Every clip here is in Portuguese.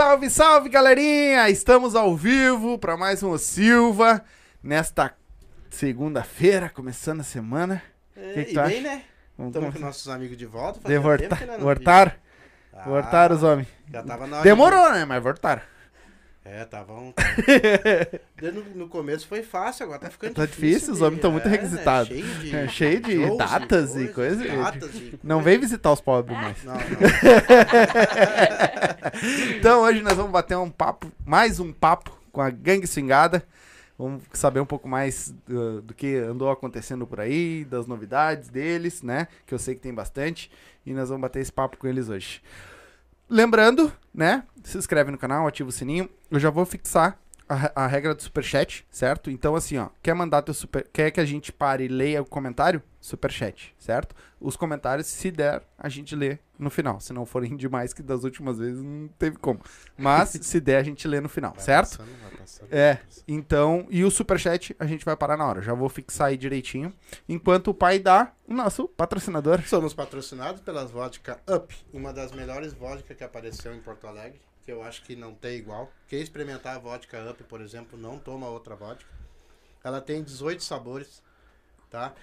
Salve, salve, galerinha! Estamos ao vivo para mais um O Silva nesta segunda-feira, começando a semana. É, Que que e tu bem, acha? né? Vamos Estamos com nossos amigos de volta. De fazia voltar, tempo que nós não voltar, via. voltar os homens. Já tava na hora Demorou, né? Mas voltaram. É, tava um... No, no começo foi fácil, agora tá ficando Tá difícil, os homens estão muito é, né, requisitados. Cheio de, É, cheio de shows datas e coisa. datas e Não coisa. vem visitar os pobres mais. Não, não. Então hoje nós vamos bater um papo, mais um papo com a Gangue Swingada. Vamos saber um pouco mais uh, do que andou acontecendo por aí, das novidades deles, né? Que eu sei que tem bastante. E nós vamos bater esse papo com eles hoje. Lembrando, né? Se inscreve no canal, ativa o sininho. Eu já vou fixar a, a regra do superchat, certo? Então, assim, ó, quer mandar teu super. Quer que a gente pare e leia o comentário? Superchat, certo? Os comentários, se der, a gente lê no final. Se não forem demais, que das últimas vezes não teve como. Mas, se der, a gente lê no final, Vai certo? passando, vai passando, É. Então, e o superchat a gente vai parar na hora. Já vou fixar aí direitinho. Enquanto o pai dá o nosso patrocinador. Somos patrocinados pelas vodka Up, uma das melhores vodka que apareceu em Porto Alegre, que eu acho que não tem igual. Quem experimentar a vodka Up, por exemplo, não toma outra vodka. Ela tem 18 sabores, tá?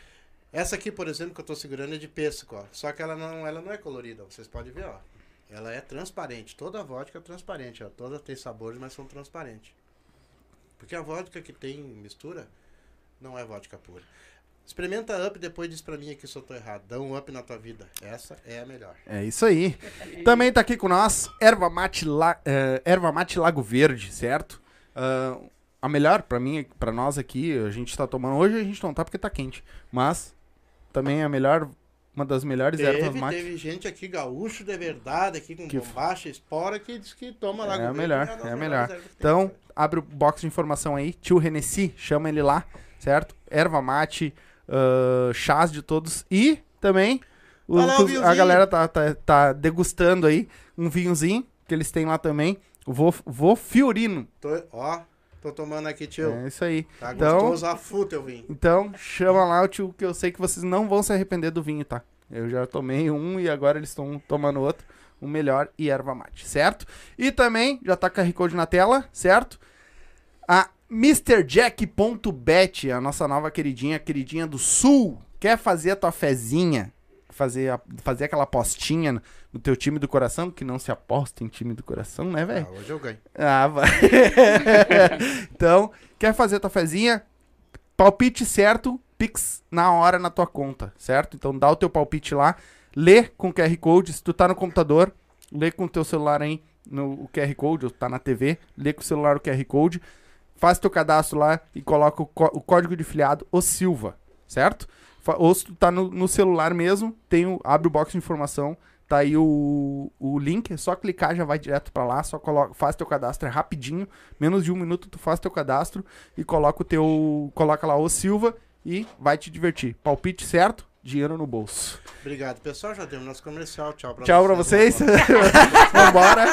Essa aqui, por exemplo, que eu tô segurando é de pêssego, ó. Só que ela não, ela não é colorida, vocês podem ver, ó. Ela é transparente. Toda a vodka é transparente, ó. Todas tem sabores, mas são transparentes. Porque a vodka que tem mistura não é vodka pura. Experimenta a Up e depois diz pra mim aqui se eu tô errado. Dá um up na tua vida. Essa é a melhor. É isso aí. Também tá aqui com nós, Erva Mate, La- eh, Erva Mate Lago Verde, certo? Ah, a melhor pra mim, pra nós aqui, a gente tá tomando. Hoje a gente não tá porque tá quente. Mas também é a melhor, uma das melhores ervas Teve, mate. teve gente aqui, gaúcho de verdade, aqui com Que bombacha, espora, que diz que toma. É a governo, melhor, das é a melhor. ervas que tem, Então, abre o box de informação aí. Tio Renessi, chama ele lá, certo? Erva mate, ah, chás de todos. E também o- Fala, o a galera tá, tá, tá degustando aí um vinhozinho que eles têm lá também. O Vô, Vô Fiorino. Tô, ó, tô tomando aqui, tio. É isso aí. Tá Então- gostoso a futa eu vim. Então, chama lá o tio que eu sei que vocês não vão se arrepender do vinho, tá? Eu já tomei um e agora eles estão tomando outro. O melhor e erva mate, certo? E também, já tá QR Code na tela, certo? A MrJack.bet, a nossa nova queridinha, queridinha do Sul, quer fazer a tua fezinha, fazer, a- fazer aquela apostinha no- teu time do coração, que não se aposta em time do coração, né, velho? Ah, hoje eu ganho. Ah, vai. então, quer fazer tua fezinha? Palpite certo, Pix na hora na tua conta, certo? Então dá o teu palpite lá, lê com QR Code, se tu tá no computador, lê com o teu celular aí no o QR Code, ou tá na TV, lê com o celular o QR Code, faz teu cadastro lá e coloca o, o código de filiado, o Silva, certo? Ou se tu tá no, no celular mesmo, tem o, abre o box de informação, tá aí o, o link, é só clicar, já vai direto pra lá, só coloca, faz teu cadastro, é rapidinho, menos de um minuto tu faz teu cadastro e coloca o teu, coloca lá o Silva e vai te divertir. Palpite certo, dinheiro no bolso. Obrigado, pessoal. Já demos nosso comercial. Tchau pra Tchau pra vocês. Vambora.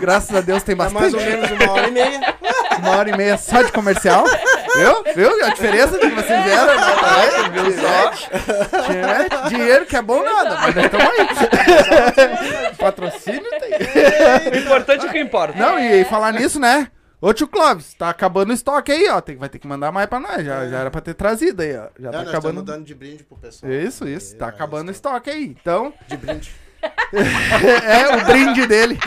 Graças a Deus tem Tá mais bastante. ou menos uma hora e meia. Uma hora e meia só de comercial. Viu? Viu a diferença de que vocês vieram? né? Tá vendo? Viu só? Tinha Dinheiro que é bom nada, mas nós estamos aí. Patrocínio tem. O importante é o que importa. Não, e falar nisso, né? Ô tio Clóvis, tá acabando o estoque aí, ó. Tem, vai ter que mandar mais pra nós. Já, já era pra ter trazido aí, ó. Já É, tá nós acabando. dando de brinde pro pessoal. Isso, isso. Tá É, acabando o estoque aí. Então, De brinde. é o brinde dele.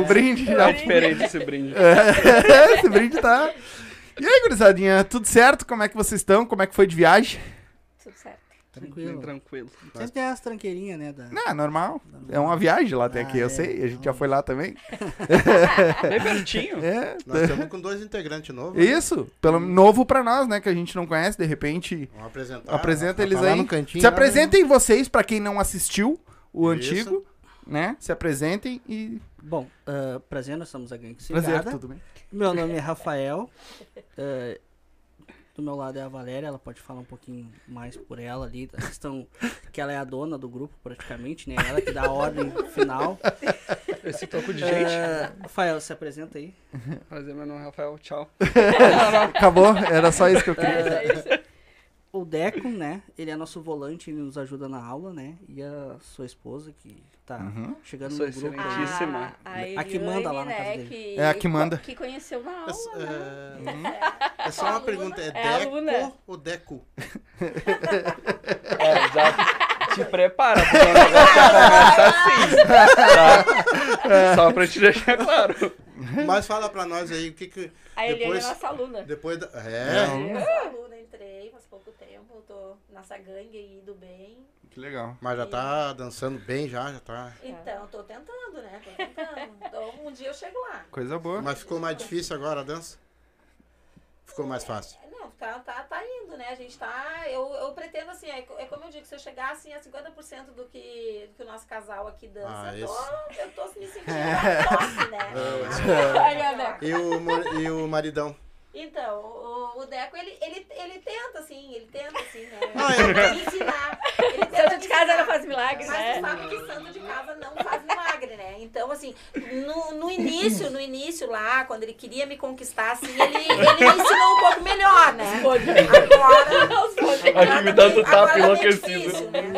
O brinde já É diferente esse brinde. É, esse brinde tá. E aí, gurizadinha, tudo certo? Como é que vocês estão? Como é que foi de viagem? Certo. Bem Tranquilo. tranquilo. Sempre tem as tranqueirinhas, né? Da... Não, é normal. É uma viagem lá até Ah, aqui, eu é. sei. A gente já foi lá também. Bem pertinho. É. Nós estamos com dois integrantes novos. Isso, pelo novo pra nós, né? Que a gente não conhece, de repente. Vamos apresentar. Apresenta Vai eles aí. No cantinho, Se né? apresentem vocês, pra quem não assistiu o Isso. antigo, né? Se apresentem e. Bom, ah, prazer, nós somos a Gangue Prazer, Cigada. tudo bem? Meu nome é Rafael. ah, do meu lado é a Valéria, ela pode falar um pouquinho mais por ela ali. A questão que ela é a dona do grupo, praticamente, né? Ela que dá a ordem final. Esse toco de gente. Ah, Rafael, se apresenta aí. Prazer, meu nome é Rafael. Tchau. Acabou, era só isso que eu queria. É isso. O Deco, né? Ele é nosso volante, ele nos ajuda na aula, né? E a sua esposa, que tá Uhum. chegando Sua no grupo. excelentíssima. A, a, A que manda lá na casa né, dele. que- É a que manda. Que conheceu na aula, É, né? é- é só uma Aluna. pergunta, é, É Deco ou Deco? É, já te prepara, porque o negócio começa assim. Tá? Só pra te deixar claro. Mas fala pra nós aí, o que que... A Eliane Depois- é nossa aluna. Depois da... É, Não. Eu sou aluna, entrei faz pouco tempo, tô nessa gangue aí do bem. Que legal. mas já tá dançando bem já, já tá... Então, tô tentando, né? Tô tentando. Então, um dia eu chego lá. Coisa boa. Mas ficou mais difícil agora a dança? Ficou mais fácil. Não, tá, tá, tá indo, né? A gente tá. Eu, eu pretendo, assim, é, é como eu digo, se eu chegar assim a 50% do que, do que o nosso casal aqui dança, Ah, eu, tô, eu tô me sentindo É. top, né? Olha, né? E o, e o maridão? Então, o, o Deco, ele, ele, ele tenta, assim, ele tenta, assim, né? Ah, eu- Me ensinar. Ele tenta Santo de casa não faz milagre, Mas né? tu sabe que santo de casa não faz milagre, né? Então, assim, no, no início, no início lá, quando ele queria me conquistar, assim, ele, ele me ensinou um pouco melhor, né? Agora. Aqui me dando tapa agora tá meio enlouquecido. difícil, né?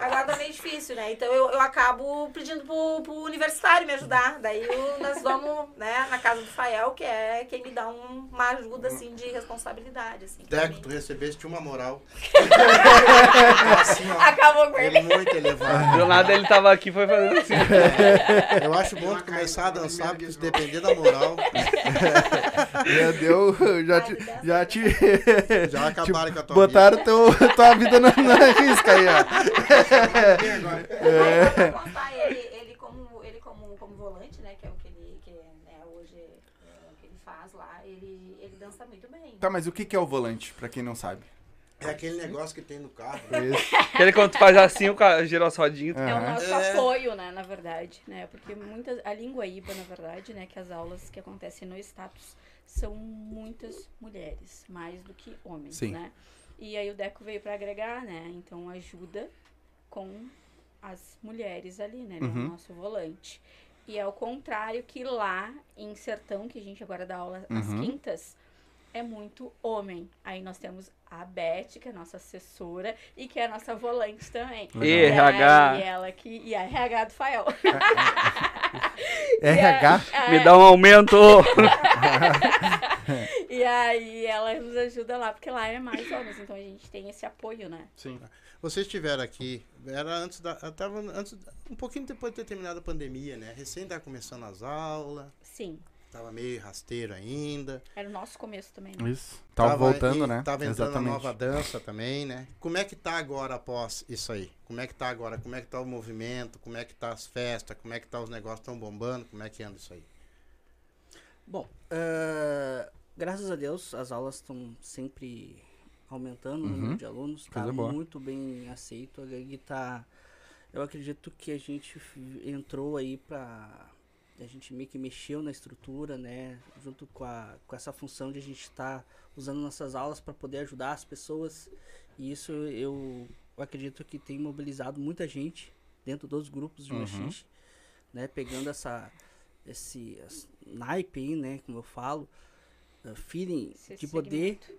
Agora tá meio difícil, né? Então eu, eu acabo pedindo pro, pro universitário me ajudar. Daí eu- nós vamos, né, na casa do Fael, que é quem me dá um- uma ajuda, assim, de responsabilidade, assim. Deco, tu recebeste uma moral. assim, ó, Acabou com ele. ele muito elevado. Do nada ele tava aqui e foi fazendo assim. Eu acho bom tu começar a dançar, porque se depender da moral, Já deu. Já te. Já te já acabaram com a tua botaram teu, tua vida na, na risca aí, ó. Aí, pra contar, ele, ele, como, ele como, como volante, né, que é o que ele, que, né, hoje é o que ele faz lá, ele, ele dança muito bem. Tá, mas o que que é o volante, pra quem não sabe? É aquele negócio que tem no carro. Isso. Aquele quando tu faz assim, o cara gira as rodinhas. É o nosso É. apoio, né, na verdade, né? Porque muitas a língua IBA, na verdade, né, que as aulas que acontecem no status são muitas mulheres, mais do que homens, Sim. né? E aí o Deco veio para agregar, né? Então ajuda com as mulheres ali, né? É Uhum. o nosso volante. E é o contrário que lá em Sertão, que a gente agora dá aula às Uhum. quintas, é muito homem. Aí nós temos a Beth, que é a nossa assessora, e que é a nossa volante também. E RH. aí ela que. E a RH do Fael. RH? Me dá um aumento. E aí ela nos ajuda lá, porque lá é mais homens, então a gente tem esse apoio, né? Sim. Vocês estiveram aqui, era antes da. Tava antes, um pouquinho depois de ter terminado a pandemia, né? Recém tava começando as aulas, Sim. Tava meio rasteiro ainda. Era o nosso começo também, né? Isso. Tava, voltando, em- né? Tava entrando Exatamente. a nova dança também, né? Como é que tá agora após isso aí? Como é que tá agora? Como é que tá o movimento? Como é que tá as festas? Como é que tá os negócios tão bombando? Como é que anda isso aí? Bom, ah, graças a Deus as aulas estão sempre aumentando o Uhum. número de alunos, tá Coisa boa. muito bem aceito. A gangue tá. Eu acredito que a gente entrou aí pra. A gente meio que mexeu na estrutura, né? Junto com, a, com essa função de a gente estar usando nossas aulas para poder ajudar as pessoas. E isso eu, eu acredito que tem mobilizado muita gente dentro dos grupos de Uhum. machixe, né? Pegando essa esse as- naipe aí, né, como eu falo, uh, feeling Esse de poder segmento.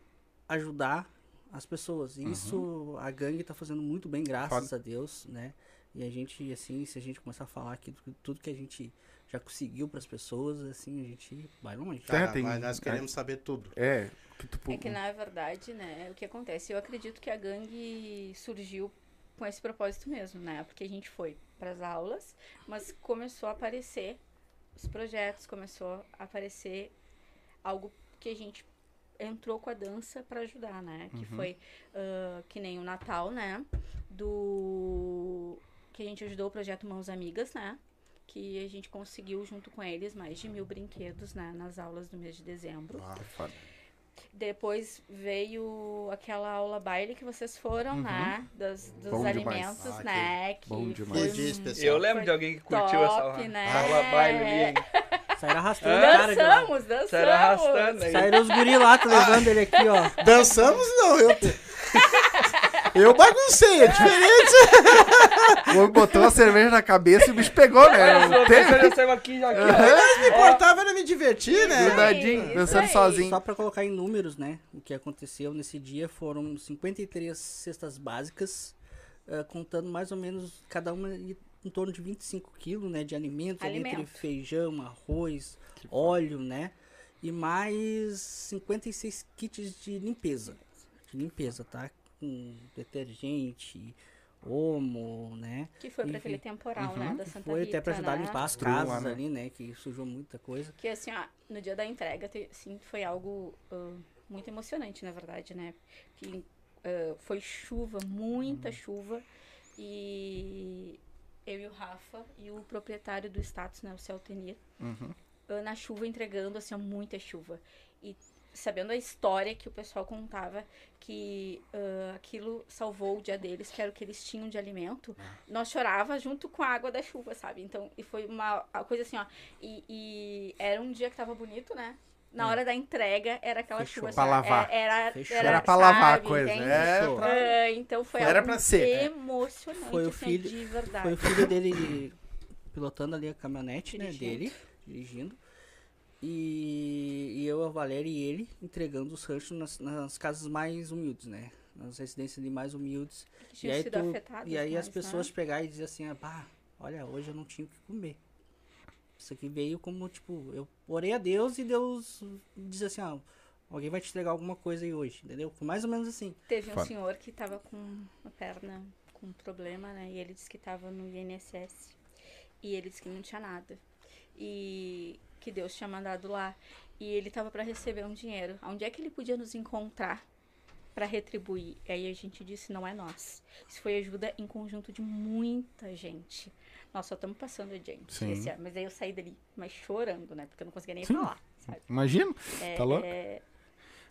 ajudar as pessoas. E Isso a gangue tá fazendo muito bem, graças a Deus, né? E a gente, assim, se a gente começar a falar aqui do- tudo que a gente já conseguiu para as pessoas, assim, a gente vai longe. Cara, tem- mas nós queremos saber tudo. É. Que tu, É que na verdade, né, o que acontece? Eu acredito que a gangue surgiu com esse propósito mesmo, né? Porque a gente foi para as aulas, mas começou a aparecer os projetos, começou a aparecer algo que a gente entrou com a dança para ajudar, né? Que foi ah, que nem o Natal, né? Do que a gente ajudou o projeto Mãos Amigas, né? Que a gente conseguiu junto com eles mais de mil brinquedos, né? Nas aulas do mês de dezembro. Ah, Foda. Depois veio aquela aula baile que vocês foram, né? Dos, dos Bom demais. alimentos, Ah, que né? Que bom foi demais. Especial. Eu lembro Foi de alguém que curtiu essa top, aula. né? aula baile ali? Saíram arrastando cara. Dançamos, dançamos. Saíram arrastando aí. Saíram os guri lá, tô levando ele aqui, ó. Dançamos não, eu. Eu baguncei, é diferente. O homem botou a cerveja na cabeça e o bicho pegou, né? Não tem- Eu saiu aqui, aqui, ó. Me importava era me divertir, né? Grudadinho, dançando aí. sozinho. Só pra colocar em números, né? O que aconteceu nesse dia foram 53 cestas básicas, eh, contando mais ou menos cada uma em torno de 25 quilos, né? De alimentos, ali entre Alimento. feijão, arroz, óleo, né? E mais 56 kits de limpeza. De limpeza, tá? Com detergente, omo, né? Que foi pra Enfim. aquele temporal, né? Da Santa Foi Rita, até pra ajudar a né? limpar as casas né? ali, né? Que sujou muita coisa. Que assim, ó, no dia da entrega, assim, foi algo ah, muito emocionante, na verdade, né? Que ah, foi chuva, muita chuva. E eu e o Rafa e o proprietário do status, né? O Celtenir, Uhum. na chuva entregando, assim, ó, muita chuva. E sabendo a história que o pessoal contava, que ah, aquilo salvou o dia deles, que era o que eles tinham de alimento, nós chorava junto com a água da chuva, sabe? Então, e foi uma a coisa assim, ó. E, e era um dia que tava bonito, né? Na hora da entrega, era aquela Fechou. chuva. Pra assim, lavar. é- Era, Fechou. Era pra lavar a sabe, coisa. entende? É pra... Ah, então foi Era algo pra ser, né? emocionante, Foi o assim, filho- de verdade. Foi o filho dele pilotando ali a caminhonete, né, dele, dirigindo. E, e eu, a Valéria e ele entregando os ranchos nas, nas casas mais humildes, né? Nas residências ali mais humildes. que E aí, sido tu- e aí as mais, pessoas né? pegarem e dizer assim, ah, pá, olha, hoje eu não tinha o que comer. Isso aqui veio como, tipo, eu orei a Deus e Deus diz assim, ah, alguém vai te entregar alguma coisa aí hoje, entendeu? Mais ou menos assim. Teve um Foda. senhor que tava com a perna com problema, né? E ele disse que tava no INSS. E ele disse que não tinha nada. E que Deus tinha mandado lá. E ele tava para receber um dinheiro. Onde é que ele podia nos encontrar para retribuir? E aí a gente disse, não é nós. Isso foi ajuda em conjunto de muita gente. Nós só estamos passando adiante. Sim. esse ano. Mas aí eu saí dali, mas chorando, né? Porque eu não conseguia nem Sim. falar, sabe? Imagina. É, Tá louco? é,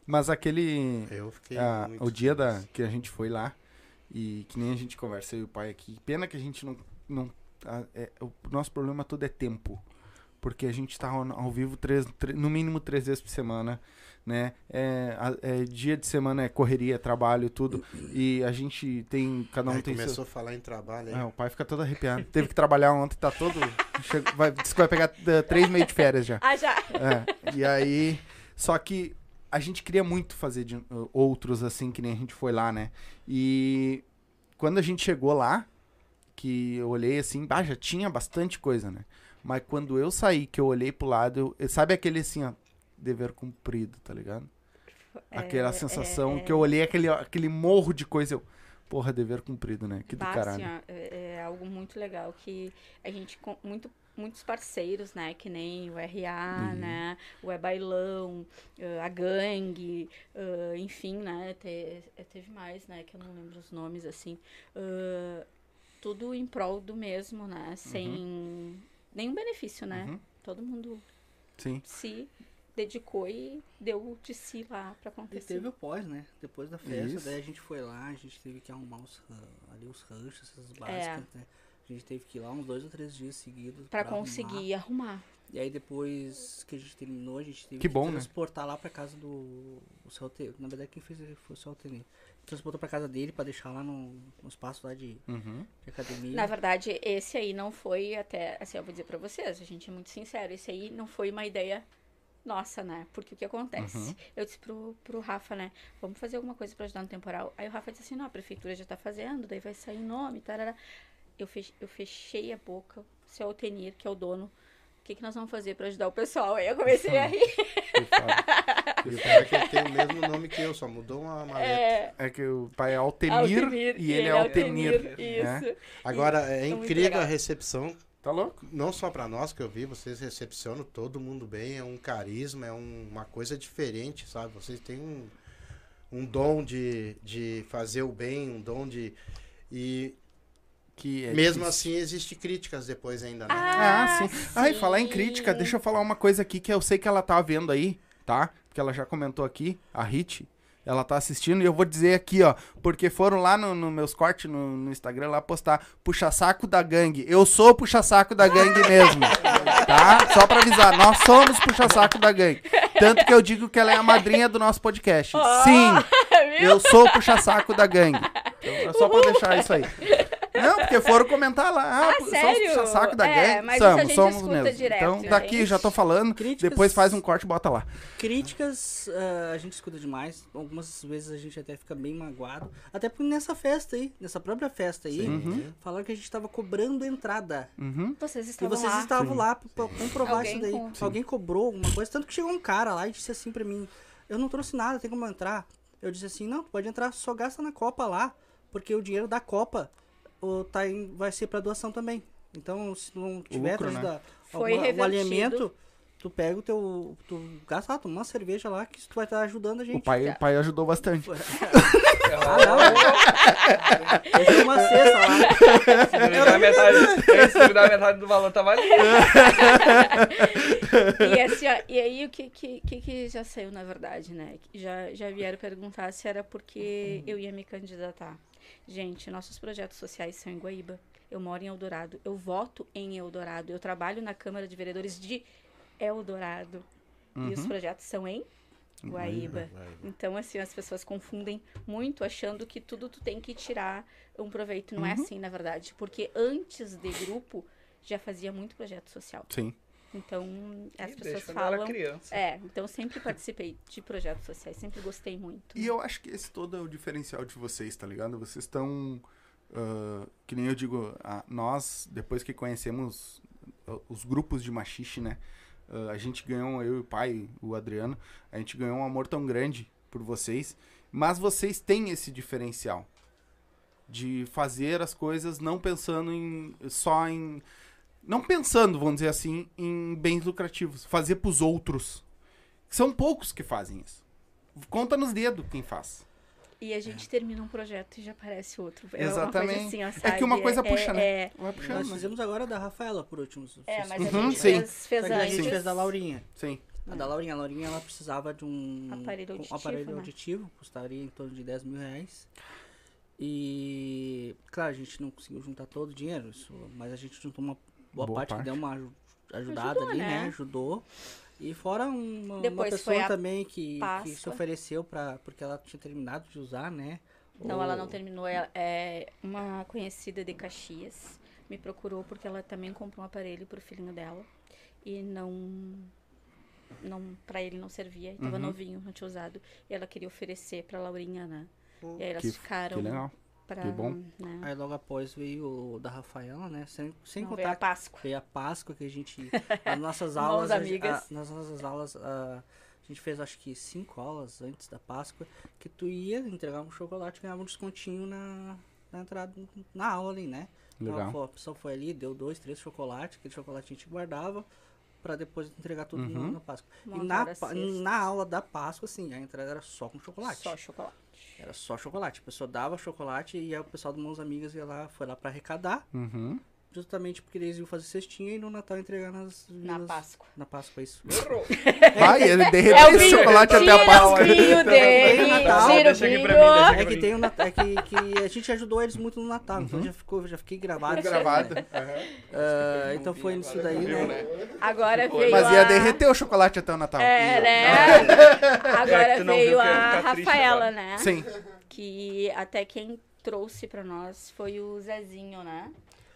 Mas aquele... Eu fiquei muito o dia da, que a gente foi lá e que nem a gente conversa, eu e o pai aqui. Pena que a gente não. não a- é, o nosso problema todo é tempo. Porque a gente tá ao, vivo três, tre- no mínimo três vezes por semana, né? É, é dia de semana é correria, trabalho, tudo. E a gente tem. Cada um Aí tem começou seu. a falar em trabalho aí. É, o pai fica todo arrepiado. Teve que trabalhar ontem, tá todo. chegou- vai, disse que vai pegar eh, três meses de férias já. Ah, já! É, e aí. Só que a gente queria muito fazer de, uh, outros assim, que nem a gente foi lá, né? E quando a gente chegou lá, que eu olhei assim, ah, já tinha bastante coisa, né? Mas quando eu saí, que eu olhei pro lado, eu, sabe aquele assim, ó, dever cumprido, tá ligado? Aquela É, sensação é, que eu olhei aquele, aquele morro de coisa, eu, porra, dever cumprido, né? Que do caralho. assim, ó, é, é algo muito legal que a gente com muito muitos parceiros, né, que nem o RA, Uhum. né, o É Bailão, a Gangue, eh, enfim, né, te- eh, teve mais, né, que eu não lembro os nomes, assim, eh, tudo em prol do mesmo, né, sem nenhum benefício, né, Uhum. todo mundo Sim. se dedicou e deu de si lá pra E acontecer. teve o pós, né? Depois da festa, Isso. daí a gente foi lá, a gente teve que arrumar os, ran- ali os ranchos, essas É. básicas, né? A gente teve que ir lá uns dois ou três dias seguidos. Pra arrumar. conseguir arrumar. E aí depois que a gente terminou, a gente teve Que bom, né? transportar lá pra casa do o Celteiro. Na verdade, quem fez ele foi o Celteiro. Transportou pra casa dele pra deixar lá no, no espaço lá de, Uhum. de academia. Na verdade, esse aí não foi até, assim, eu vou dizer pra vocês, a gente é muito sincero, esse aí não foi uma ideia nossa, né? Porque o que acontece? Uhum. Eu disse pro, pro Rafa, né? Vamos fazer alguma coisa pra ajudar no temporal. Aí o Rafa disse assim, não, a prefeitura já tá fazendo, daí vai sair nome, tarará. Eu, fech, eu fechei a boca, o seu Altenir, que é o dono, o que, que nós vamos fazer pra ajudar o pessoal? Aí eu comecei a rir. O pior é que ele tem o mesmo nome que eu, só mudou uma maleta. É, É que o pai é Altemir, Altenir, e ele é Altenir. né? Isso. Agora, é muito incrível a recepção, Tá louco? não só pra nós que eu vi, vocês recepcionam todo mundo bem, é um carisma, é um- uma coisa diferente, sabe? Vocês têm um, um dom de, de fazer o bem, um dom de... E Que é mesmo difícil. assim, existe críticas depois ainda, né? Ah, sim. Ai, falar em sim. crítica, deixa eu falar uma coisa aqui que eu sei que ela tá vendo aí, tá? Porque ela já comentou aqui, a Hit. Ela tá assistindo e eu vou dizer aqui, ó, porque foram lá no, no meus cortes no, no Instagram lá postar puxa-saco da gangue. Eu sou o puxa-saco da gangue mesmo, tá? Só pra avisar, nós somos puxa-saco da gangue. Tanto que eu digo que ela é a madrinha do nosso podcast. Sim, eu sou o puxa-saco da gangue. só pra deixar isso aí. Não, porque foram comentar lá. Ah, Ah, são os sério? puxa-saco da É, gangue. mas isso a somos, gente somos mesmo. direto, então, daqui, gente. já tô falando. Críticas- Depois faz um corte e bota lá. Críticas ah, a gente escuta demais. Algumas vezes a gente até fica bem magoado. Até porque nessa festa aí, nessa própria festa aí, Uhum. falaram que a gente tava cobrando entrada. Uhum. Vocês E estavam vocês lá. estavam Sim. lá pra, pra comprovar Alguém isso daí. com- Alguém cobrou alguma coisa. Tanto que chegou um cara lá e disse assim pra mim: Eu não trouxe nada, tem como entrar? Eu disse assim: Não, tu pode entrar, só gasta na Copa lá. Porque o dinheiro da Copa o, tá em- vai ser pra doação também. Então, se não tiver lucro, né? a- Foi alguma- um revertido. alimento, tu pega o teu. Tu gasta lá, toma uma cerveja lá que tu vai estar ajudando a gente. O pai, o pai ajudou bastante. Ah, não. Eu tenho uma cesta lá. Se duvidar metade, se duvidar metade do valor, tá valendo. E, assim, ó, e aí o que, que, que, que já saiu, na verdade, né? Já, já vieram perguntar se era porque eu ia me candidatar. Gente, nossos projetos sociais são em Guaíba. Eu moro em Eldorado. Eu voto em Eldorado. Eu trabalho na Câmara de Vereadores de Eldorado. E os projetos são em Guaíba. Então, assim, as pessoas confundem muito, achando que tudo tu tem que tirar um proveito. Não é assim, na verdade. Porque antes de grupo, já fazia muito projeto social. Sim. Então, as Desde pessoas era falam. criança. É, então sempre participei de projetos sociais, sempre gostei muito. E eu acho que esse todo é o diferencial de vocês, tá ligado? Vocês estão. ah, que nem eu digo, nós, depois que conhecemos os grupos de machixe, né? ah, a gente ganhou, eu e o pai, o Adriano, a gente ganhou um amor tão grande por vocês. Mas vocês têm esse diferencial de fazer as coisas não pensando em só em não pensando, vamos dizer assim, em bens lucrativos, fazer pros outros. São poucos que fazem isso. Conta nos dedos quem faz. E a gente termina um projeto e já aparece outro. É uma Exatamente. coisa assim, ó, É que uma coisa É- puxa, né? É, Vai puxando, Nós fizemos agora da Rafaela por último. é, mas a Uhum, gente sim. fez, fez a gente fez da Laurinha. Sim. A da Laurinha. A Laurinha ela precisava de um Aparelho um auditivo, aparelho né? auditivo, custaria em torno de 10 mil reais. E claro, a gente não conseguiu juntar todo o dinheiro, isso, mas a gente juntou uma boa, Boa parte, parte. que deu uma aju- ajudada Ajudou, ali, né? né? Ajudou. E fora uma, uma pessoa também que, que se ofereceu para porque ela tinha terminado de usar, né? Não, o- ela não terminou. Ela é uma conhecida de Caxias. Me procurou porque ela também comprou um aparelho pro filhinho dela. E não. não para ele não servia. Tava Uhum. novinho, não tinha usado. E ela queria oferecer pra Laurinha, né? E aí elas Que- ficaram. Que legal. Pra, que bom. Né? Aí logo após veio o da Rafaela, né? Sem, sem Não, veio a contar Páscoa. Veio a Páscoa que a gente. Nas nossas aulas. a- amigas. a- nas nossas aulas, a, a gente fez acho que cinco aulas antes da Páscoa. Que tu ia entregar um chocolate e ganhava um descontinho na, na entrada, na aula ali, né? Então, Legal. a pessoa foi ali, deu dois, três chocolates, aquele chocolate a gente guardava pra depois entregar tudo Uhum. na, Páscoa. E na, na aula da Páscoa, assim, a entrada era só com chocolate. Só chocolate. Era só chocolate. A pessoa dava chocolate e aí o pessoal do Mãos Amigas ia lá, foi lá pra arrecadar. Uhum. Justamente porque eles iam fazer cestinha e no Natal entregar nas Na Páscoa. Na Páscoa, isso. Errou. Vai, ele derreteu É o vinho. chocolate até a Páscoa. o vinho dele. Natal, Tira o vinho. mim, É que tem um Nat- é que, que a gente ajudou eles muito no Natal, então já ficou, já fiquei gravado. Gravado. né? Ah, então foi nisso daí, Viu, né? Agora veio Mas a... ia derreter o chocolate até o Natal. É, né? É Agora veio a Rafaela, né? Sim. Que até quem trouxe pra nós foi o Zezinho, né?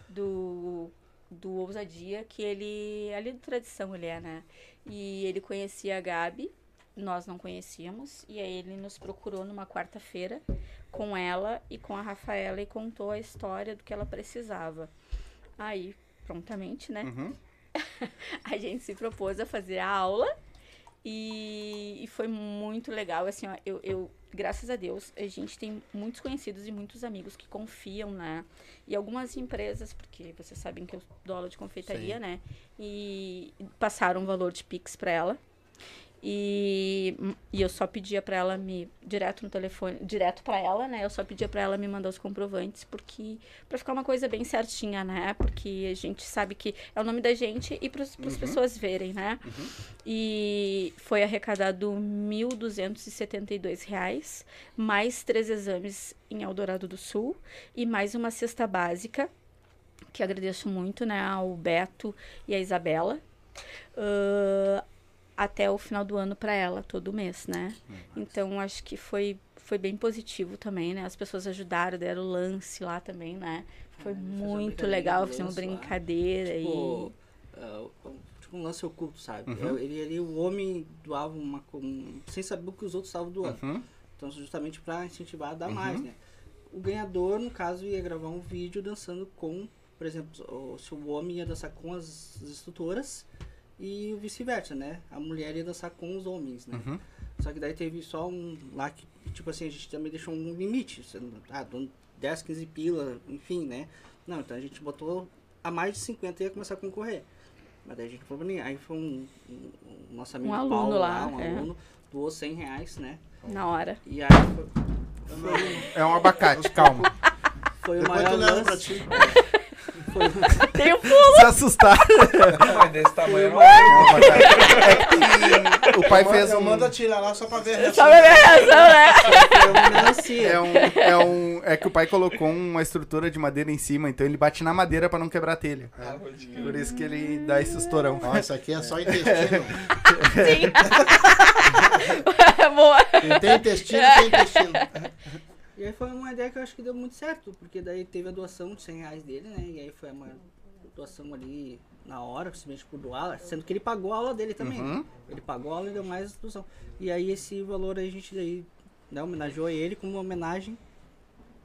Do, do Ousadia, que ele... Ali do Tradição ele é, né? E ele conhecia a Gabi, nós não conhecíamos. E aí ele nos procurou numa quarta-feira com ela e com a Rafaela e contou a história do que ela precisava. Aí, prontamente, né? Uhum. a gente se propôs a fazer a aula e, e foi muito legal. Assim, ó, eu, eu, graças a Deus, a gente tem muitos conhecidos e muitos amigos que confiam, né? E algumas empresas, porque vocês sabem que eu dou aula de confeitaria, Sim. né? E passaram um valor de Pix pra ela. E, e eu só pedia pra ela me direto no telefone, direto pra ela, né? Eu só pedia pra ela me mandar os comprovantes, porque Pra ficar uma coisa bem certinha, né? Porque a gente sabe que é o nome da gente e para as pessoas verem, né? E foi arrecadado 1.272 reais, mais três exames em Eldorado do Sul e mais uma cesta básica, que agradeço muito, né, ao Beto e à Isabela. Ahn, até o final do ano para ela, todo mês, né? Então, acho que foi, foi bem positivo também, né? As pessoas ajudaram, deram lance lá também, né? Foi É, muito legal, fizemos lá. brincadeira Tipo, ah, tipo um lance oculto, sabe? Uhum. Ele ali, o homem doava uma. com- sem saber o que os outros estavam doando. Uhum. Então, justamente pra incentivar a dar Uhum. mais, né? O ganhador, no caso, ia gravar um vídeo dançando com, por exemplo, o- se o homem ia dançar com as instrutoras e vice-versa, né? A mulher ia dançar com os homens, né? Uhum. Só que daí teve só um lá que, tipo assim, a gente também deixou um limite. Ah, dando 10, 15 pila, enfim, né? Não, então a gente botou a mais de 50 e ia começar a concorrer. Mas daí a gente falou, aí foi um, um, um nosso amigo Um aluno Paulo lá, um é. aluno, doou 100 reais, né? Na hora. E aí foi, foi, É um abacate, calma. foi o Depois maior lance. Foi, Tem um pulo! Se assustar. Mas desse tamanho não O pai Eu fez eu um. mando tirar lá só pra ver a reação. Só pra ver a reação, né? É um, é um. É que o pai colocou uma estrutura de madeira em cima, então ele bate na madeira pra não quebrar a telha. Por isso que ele dá esse estourão. Ó, isso aqui é só intestino. Sim. Boa. Tem intestino, tem intestino. E aí foi uma ideia que eu acho que deu muito certo, porque daí teve a doação de 100 reais dele, né? E aí foi uma doação ali na hora, simplesmente por doar, sendo que ele pagou a aula dele também. Uhum. Ele pagou a aula e deu mais doação. E aí esse valor aí a gente daí, né, homenageou ele como uma homenagem.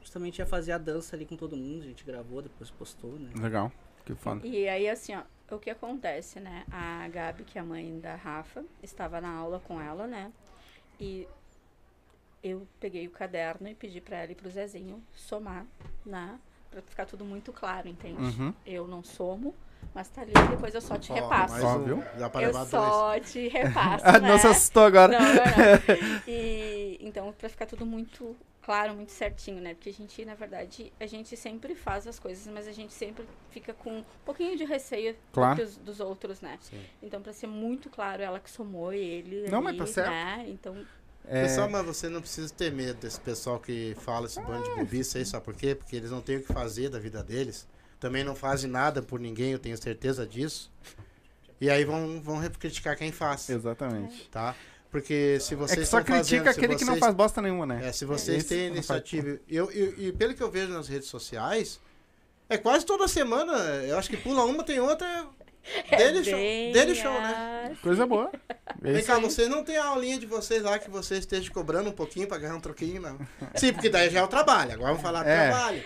Justamente ia fazer a dança ali com todo mundo, a gente gravou, depois postou, né? Legal. Que foda. E aí, assim, ó, o que acontece, né? A Gabi, que é a mãe da Rafa, estava na aula com ela, né? E eu peguei o caderno e pedi pra ela e pro Zezinho somar, né? Pra ficar tudo muito claro, entende? Uhum. Eu não somo, mas tá ali, depois eu só te Ó, repasso. mais Ó, um. viu? Dá pra Eu levar dois. só te repasso, Ah, né? não se assustou agora. Não, não, não. E então, pra ficar tudo muito claro, muito certinho, né? Porque a gente, na verdade, a gente sempre faz as coisas, mas a gente sempre fica com um pouquinho de receio Claro. dos, dos outros, né? Sim. Então, pra ser muito claro, ela que somou ele. Não, ali, mas tá certo. Né? Então, É, Pessoal, mas você não precisa ter medo desse pessoal que fala esse bando de bobice aí, sabe por quê? Porque eles não têm o que fazer da vida deles. Também não fazem nada por ninguém, eu tenho certeza disso. E aí vão, vão criticar quem faz, Exatamente. tá? Porque se É vocês que só fazendo, critica se aquele que não vocês- faz bosta nenhuma, né? É, se vocês Esse têm iniciativa. Eu, eu- e pelo que eu vejo nas redes sociais, é quase toda semana. Eu acho que pula uma, tem outra. Dele show, bem dele show né? assim. Coisa boa. É Vem cá, vocês não tem a aulinha de vocês lá que vocês estejam cobrando um pouquinho pra ganhar um troquinho, não? Sim, porque daí já é o trabalho. Agora vamos falar do É. trabalho.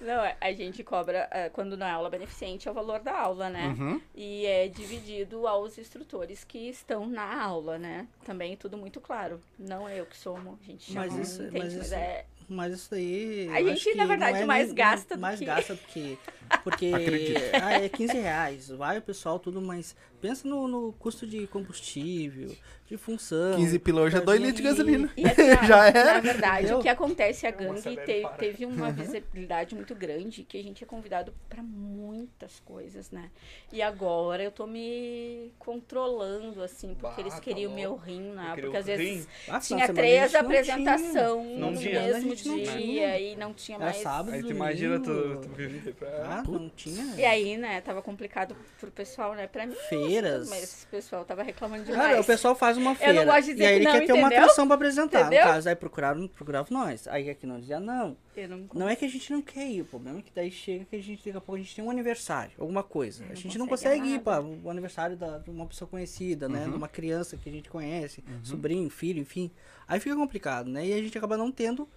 Não, a gente cobra, ah, quando não é aula beneficente, é o valor da aula, né? Uhum. E é dividido aos instrutores que estão na aula, né? Também tudo muito claro. Não é eu que somo, a gente chama, Mas isso- entende? mas Mas isso- é... Mas isso daí. A gente, na verdade, é mais nem- gasta do mais que- gasta do que. Porque. ah, é 15 reais. Vai o pessoal, tudo, mas pensa no, no custo de combustível, de função. 15 pila hoje é 2 litros de gasolina. E assim, ó, Já Na era. verdade, Entendeu? o que acontece, a gangue te- para. teve uma visibilidade muito grande que a gente é convidado pra muitas coisas, né? E agora eu tô me controlando, assim, porque Bah, eles tá queriam o meu rim, né? Queria Porque às vezes. Ah, tinha três. Não no tinha. mesmo dia tinha. e não tinha Era mais. sábado. Aí tu domingo. imagina tu, tu viver pra... Ah, não tinha. E aí, né, tava complicado pro pessoal, né? Pra mim, Feiras. mas o pessoal tava reclamando demais. Cara, o pessoal faz uma feira. não gosto de dizer e aí que ele não, quer ter uma entendeu? atração pra apresentar. Entendeu? No caso, aí procuraram, procuravam nós. Aí aqui não dizia não. Eu não Não é que a gente não quer ir, o problema é que daí chega que a gente, daqui a pouco a gente tem um aniversário, alguma coisa. A gente não consegue consegue ir nada. para o aniversário da- de uma pessoa conhecida, né? Uhum. De uma criança que a gente conhece, sobrinho, filho, enfim. Aí fica complicado, né? E a gente acaba não tendo.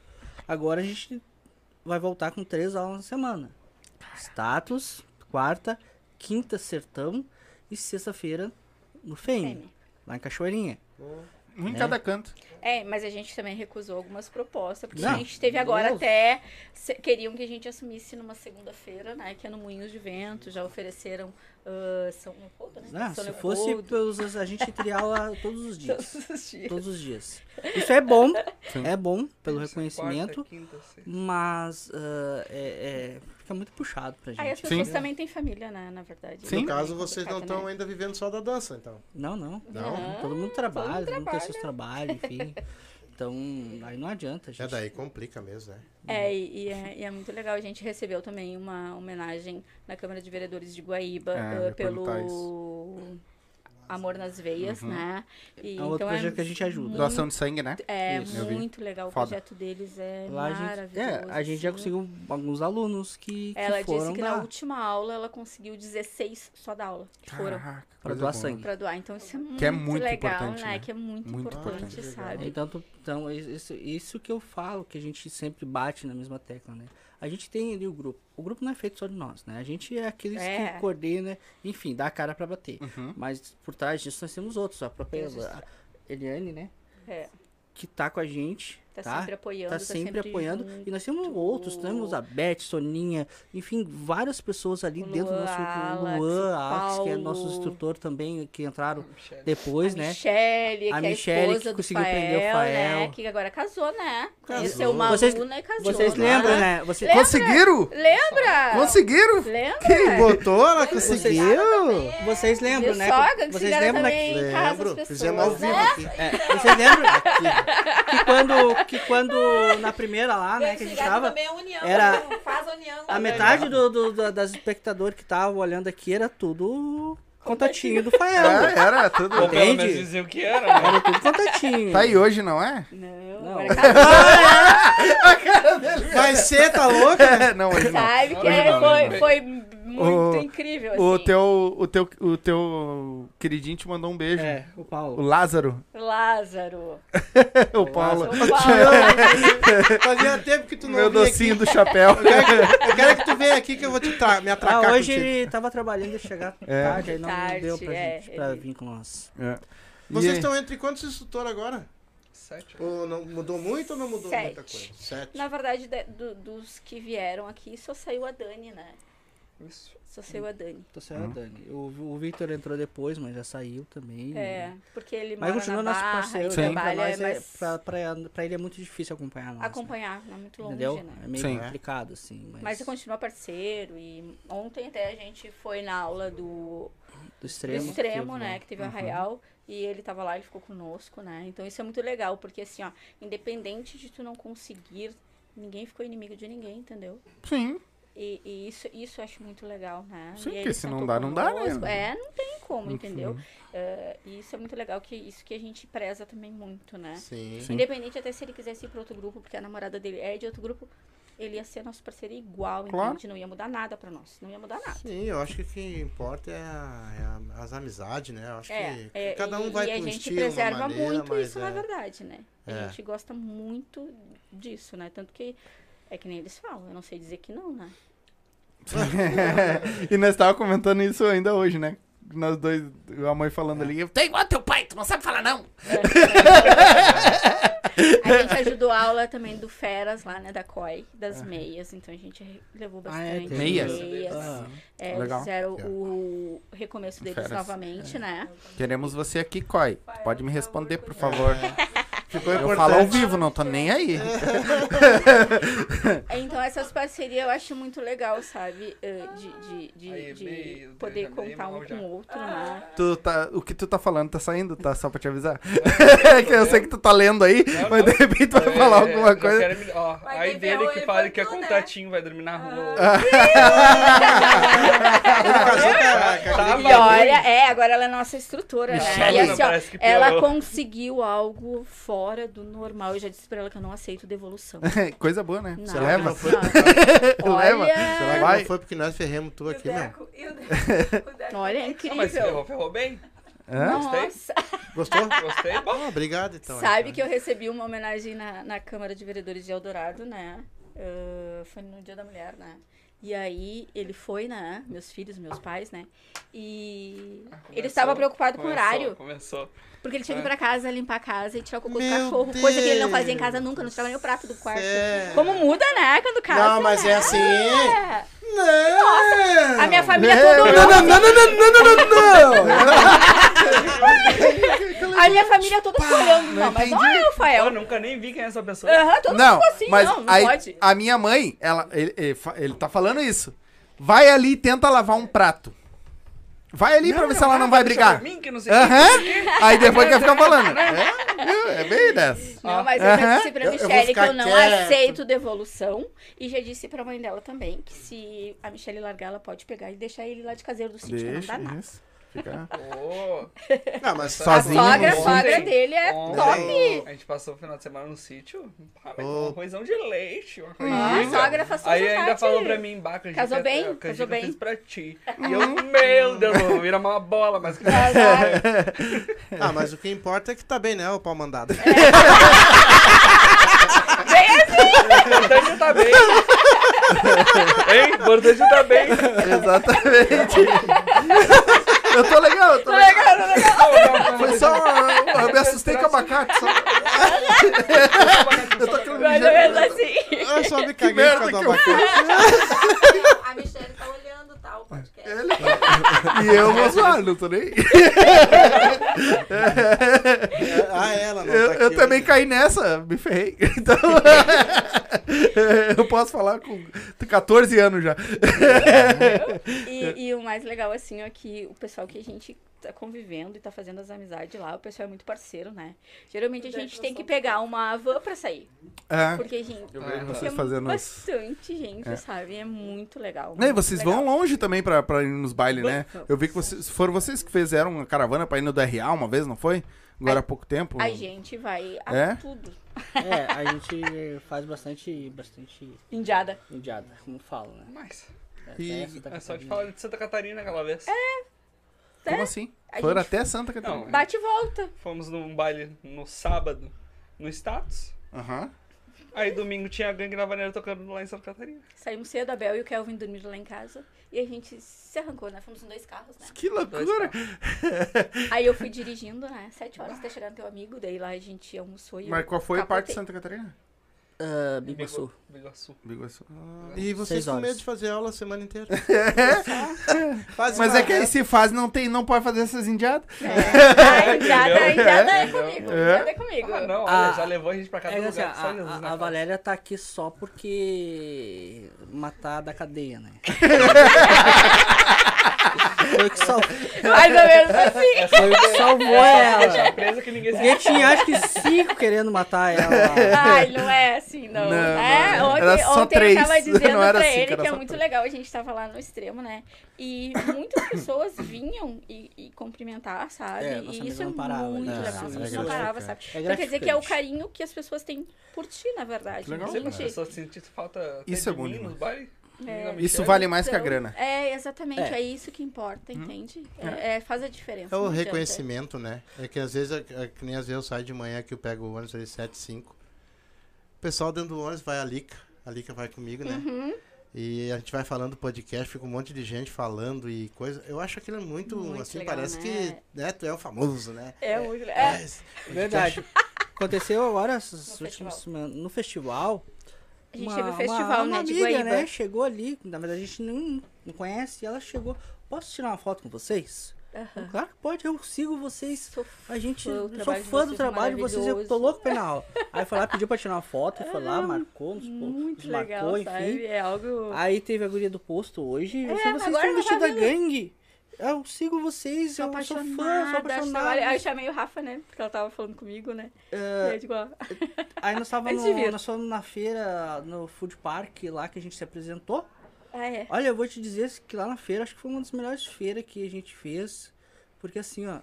Agora a gente vai voltar com três aulas na semana. Status, quarta, quinta sertão e sexta-feira no FEM, Fêmea. Lá em Cachoeirinha. Um em né? cada canto. É, mas a gente também recusou algumas propostas, porque Não, a gente teve agora Deus. até. se- queriam que a gente assumisse numa segunda-feira, né? Que é no Moinhos de Vento, já ofereceram ah, São Leopoldo, né? Ah, São se fosse, Leopoldo, pelos, a gente teria aula todos os dias. todos os dias. Todos os dias. Isso é bom, Sim. é bom pelo Quarta, reconhecimento, quinta, sexta. mas ah, é, é- fica muito puxado pra Aí as gente. pessoas Sim. também têm família, né? Na verdade. Sim. No caso, vocês não estão né? ainda vivendo só da dança, então. Não, não. Não? Todo mundo trabalha, todo mundo tem trabalha. seus trabalhos, enfim. Então, aí não adianta, gente. É daí, complica mesmo, né? É e, e é, e é muito legal. A gente recebeu também uma homenagem na Câmara de Vereadores de Guaíba É, perguntar pelo Amor nas Veias, né? E, É um outro então projeto que a gente ajuda. Doação de sangue, né? É Isso. Muito legal. Foda. O projeto deles é Lá a gente, maravilhoso. é, a gente já assim. conseguiu alguns alunos que, que Ela foram disse que dar na última aula ela conseguiu 16 só da aula. Que foram Caraca, pra doar sangue. pra doar. Então isso é muito, Que é muito legal, importante, né? né? Que é muito, Muito importante, importante. sabe? Então, então isso, isso que eu falo, que a gente sempre bate na mesma tecla, né? A gente tem ali o grupo. O grupo não é feito só de nós, né? A gente é aqueles É. que coordena, enfim, dá a cara pra bater. Uhum. Mas por trás disso nós temos outros. A própria Eliane, né? É. Que tá com a gente. Tá, Tá, sempre apoiando. Tá sempre apoiando. junto. E nós temos outros, temos a Beth, Soninha, enfim, várias pessoas ali O dentro do nosso Alex, Luan, Alex, que é nosso instrutor também, que entraram Michele. depois, a né? Michele, A que é Michele a que conseguiu Fael, prender o né? Fael. Que agora casou, né? Casou. Conheceu uma Vocês- aluna e casou. Vocês né? lembram, né? Você, Conseguiram? Lembra? Conseguiram? Lembra? Botou, ela Vocês- conseguiu. Vocês lembram, né? só? Que Vocês fizeram lembram também em casa as Lembro, fizemos ao vivo né? aqui. É, vocês lembram que quando, que quando na primeira lá, né, que a gente tava, também a união. era- né? Faz a união. a metade do, do- da- das espectadores que estavam olhando aqui era tudo contatinho do Fael. É, era tudo. Ou pelo Entende? menos diziam que era, né? Era tudo contatinho. Tá aí hoje, não é? Não, Não. Vai ser, tá louca? não, hoje não. Sabe que Hoje é- não, foi, não. foi muito O- incrível, O assim. teu, o, teu, o teu queridinho te mandou um beijo. É, o O Paulo. Lázaro. Lázaro. o Paulo. O Paulo. Fazia tempo que tu não Meu vinha docinho aqui. do chapéu. Eu quero, que, eu quero que tu venha aqui que eu vou te tra- me atracar Ah, hoje contigo. ele tava trabalhando e chegar É. tarde, aí não Tarde, deu pra é, gente pra ele- vir com nós. É. Vocês estão entre quantos instrutores agora? Sete. Ou não, mudou muito ou não mudou Sete. muita coisa? Sete. Na verdade, de- do- dos que vieram aqui, só saiu a Dani, né? Isso. Só saiu a Dani. Tô saindo, Dani. O, o Victor entrou depois, mas já saiu também. É, porque ele Mas mora continua na nosso Barra, parceiro, ele né? Pra, trabalha nós é, mais... pra, pra, pra ele é muito difícil acompanhar nós. né? acompanhar, não é muito longe, Entendeu? né? É meio Sim. complicado, assim. Mas, Mas ele continua parceiro e ontem até a gente foi na aula do, do do extremo. extremo, que né? teve, Que teve Uhum. Arraial. E ele tava lá, ele ficou conosco, né? Então isso é muito legal, porque assim, ó, independente de tu não conseguir, ninguém ficou inimigo de ninguém, entendeu? Sim. E, e isso, isso eu acho muito legal, né? Sim, porque se não dá, não dá, né? É, não tem como, entendeu? Eh, e isso é muito legal, que isso que a gente preza também muito, né? Sim. Sim. Independente até se ele quisesse ir para outro grupo, porque a namorada dele é de outro grupo, ele ia ser nosso parceiro igual, Claro. entende? Não ia mudar nada para nós, não ia mudar nada. Sim, eu acho que o que importa é, a- é a- as amizades, né? Eu acho É, que é, cada um e, vai e a com gente preserva uma maneira, muito mas isso, é... na verdade, né? A É. gente gosta muito disso, né? Tanto que é que nem eles falam, eu não sei dizer que não, né? e nós tava comentando isso ainda hoje, né? Nós dois, a mãe falando ali, eu tenho igual teu pai, tu não sabe falar não. A gente ajudou a aula também do Feras lá, né? Da COI, das meias. Então a gente levou Ah, é, bastante tem Meias? Ah, É, Legal. fizeram o recomeço deles Feras. novamente, né? Queremos você aqui, Coi. Pode me responder, por favor. Ficou Eu importante. falo ao vivo, não tô nem aí. Então essas parcerias eu acho muito legal, sabe? Eh, De, de, de, Aí, de meio, poder contar um com o outro, né? Tu tá, o que tu tá falando tá saindo, tá? Só pra te avisar. que eu sei que tu tá lendo aí, Não, mas de não. repente tu vai É, falar é, alguma coisa. quero Ó, aí dele que fala que é plantou, né? contatinho, vai dormir na rua. Ele casou com a- com a- Tá, E olha, é, agora ela é nossa instrutora, né? E assim, ó, ela conseguiu algo fora do normal. Eu já disse pra ela que eu não aceito devolução. Coisa boa, né? Não, Você leva? não foi? não. Leva. Será que Vai. não foi porque nós ferremos tu o aqui, meu? Deco- e o Deco- o Deco- Olha, é Ah, mas você incrível. ferrou, ferrou bem. Hã? Nossa, Gostou? Gostei. Bom, Ah, obrigado, então. sabe que eu recebi uma homenagem na, na Câmara de Vereadores de Eldorado, né? Ah, foi no Dia da Mulher, né? E aí ele foi, né? Meus filhos, meus pais, né? E ele estava preocupado com o começou, horário. Começou. Porque ele tinha que ir pra casa, limpar a casa e tirar o cocô do Meu cachorro. Coisa que ele não fazia em Deus. casa nunca, não tirava nem o prato do quarto. É. Como muda, né? Quando casa. Não, mas né? é assim. É. Não! A minha família Não, todo não, mundo. não, não, não, não, não, não. A minha família toda ficou olhando. Não, mas não é o Eu Fael. nunca nem vi quem é essa pessoa. Aham, todo Não, mundo ficou assim. mas não, não aí, pode. a minha mãe, ela, ele, ele, ele tá falando isso. Vai ali e tenta lavar um prato. Vai ali pra ver se ela não vai deixa brigar. mim, que não sei quê. Aí depois quer ficar falando. É, é bem dessa. Não, mas eu já Aham. disse pra Eu- eu Michelle que eu não quieto. aceito devolução. E já disse pra mãe dela também que se a Michelle largar, ela pode pegar e deixar ele lá de caseiro do sítio, que não Deixa dá nada. isso. Fica... Ô, Não, mas Sozinho, A sogra, a sogra dele é ontem top. A gente passou o final de semana no sítio. pá, com um arrozão de leite. Uma Ah, a sogra faz Aí ainda falou pra mim, canjica, Casou bem? canjica Casou eu bem? fiz pra ti. E eu, meu Deus, vou virar uma bola, mas... Ah, mas o que importa é que tá bem, né, o pau mandado. O importante é tá bem. Hein? O importante é tá bem. Exatamente. Eu tô legal, eu tô legal. Não, não, Foi só. Eu me assustei com abacate. Só. Eu tô aqui no Mais ou menos assim. Eu só me caguei merda por causa que do eu abacate. A Michelle tá olhando, tá, o podcast. E eu vou zoar, não tô nem. aí. Ah, ela não Eu, tá eu aqui também hoje. caí nessa, me ferrei. Então. eu posso falar com 14 anos já. E, e o mais legal, assim, é que o pessoal que a gente tá convivendo e tá fazendo as amizades lá, o pessoal é muito parceiro, né? Geralmente a gente tem que pegar uma van pra sair. É. Porque, gente, Eu vejo Ah, vocês é fazendo isso. bastante gente, É. sabe? É muito legal. E muito vocês legal. vão longe também pra, pra ir nos bailes, né? Eu vi que vocês, foram vocês que fizeram uma caravana pra ir no DRA uma vez, não foi? Agora há pouco tempo. A gente vai a É? tudo. É, a gente faz bastante, bastante Indiada. indiada, como fala, né? Mas É, E- da é só te Catarina. falar de Santa Catarina aquela vez. Como assim? A Foram gente- até Santa Catarina. Não, Bate e volta. Fomos num baile no sábado, no status. Aham. Aí domingo tinha a gangue na vaneira tocando lá em Santa Catarina. Saímos cedo, a Bel e o Kelvin dormiram lá em casa. E a gente se arrancou, né? Fomos em dois carros, né? Que loucura. Aí eu fui dirigindo, né? Sete horas até chegar no teu amigo. Daí lá a gente almoçou e Mas qual foi a parte de capotei. Santa Catarina? Ah, Biguaçu. Biguaçu. Biguaçu. Ah. E vocês com medo de fazer aula a semana inteira. Faz Mas é que aí se faz, não, tem, não pode fazer essas indiadas. É, a indiada, a indiada é comigo. É. A indiada é comigo. Ah, não, olha, Ah, já levou a gente pra cada É assim, lugar. só a, a- a. Valéria tá aqui só porque matar da cadeia, né? Foi o que, sal... Mais ou menos assim. Foi o que salvou ela. Deixa presa que ninguém Porque tinha acho que cinco querendo matar ela. Ai, não é assim, não. Não, é, não. ontem, Era só ontem três. eu tava dizendo Não era pra cinco, ele era que é muito três. legal. A gente tava lá no extremo, né? E muitas pessoas vinham e, e cumprimentar, sabe? É, e isso é parava, muito né? legal. É, Isso é não parava, gratificante. sabe? É Então quer dizer que é o carinho que as pessoas têm por ti, na verdade. Legal. Sei. as pessoas sentindo falta Isso é de bom mim demais. nos bailes. É. Isso vale mais que a Então, grana. É, exatamente. É, É. isso que importa, entende? É, é, faz a diferença. É o reconhecimento, né? É que às vezes, é, é que nem às vezes eu saio de manhã que eu pego o ônibus ali 7, 5. O pessoal dentro do ônibus vai a Lica. A Lica vai comigo, né? Uhum. E a gente vai falando podcast, fica um monte de gente falando e coisa. Eu acho aquilo muito, Muito assim, legal, parece né? que né, tu é o famoso, né? É muito legal. É. Verdade. Aconteceu agora essas No últimas festival. semanas no festival. A gente uma- teve o uma- festival, uma né, de amiga, né? Chegou ali, na verdade a gente não, não conhece, e ela chegou. Posso tirar uma foto com vocês? Aham. Claro que pode, eu sigo vocês. Sou A gente, sou fã do trabalho de vocês, eu tô louco pra aula. Aí foi lá, pediu pra tirar uma foto, foi lá, marcou, nos, Muito marcou, legal, enfim. sabe? É algo... Aí teve a guria do posto hoje. É, vocês estão vestidos da gangue. Eu sigo vocês, Sou eu sou fã, sou apaixonada, Aí eu chamei o Rafa, né? Porque ela tava falando comigo, né? E aí, ó, Aí nós estávamos nós fomos na feira, no Food Park, lá que a gente se apresentou. ah, é. Olha, eu vou te dizer que lá na feira, acho que foi uma das melhores feiras que a gente fez. Porque assim, ó,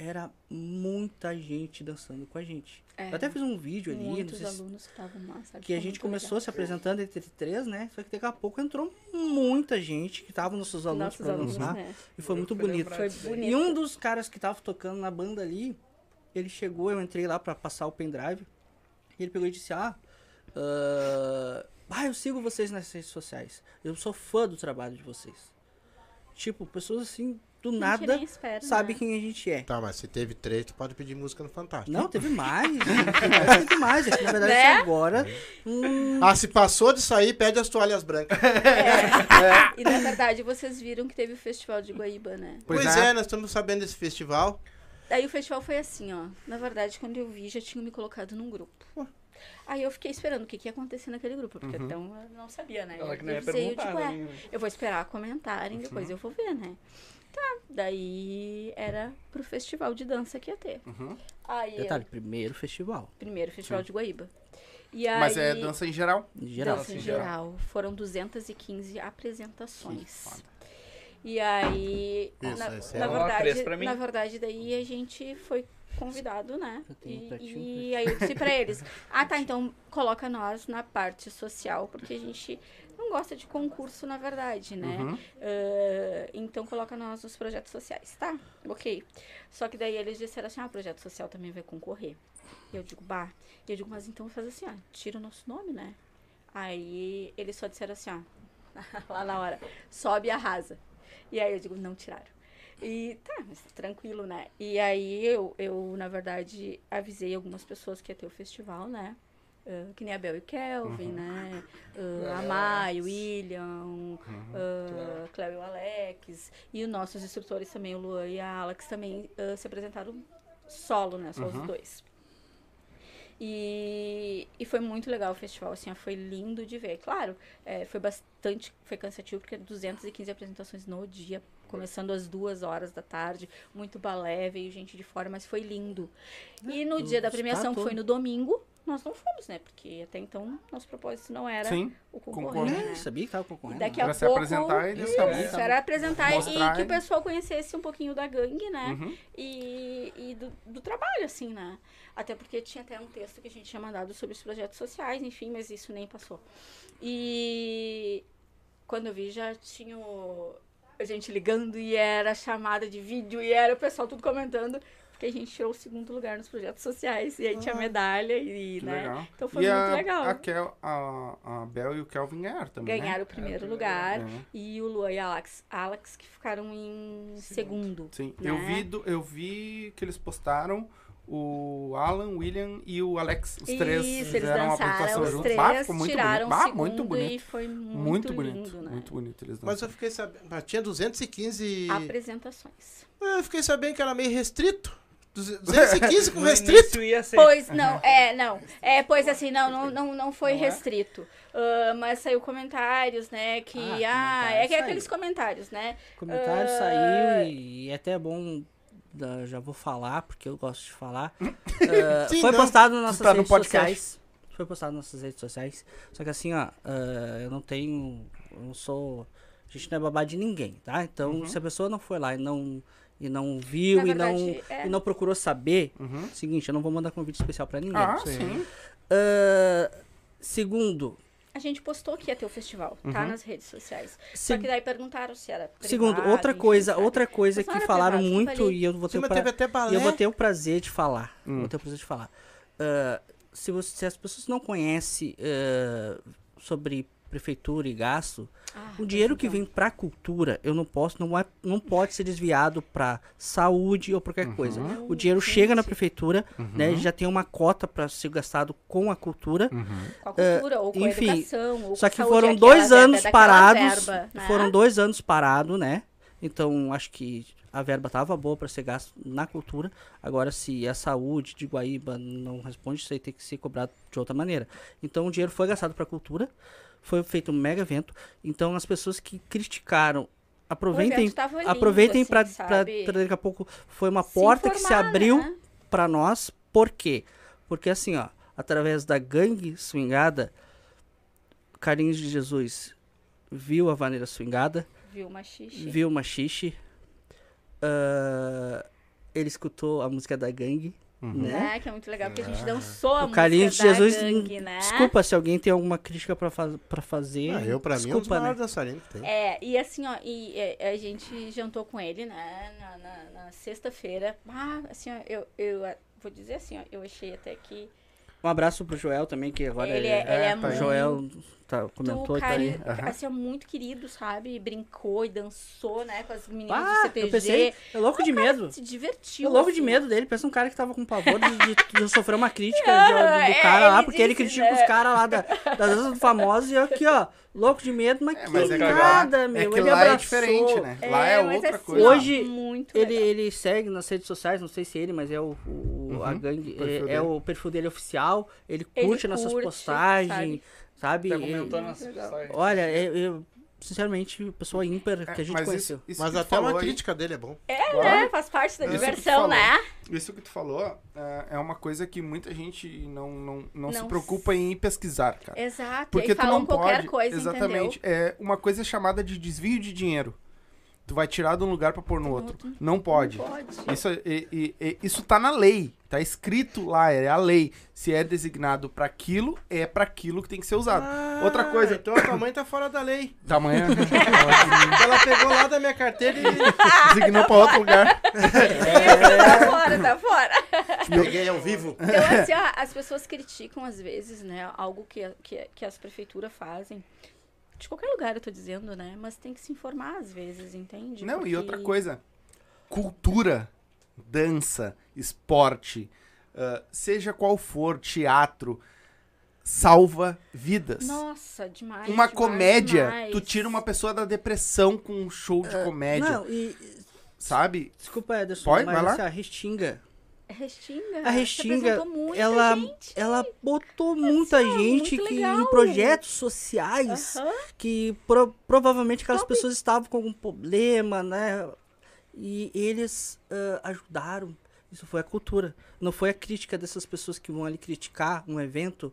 era muita gente dançando com a gente. É. Eu até fiz um vídeo ali, Muitos se- alunos que estavam lá, sabe? que a gente muito começou legal. se apresentando entre três, né? Só que daqui a pouco entrou muita gente que tava nossos alunos Nossos pra alunos, dançar. né? E foi muito Foi bonito. Foi bonito. E um dos caras que tava tocando na banda ali, ele chegou, eu entrei lá pra passar o pendrive. E ele pegou e disse: Ah, ah, ah, eu sigo vocês nas redes sociais. Eu sou fã do trabalho de vocês. Tipo, pessoas assim, do A gente nada, nem espera, sabe né? quem a gente é. Tá, mas se teve três, tu pode pedir música no Fantástico. Não, teve mais. teve mais. É que, na verdade, Né? agora. hum, Ah, se passou disso aí, pede as toalhas brancas. E na verdade, vocês viram que teve o festival de Guaíba, né? Pois Pois, é. é. nós estamos sabendo desse festival. Aí o festival foi assim, ó. Na verdade, quando eu vi, já tinham me colocado num grupo. Aí eu fiquei esperando o que, que ia acontecer naquele grupo, porque então eu não sabia, né? Ela que não eu ia eu, perguntar, tipo, é, né? eu vou esperar comentarem, depois eu vou ver, né? Tá, daí era pro festival de dança que ia ter. Aí, Detalhe, primeiro festival. primeiro festival de Guaíba. E aí, Mas é dança em geral? Em geral. dança em geral. geral. Foram 215 apresentações. Que foda. E aí, Isso, na, é na verdade, pra mim. na verdade, daí a gente foi convidado, né? Eu E, e aí eu disse pra eles, ah tá, então coloca nós na parte social, porque a gente não gosta de concurso, na verdade, né? Uhum. Ah, então coloca nós nos projetos sociais, tá? Ok. Só que daí eles disseram assim, ah, o projeto social também vai concorrer. E eu digo, bah. E eu digo, mas então faz assim, ó, tira o nosso nome, né? Aí eles só disseram assim, ó, lá na hora, sobe e arrasa. E aí eu digo, não tiraram. E tá, mas tranquilo, né? E aí eu, eu, na verdade, avisei algumas pessoas que ia ter o festival, né? Ah, que nem a Bel e Kelvin, né? Ah, a Mai, o William, uh, Cléo e o Alex. E os nossos instrutores também, o Luan e a Alex, também ah, se apresentaram solo, né? Só Uhum. os dois. E, e foi muito legal o festival, assim, foi lindo de ver. Claro, é, foi bastante, foi cansativo, porque 215 apresentações no dia, começando às duas horas da tarde, muito balé, veio gente de fora, mas foi lindo. E no dia da premiação, que foi no domingo, nós não fomos, né? Porque até então, nosso propósito não era Sim. o concorrer. concorrer, É, né? sabia que tava E concorrendo. daqui Era a se pouco. apresentar e isso, acabou. era apresentar Mostrar e que e- o pessoal conhecesse um pouquinho da gangue, né? Uhum. E, e do, do trabalho, assim, né? Até porque tinha até um texto que a gente tinha mandado sobre os projetos sociais, enfim, mas isso nem passou. E quando eu vi, já tinha o- a gente ligando e era chamada de vídeo e era o pessoal tudo comentando. Porque a gente tirou o segundo lugar nos projetos sociais. E aí tinha medalha e, Que né? legal. Então foi e muito a, legal. A, Kel, a, a Bel e o Kelvin ganharam também, Ganharam né? o primeiro lugar. É. E o Luan e a Alex, Alex que ficaram em segundo. Sim, né? eu, vi do- eu vi que eles postaram o Alan, o William e o Alex, os três Isso, eles fizeram uma dançaram, apresentação os juntos. três Bah, ficou muito tiraram bonito. Bah, o muito segundo bonito. e foi muito, Muito bonito, lindo, né? muito bonito eles Mas dançaram. eu fiquei sabendo. mas Tinha 215. Apresentações. Eu fiquei sabendo que era meio restrito. 215 com No restrito. início ia ser. Pois, não, é, não. É, pois assim, não, não, não, não foi Não é? restrito. Ah, mas saiu comentários, né, que, Ah, ah, comentário é que é aqueles comentários, né? Comentário Ah, saiu e, e é até bom. da- já vou falar, porque eu gosto de falar. Ah, Sim, foi não. postado nas nossas tá no redes podcast. sociais. Foi postado nas nossas redes sociais. Só que assim, ó, ah, eu não tenho. Eu não sou. A gente não é babá de ninguém, tá? Então, Uhum. se a pessoa não foi lá e não, e não viu Na e, não, verdade, é. e não procurou saber, Uhum. seguinte, eu não vou mandar convite especial pra ninguém. Ah, Sim. sim. Ah, segundo, A gente postou que ia ter o festival, tá? Nas redes sociais. Só se- que daí perguntaram se era privado, segundo, outra coisa, sabe? outra coisa que falaram privado, muito eu falei. e eu vou ter Sim, pra- teve até balé. E eu vou ter o prazer de falar. Hum. Vou ter o prazer de falar. Ah, se, você- se as pessoas não conhecem ah, sobre prefeitura e gasto, Ah, o dinheiro que vem pra cultura, eu não posso, não, é, não pode ser desviado pra saúde ou pra qualquer coisa. O dinheiro Gente. chega na prefeitura, Uhum. né? Já tem uma cota pra ser gastado com a cultura. Uhum. Com a cultura, ou com a enfim, educação, ou Só com que saúde, foram dois verba, anos daquela parados. verba, né? Foram dois anos parados, né? Então, acho que a verba tava boa para ser gasto na cultura. Agora, se a saúde de Guaíba não responde, isso aí tem que ser cobrado de outra maneira. Então, o dinheiro foi gastado para cultura. Foi feito um mega evento. Então, as pessoas que criticaram, aproveitem, lindo, aproveitem assim, para daqui a pouco foi uma Se porta que se informar, abriu né? para nós. Por quê? Porque assim, ó, através da gangue swingada, Carlinhos de Jesus viu a vaneira swingada, Viu, machixe. viu o machixe, ah, ele escutou a música da gangue, Uhum. né? Né? Que é muito legal, porque a gente dançou a O Carlinhos de música Jesus, gangue, né? desculpa se alguém tem alguma crítica pra, faz, pra fazer. Ah, eu, pra mim, é um dos desculpa, né? que tem. É, e assim, ó, e, é, a gente jantou com ele, né, na, na- na sexta-feira. Ah, assim, ó, eu, eu ah, vou dizer assim, ó, eu achei até que Um abraço pro Joel também, que agora ele, ele, é, ele é, tá o muito Joel tá, comentou, tá aí. cari- assim, é muito querido, sabe? Brincou e dançou, né, com as meninas Ah, do CTG. eu pensei, eu louco de medo. Se divertiu. Eu louco de assim. medo dele, pensa um cara que tava com pavor de, de, de sofrer uma crítica Não, de- do, é, cara lá, ele porque ele disse, critica né? os caras lá da, das danças do famoso e eu aqui, ó, louco de medo, mas É, que mas é que lá- nada, é meu. que ele lá é abraçou. diferente, né? Lá é outra assim, coisa. Hoje, muito Ele, ele segue nas redes sociais, não sei se ele, mas é o, o- a Uhum, gangue, perfil é, é dele. o perfil dele oficial, ele Ele curte nossas curte, postagens, sabe? Tá E- comentando stories. olha, é- eu, sinceramente, pessoa ímpar que a gente É, mas conheceu. isso, isso Mas até uma aí- crítica dele é bom. É, Claro. né? Faz parte da Isso diversão, falou. né? Isso que tu falou é, é uma coisa que muita gente não, não, não, se Não preocupa em pesquisar, cara. Exato. Porque e tu falam não qualquer pode. coisa, exatamente. entendeu? É uma coisa chamada de desvio de dinheiro. Tu vai tirar de um lugar pra pôr no outro. Não pode. Não pode. Isso, e- e- e- isso tá na lei. Tá escrito lá, é a lei. Se é designado pra aquilo, é pra aquilo que tem que ser usado. Outra coisa- Então a tua mãe tá fora da lei. Tamanho Ela pegou lá da minha carteira e designou pra outro lugar. Tá fora, tá fora. peguei ao vivo. Então, assim, ó, as pessoas criticam às vezes, né? Algo que, que, que as prefeituras fazem. De qualquer lugar, eu tô dizendo, né? Mas tem que se informar às vezes, entende? Não, e outra Porque- coisa. Cultura, dança, esporte, ah, seja qual for, teatro, salva vidas. Nossa, demais. uma demais, comédia, demais. tu tira uma pessoa da depressão com um show de comédia, Não, e. sabe? Desculpa, Ederson, Pode? mas Vai lá. a Restinga. Restinga. A Restinga, ela, gente. ela botou muita ó, gente que, legal. em projetos sociais Aham. que pro- provavelmente aquelas pessoas estavam com algum problema, né? E eles ah, ajudaram. Isso foi a cultura. Não foi a crítica dessas pessoas que vão ali criticar um evento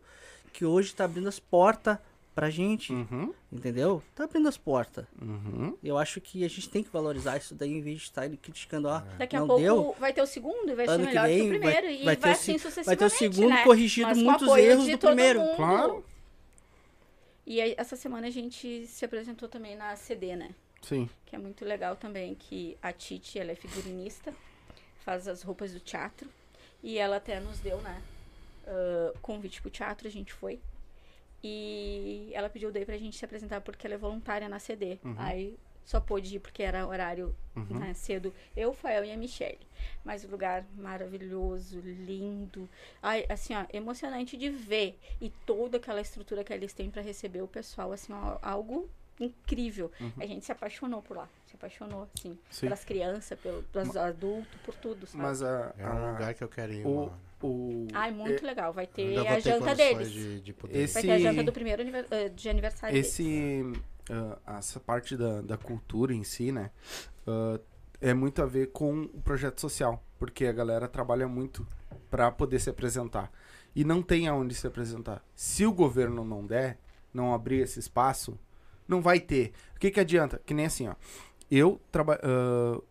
que hoje está abrindo as portas pra gente, Uhum, entendeu? Tá abrindo as portas. uhum. Eu acho que a gente tem que valorizar isso daí em vez de estar criticando, ó, Daqui a não pouco deu. vai ter o segundo e vai ser Ano que melhor que, vem o vai- primeiro. vai e vai ter o assim sucessivamente, vai ter o segundo né? corrigido Mas muitos erros do primeiro. mundo. Claro. E aí, essa semana a gente se apresentou também na CD, né? Sim. Que é muito legal também, que a Titi, ela é figurinista, faz as roupas do teatro. E ela até nos deu, né? ah, convite pro teatro, a gente foi. E ela pediu daí pra gente se apresentar porque ela é voluntária na CD. Aí só pôde ir porque era horário né, cedo. Eu, Fael e a Michelle. Mas o lugar maravilhoso, lindo. Ai, assim, ó, emocionante de ver. E toda aquela estrutura que eles têm pra receber o pessoal, assim, ó, algo incrível. A gente se apaixonou por lá. Se apaixonou, assim, Sim. pelas crianças, pelo, pelos adultos, por tudo, sabe? Mas a, É um a- lugar que eu quero ir. o, uma- o Ai, muito legal. Vai ter a janta deles. De, de poder Esse- Vai ter a janta do primeiro eh, de aniversário deles. esse ah, essa parte da, da cultura em si, né? ah, é muito a ver com o projeto social, porque a galera trabalha muito para poder se apresentar e não tem aonde se apresentar. Se o governo não der, não abrir esse espaço, não vai ter. O que que adianta? Que nem assim, ó. Eu trabalho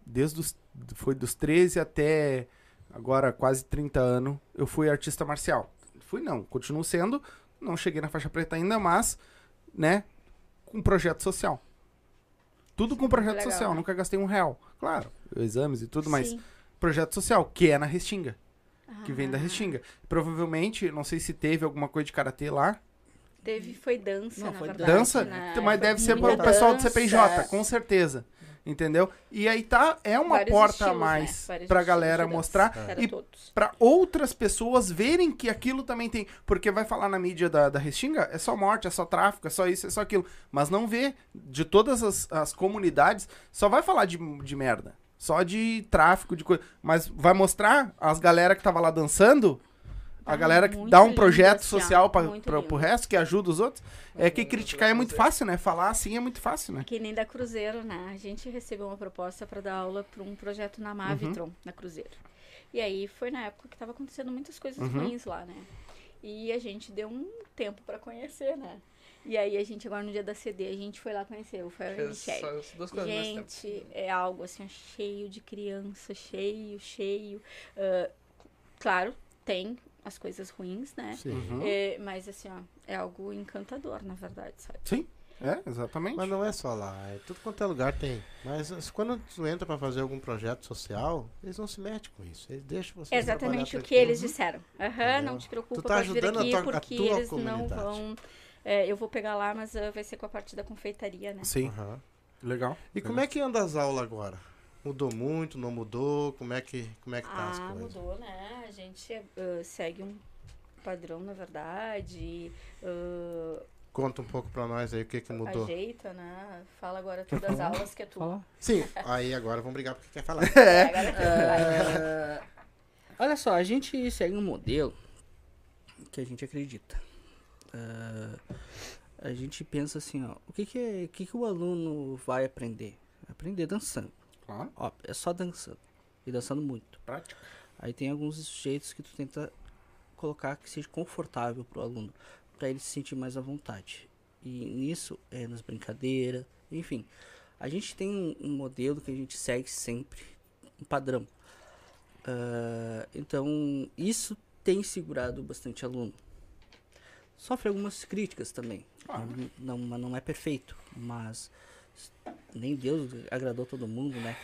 desde os foi dos 13 até agora quase 30 anos, eu fui artista marcial. Fui não, continuo sendo, não cheguei na faixa preta ainda, mas né, com projeto social. Tudo com projeto legal, social, né? nunca gastei um real. Claro, exames e tudo, mas Sim. projeto social, que é na Restinga, que vem da Ah, Restinga. Provavelmente, não sei se teve alguma coisa de karatê lá. Teve, foi dança, Não, na foi verdade. Dança, né? mas Foi deve ser para o pessoal do. CPJ, com certeza. Entendeu? E aí tá, é uma Vários porta estilos, a mais né? Vários pra estilos galera mostrar Era e pra outras pessoas verem que aquilo também tem. Porque vai falar na mídia da, da Restinga, é só morte, é só tráfico, é só isso, é só aquilo. Mas não vê de todas as, as comunidades, só vai falar de, de merda. Só de tráfico, de coisa. Mas vai mostrar as galera que tava lá dançando, a Ah, galera que dá um projeto social pra, pra, pro resto, que ajuda os outros. É que criticar é muito fácil, né? Falar assim é muito fácil, né? Que nem da Cruzeiro, né? A gente recebeu uma proposta para dar aula para um projeto na Mavitron, na Cruzeiro. E aí foi na época que tava acontecendo muitas coisas Uhum. ruins lá, né? E a gente deu um tempo para conhecer, né? E aí a gente, agora no dia da CD, a gente foi lá conhecer o Fez Michelle. Gente, é algo assim, ó, cheio de criança, cheio, cheio. Ah, claro, tem as coisas ruins, né? Sim. Uhum. É, mas assim, ó, é algo encantador, na verdade, sabe? Sim, é, exatamente. Mas não é só lá, é tudo quanto é lugar tem. Mas as- quando tu entra pra fazer algum projeto social, eles não se metem com isso. Eles deixam você É exatamente o que eles disseram. Aham, Entendeu? não te preocupa, Tu tá pode vir aqui, tua- a porque tua eles não comunidade. vão... é, eu vou pegar lá, mas ah, vai ser com a parte da confeitaria, né? Sim, Aham. legal. E como é que anda as aulas agora? Mudou muito, não mudou? Como é que, como é que tá as Ah, coisas? mudou, né? A gente ah, segue um padrão, na verdade, ah, Conta um pouco pra nós aí o que que mudou. ajeita, né? Fala agora todas as aulas que é tu. Fala. Sim, aí agora vamos brigar porque quer falar. É, é tu, vai. É, olha só, a gente segue um modelo que a gente acredita. É, a gente pensa assim, ó, o que que, é- o que que o aluno vai aprender? Aprender dançando. Claro, Ó, é só dançando. E dançando muito. Aí tem alguns jeitos que tu tenta colocar que seja confortável pro aluno, para ele se sentir mais à vontade. E nisso é nas brincadeiras, enfim. A gente tem um, um modelo que a gente segue sempre, um padrão. Ah, então, isso tem segurado bastante aluno. Sofre algumas críticas também. Não, não, não é perfeito, mas nem Deus agradou todo mundo, né?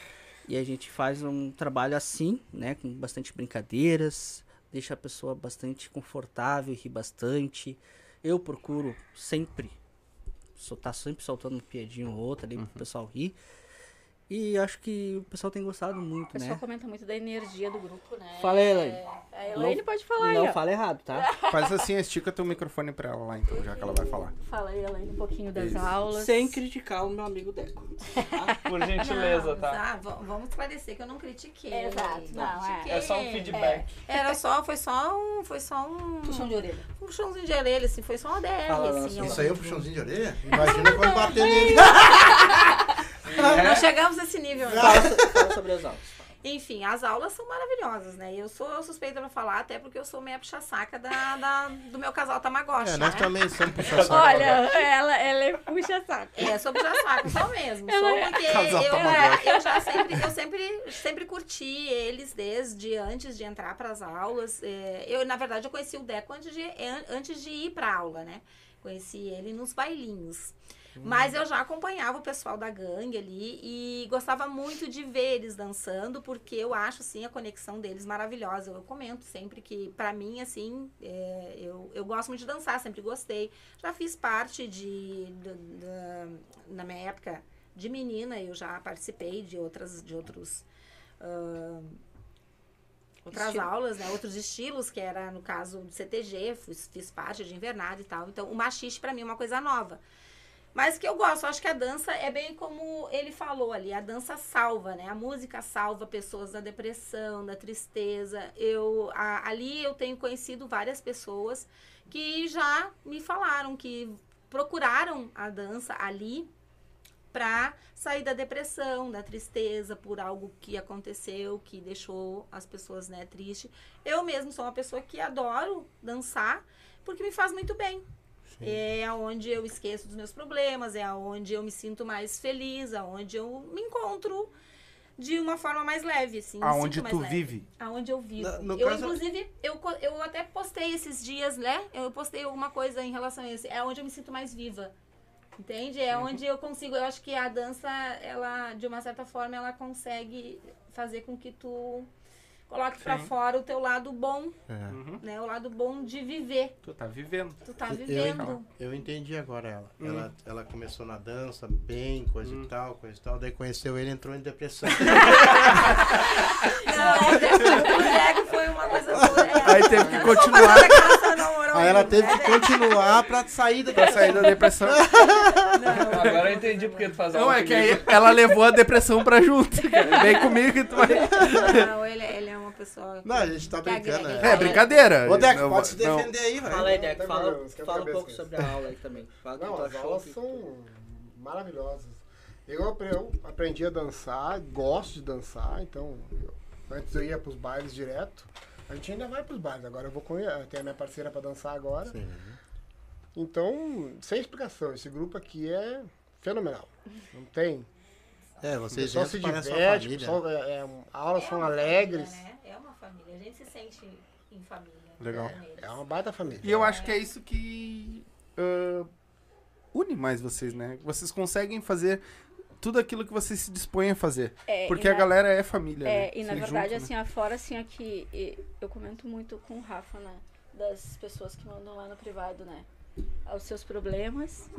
E a gente faz um trabalho assim, né? Com bastante brincadeiras, deixa a pessoa bastante confortável, ri bastante. Eu procuro sempre soltar sempre soltando um piadinho ou outro ali pro pessoal rir. E acho que o pessoal tem gostado O muito, pessoal né? comenta muito da energia do grupo, né? Fala aí, Elaine. A Elaine pode falar aí, Não ó. fala errado, tá? Faz assim, estica teu microfone pra ela lá, então, já que ela vai falar. Fala aí, Elaine, um pouquinho das Isso. aulas. Sem criticar o meu amigo Deco. Por gentileza, Não, tá? v- vamos esclarecer que eu não critiquei. Exato, não, é. critiquei. É só um feedback. É, era só, foi só um, foi só um, Puxão de orelha. um puxãozinho de orelha, assim, foi só uma DR, Fala, assim. Isso aí é um puxãozinho de orelha? Imagina quando bater nele. Não chegamos nesse nível, né? Fala, fala sobre as aulas. Enfim, as aulas são maravilhosas, né? Eu sou suspeita pra falar, até porque eu sou meia puxa-saca da, da- do meu casal Tamagotchi, É, né? nós também somos puxa-saco. Olha, ela, ela é puxa-saco. É, sou puxa-saco, só mesmo. Ela Sou é- porque eu, Tamagotchi. eu já sempre, eu sempre, sempre curti eles desde antes de entrar pras aulas. É, eu, na verdade, eu conheci o Deco antes de, an- antes de ir pra aula, né? Conheci ele nos bailinhos. Mas eu já acompanhava o pessoal da gangue ali e gostava muito de ver eles dançando, porque eu acho, sim, a conexão deles maravilhosa. Eu comento sempre que, pra mim, assim, é, eu, eu gosto muito de dançar, sempre gostei. Já fiz parte de, da- da- na minha época de menina, eu já participei de outras, de outros... ah, Outras Estilo. aulas, né? Outros estilos, que era no caso do CTG, fiz, fiz parte de invernada e tal. Então, o machiste pra mim é uma coisa nova. Mas que eu gosto, acho que a dança é bem como ele falou ali, a dança salva, né? A música salva pessoas da depressão, da tristeza. Eu a- ali eu tenho conhecido várias pessoas que já me falaram que procuraram a dança ali para sair da depressão, da tristeza por algo que aconteceu, que deixou as pessoas, né, tristes. Eu mesmo sou uma pessoa que adoro dançar porque me faz muito bem. É onde eu esqueço dos meus problemas, é onde eu me sinto mais feliz, aonde eu me encontro de uma forma mais leve, assim. Aonde tu leve. vive. Aonde eu vivo. Na- no eu, caso- inclusive, eu, eu até postei esses dias, né? Eu postei alguma coisa em relação a isso. É onde eu me sinto mais viva. Entende? É Uhum. onde eu consigo. Eu acho que a dança, ela, de uma certa forma, ela consegue fazer com que tu coloque pra Sim. fora o teu lado bom, É. Uhum. né? O lado bom de viver. Tu tá vivendo. Tu tá Eu- vivendo. Eu entendi agora ela. Hum. ela. Ela começou na dança, bem, coisa e tal, coisa e tal. Daí conheceu ele entrou em depressão. Não, o Diego foi uma coisa boa. É. Aí teve que continuar Aí ela teve que continuar pra sair da pra sair da depressão. Agora eu entendi porque tu faz Não, aula é que aí ela levou a depressão pra junto. cara. Vem comigo que tu vai. Não, ele, ele é uma pessoa. Não, a gente tá brincando. né? É, brincadeira. Ô, Deco, Não, pode se não. defender aí, velho. Fala aí, não Deco. Fala, fala um pouco sobre a aula aí também. Fala Não, as aulas que- são maravilhosas. Eu, apre- eu aprendi a dançar, gosto de dançar, então eu- antes eu ia pros bailes direto. A gente ainda vai pros bailes, agora eu vou com a minha parceira pra dançar agora. Sim. Então, sem explicação, esse grupo aqui é fenomenal. Não tem. É, vocês pessoal se diverte, pessoal, é, é, aulas É são alegres. família, né? É uma família. A gente se sente em família. Legal. com eles. É uma baita família. E eu acho que é isso que ah, une mais vocês, né? Vocês conseguem fazer tudo aquilo que vocês se dispõem a fazer. É, Porque a na- galera é família. É, né? e na verdade, juntos, assim, afora, assim, aqui, eu comento muito com o Rafa, né? Das pessoas que mandam lá no privado, né? Os seus problemas,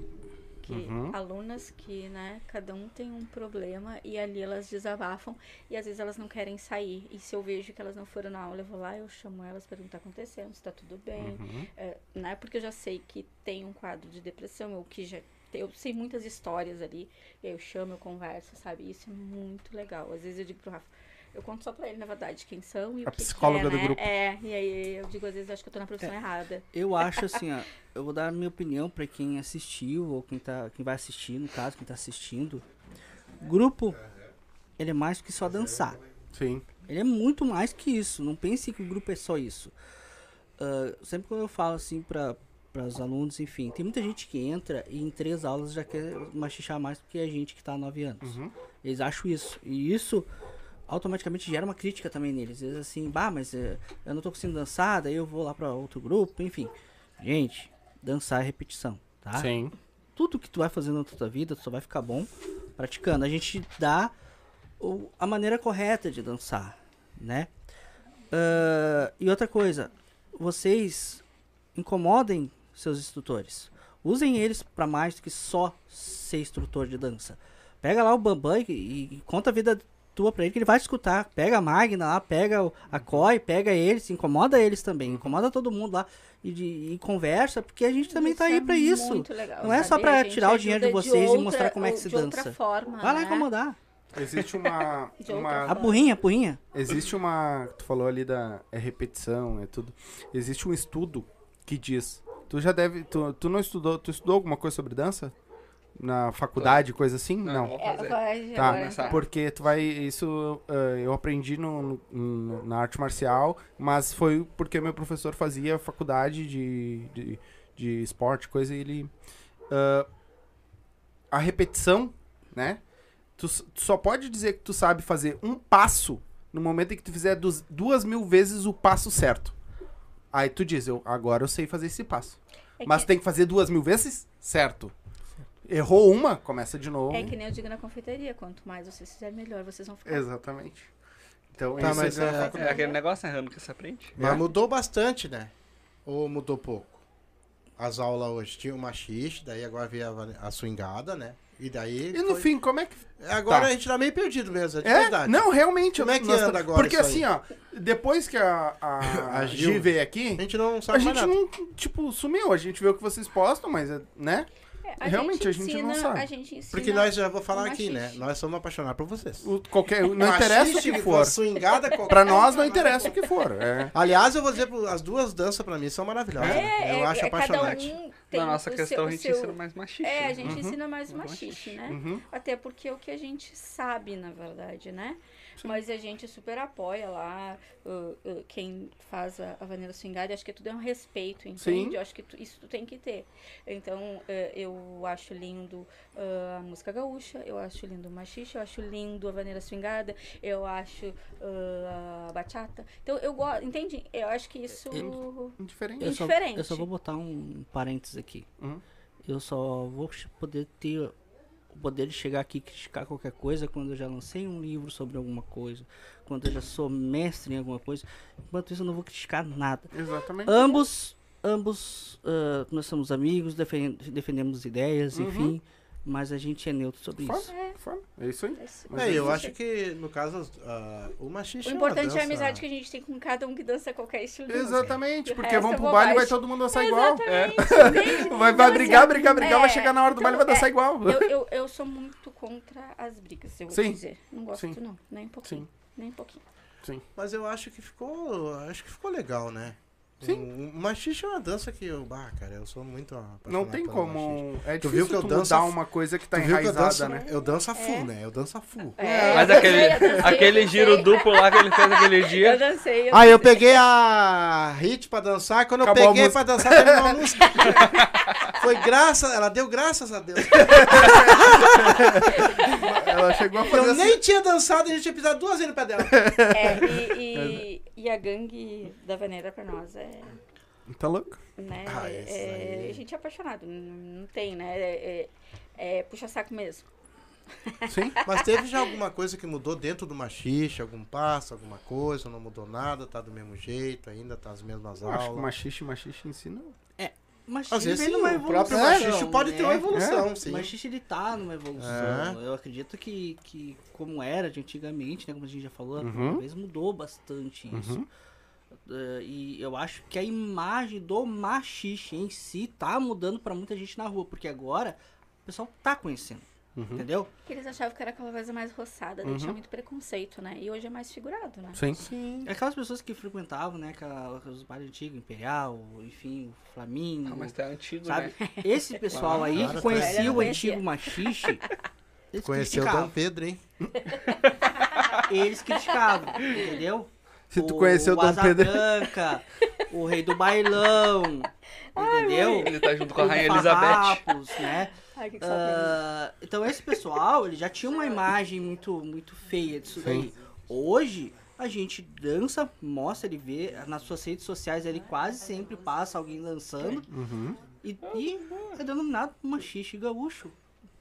que Uhum. alunas que, né, cada um tem um problema e ali elas desabafam e às vezes elas não querem sair. E se eu vejo que elas não foram na aula, eu vou lá, eu chamo elas, pergunto o que tá acontecendo, se tá tudo bem, Uhum. é, né? Porque eu já sei que tem um quadro de depressão, eu que já eu sei muitas histórias ali, e aí eu chamo, eu converso, sabe? Isso é muito legal. Às vezes eu digo pro Rafa, eu conto só pra ele, na verdade, quem são e A o que psicóloga que é, do né? grupo. É, e aí eu digo, às vezes, acho que eu tô na profissão errada. Eu acho assim, ó, eu vou dar a minha opinião pra quem assistiu ou quem tá, quem vai assistir, no caso, quem tá assistindo. Grupo, ele é mais do que só dançar. Sim. Ele é muito mais que isso. Não pense que o grupo é só isso. Ah, sempre quando eu falo assim pra, para os alunos, enfim. Tem muita gente que entra e em três aulas já quer machichar mais do que a gente que está há nove anos. Uhum. Eles acham isso. E isso automaticamente gera uma crítica também neles. Eles assim, bah, mas eh, eu não tô conseguindo dançar, daí eu vou lá para outro grupo, enfim. Gente, dançar é repetição, tá? Sim. Tudo que tu vai fazendo na tua vida, tu só vai ficar bom praticando. A gente dá a maneira correta de dançar, né? Ah, e outra coisa, vocês incomodem seus instrutores. Usem eles para mais do que só ser instrutor de dança. Pega lá o Bambam e, e conta a vida tua pra ele que ele vai escutar. Pega a Magna lá, pega o- a Koi, pega eles, incomoda eles também, incomoda todo mundo lá e, de- e conversa, porque a gente também tá Isso aí é pra isso. muito legal, Não é só pra tirar o dinheiro de vocês e outra- mostrar como é que se de outra dança. forma, Vai lá né? incomodar. Existe uma. De outra uma A burrinha, a burrinha. existe uma. Tu falou ali da. É repetição, é tudo. Existe um estudo que diz. Tu já deve. Tu, tu não estudou. Tu estudou alguma coisa sobre dança? Na faculdade, coisa assim? Não. vou É, Tá, agora. Porque tu vai. Isso ah, eu aprendi no, no- na arte marcial, mas foi porque meu professor fazia faculdade de, de, de esporte, coisa, e ele. ah, a repetição, né? Tu, tu só pode dizer que tu sabe fazer um passo no momento em que tu fizer dus- duas mil vezes o passo certo. Aí tu diz, eu, agora eu sei fazer esse passo. É Mas que- tem que fazer duas mil vezes certo. Errou uma, começa de novo. É que nem eu digo na confeitaria, quanto mais vocês fizerem, melhor vocês vão ficar. Exatamente. Então, Tá, isso mas é, é- É aquele negócio, né? Errando que se aprende. Mas É. mudou bastante, né? Ou mudou pouco? As aulas hoje tinha o machixe, daí agora veio a, a swingada, né? E daí. E no foi- fim, como é que. Agora Tá. a gente tá meio perdido mesmo, é de É? verdade. Não, realmente. Como é que nós anda tá- agora Porque isso assim, aí? ó, depois que a, a, A Gil- Gi veio aqui, A gente não a sabe mais gente nada. não, tipo, sumiu. A gente vê o que vocês postam, mas, é, né? É, Realmente, a gente não sabe. A gente ensina Porque nós já vou falar aqui, né? Nós somos apaixonados por vocês. O, qualquer, não interessa o que for. Swingada, qualquer Pra nós não interessa o que for. É. Aliás, eu vou dizer, as duas danças pra mim são maravilhosas. É, eu é, acho é, cada apaixonante. um tem Na nossa questão, seu- a gente seu- ensina mais machista. É, a né? gente Uhum. ensina mais o Mais machixe, né? Uhum. Até porque é o que a gente sabe, na verdade, né? Mas a gente super apoia lá uh, uh, quem faz a, a Vanilla Swingada. Acho que tudo é um respeito, entende? Sim. Eu acho que tu- isso tu tem que ter. Então, uh, eu acho lindo uh, a música gaúcha, eu acho lindo o machixe, eu acho lindo a Vanilla Swingada, eu acho uh, a bachata. Então, eu gosto, entende? Eu acho que isso... Indiferente. Eu só, Indiferente. eu só vou botar um parênteses aqui. Uhum. Eu só vou poder ter o poder de chegar aqui e criticar qualquer coisa quando eu já lancei um livro sobre alguma coisa, quando eu já sou mestre em alguma coisa. Enquanto isso, eu não vou criticar nada. Exatamente. Ambos, ambos, ah, nós somos amigos, defen- defendemos ideias, Uhum. enfim, mas a gente é neutro sobre Fora, isso. fora. É isso aí. Mas É, é eu acho que, no caso, ah, o machixe O é uma importante é a amizade que a gente tem com cada um que dança qualquer estilo. Exatamente, O porque vão é pro baile e vai todo mundo dançar igual. Vai, vai Então, brigar, assim, brigar, brigar, vai é, chegar na hora do baile e vai então, dançar é, igual. Eu, eu, eu sou muito contra as brigas, eu vou Sim. dizer. Não gosto, Sim. não. Nem um pouquinho. Sim. Nem um pouquinho. Mas eu acho que ficou. Acho que ficou legal, né? Sim. Machixe é uma dança que eu. Bah, cara, eu sou muito. Não tem como. É Tu difícil viu que eu tu danço mudar uma coisa que tá Tu viu que eu enraizada, danço, né? eu danço a full, É. né? Eu danço a full. É, Mas eu aquele, dancei, eu dancei, aquele eu giro dancei. duplo lá que ele fez aquele Eu dia. dancei. Eu Ah, eu peguei a hit pra dançar. Quando Acabou eu peguei pra dançar, terminou a música. Foi graças. Ela deu graças a Deus. Ela chegou a fazer Eu assim. nem tinha dançado, a gente tinha pisado duas vezes no pé dela. É, e, e, e a gangue da Vaneira pra nós é. Tá louco? Né, Ah, é- aí. A gente é apaixonado. Não, não tem, né? É, é, é puxa-saco mesmo. Sim. Mas teve já alguma coisa que mudou dentro do machixe? Algum passo, alguma coisa? Não mudou nada? Tá do mesmo jeito ainda? Tá as mesmas Eu acho que aulas? machixe, machixe ensina. Mas Às vezes vem sim, numa o próprio machixe pode ter uma né? evolução, sim. O machixe ele tá numa evolução. Eu acredito que, que como era de antigamente, né? Como a gente já falou, Uhum. talvez mudou bastante isso. Uhum. Eh, e eu acho que a imagem do machixe em si tá mudando pra muita gente na rua, porque agora o pessoal tá conhecendo, Uhum. entendeu? Porque eles achavam que era aquela coisa mais roçada, Uhum. deixa muito preconceito, né? E hoje é mais figurado, né? Sim. Aquelas pessoas que frequentavam, né, aquela, os bares antigos, Imperial, enfim, o Flamingo, Ah, mas tá antigo, sabe? né? Esse pessoal aí Claro, que conhecia o antigo machixe, eles Conheceu o criticavam. Dom Pedro, hein? Eles criticavam, entendeu? Se tu O- conheceu o o Dom Asa Pedro. Branca, o rei do bailão, entendeu? Ele tá junto com a Rainha Elizabeth. farrapos, né? Ai, que que sabe? Ah, então esse pessoal, ele já tinha uma imagem muito, muito feia disso daí. Hoje, a gente dança, mostra, ele vê, nas suas redes sociais ele quase sempre passa alguém dançando. Uhum. E, e é denominado machista e gaúcho.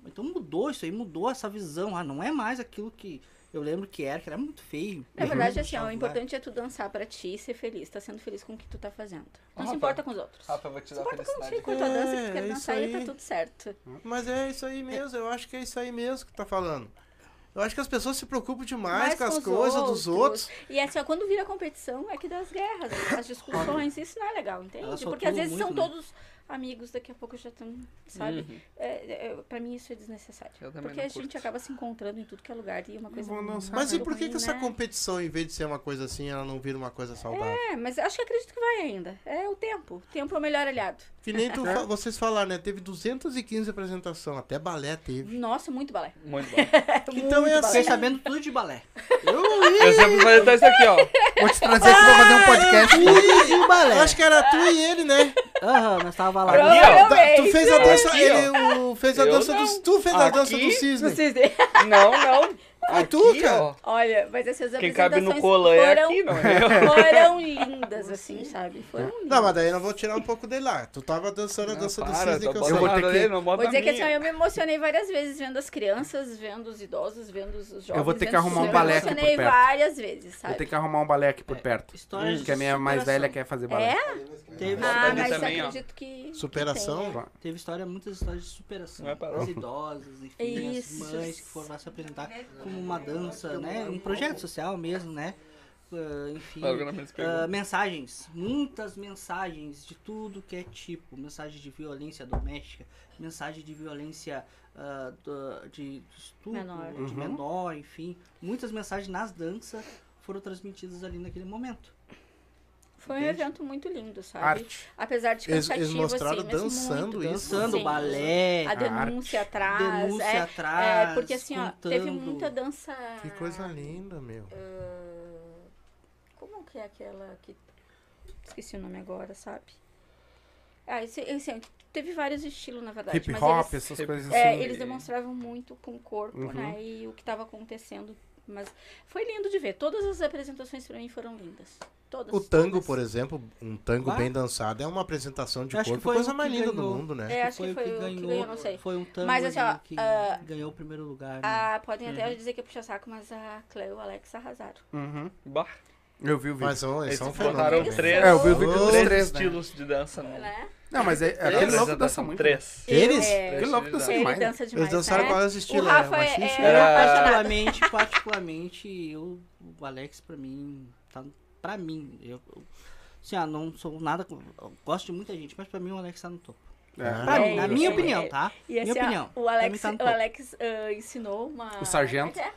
Então mudou isso aí, mudou essa visão. Ah, não é mais aquilo que eu lembro que era, que era muito feio. Na verdade, assim, ó, o importante é tu dançar pra ti e ser feliz. Tá sendo feliz com o que tu tá fazendo. Não Rafa, se importa com os outros. Rafa, eu vou te Se dar importa felicidade. contigo, com a tua dança, que tu É, quer é dançar e tá tudo certo. Mas é isso aí mesmo, eu acho que é isso aí mesmo que tá falando. Eu acho que as pessoas se preocupam demais Mais com as coisas dos outros. E assim, ó, quando vira competição, é que das guerras, as discussões, isso não é legal, entende? Porque às vezes são muito, né? Amigos, daqui a pouco já estão, sabe? Uhum. É, é, pra mim isso é desnecessário. Porque não a gente curto. acaba se encontrando em tudo que é lugar e uma coisa. Mas e por que, que ruim, essa né? competição, em vez de ser uma coisa assim, ela não vira uma coisa saudável? É, mas acho que acredito que vai ainda. É o tempo. O tempo é o melhor aliado. Que nem tu fa- vocês falaram, né? Teve 215 apresentações, até balé teve. Nossa, muito balé. Muito bom. Então é Muito assim. Fiquei sabendo tudo de balé. Eu sempre vou editar isso aqui, ó. Vou te trazer aqui pra fazer um podcast. Tudo de balé. Eu acho que era tu e ele, né? Aham, nós tava lá. Aqui, ó. Da- Provavelmente. tu fez a dança, Aqui, ele o, fez a Eu dança não. do, tu fez a dança Aqui, do cisne. Vocês veem. Não, não. Tu, Aqui, cara. ó. Olha, mas essas Quem cabe no é foram, aqui, não é eu. foram lindas, assim, sabe? Foram lindas. Não, mas daí eu não vou tirar um pouco dele lá. Tu tava dançando a dança do cisne que eu sei. vou ter que- não Vou dizer a que assim, eu me emocionei várias vezes vendo as crianças, vendo os idosos, vendo os jovens. Eu vou ter que arrumar um balé Eu aqui me por emocionei perto. várias vezes, Vou sabe? ter que arrumar um balé aqui por perto. Histórias Porque a minha mais velha quer fazer balé. É? Teve, Ah, mas também, acredito que... Superação? teve história, muitas histórias de superação. Vai parar. As idosas, enfim, Isso. as mães que foram lá se apresentar como uma dança, né? Um projeto social mesmo, né? Ah, enfim. Pergunta. mensagens, muitas mensagens de tudo que é tipo, mensagem de violência doméstica, mensagem de violência do- de estupro, Menor. de Uhum. menor, enfim, muitas mensagens nas danças foram transmitidas ali naquele momento. Foi um evento muito lindo, sabe? Arte. Apesar de Eles- cansativo, eles mostraram assim, mesmo dançando muito. isso. Dançando, Sim. balé, A denúncia atrás. denúncia é, atrás, é, porque assim, ó, teve muita dança... Que coisa linda, meu. ah, como que é aquela que... Esqueci o nome agora, sabe? Ah, esse, esse, teve vários estilos, na verdade. Hip mas hop, eles- essas coisas É, assim. eles demonstravam muito com o corpo, Uhum. né? E o que estava acontecendo. Mas foi lindo de ver. Todas as apresentações pra mim foram lindas. Todas. O tango, todas. por exemplo, um tango Ah. bem dançado, é uma apresentação de acho que corpo, foi coisa mais que linda ganhou. do mundo, né? É, acho que foi o que ganhou, não sei. Foi um tango Mas, assim, ó, que ah, ganhou o primeiro lugar. né? Ah, podem Uhum. até dizer que é puxa-saco, mas a Cleo e o Alex arrasaram. Uhum. Bah, Eu vi o vídeo. Mas são, eles são botaram né? três, É, eu vi o vídeo dos Oh, três três, né? estilos de dança. Né? Não, mas é, aquele Três, louco dança dançam muito. Três. Eles? É, Aquele louco dança ele demais. né? dança demais. Eles dançaram né? é esse O estilo? Rafa é, é, é. Particularmente, particularmente, eu, o Alex pra mim, tá, pra mim, eu, eu assim, ah, não sou nada, gosto de muita gente, mas pra mim o Alex tá no topo. É. Pra É, mim, na ele- minha ele- opinião, ele- tá? E minha assim, opinião. o Alex, tá o. Alex ah, ensinou uma. O sargento? É é? É.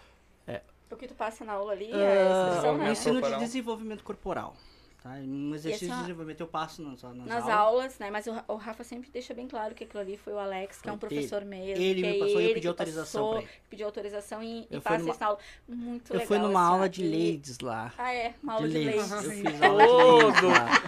O que tu passa na aula ali é Ah, expressão, um né? ensino de desenvolvimento corporal. Tá? Um exercício assim, ó, de desenvolvimento eu passo nas, nas, Nas aulas. aulas, né? Mas o, o Rafa sempre deixa bem claro que aquilo ali foi o Alex, que é um Foi professor mesmo. ele que me é passou e eu ele pedi que autorização passou, ele. Pediu autorização e, e Eu passa numa- isso na aula. Muito Eu legal. fui numa assim, aula de ladies lá. Ah, é? Uma aula de de. Eu fiz aula lá.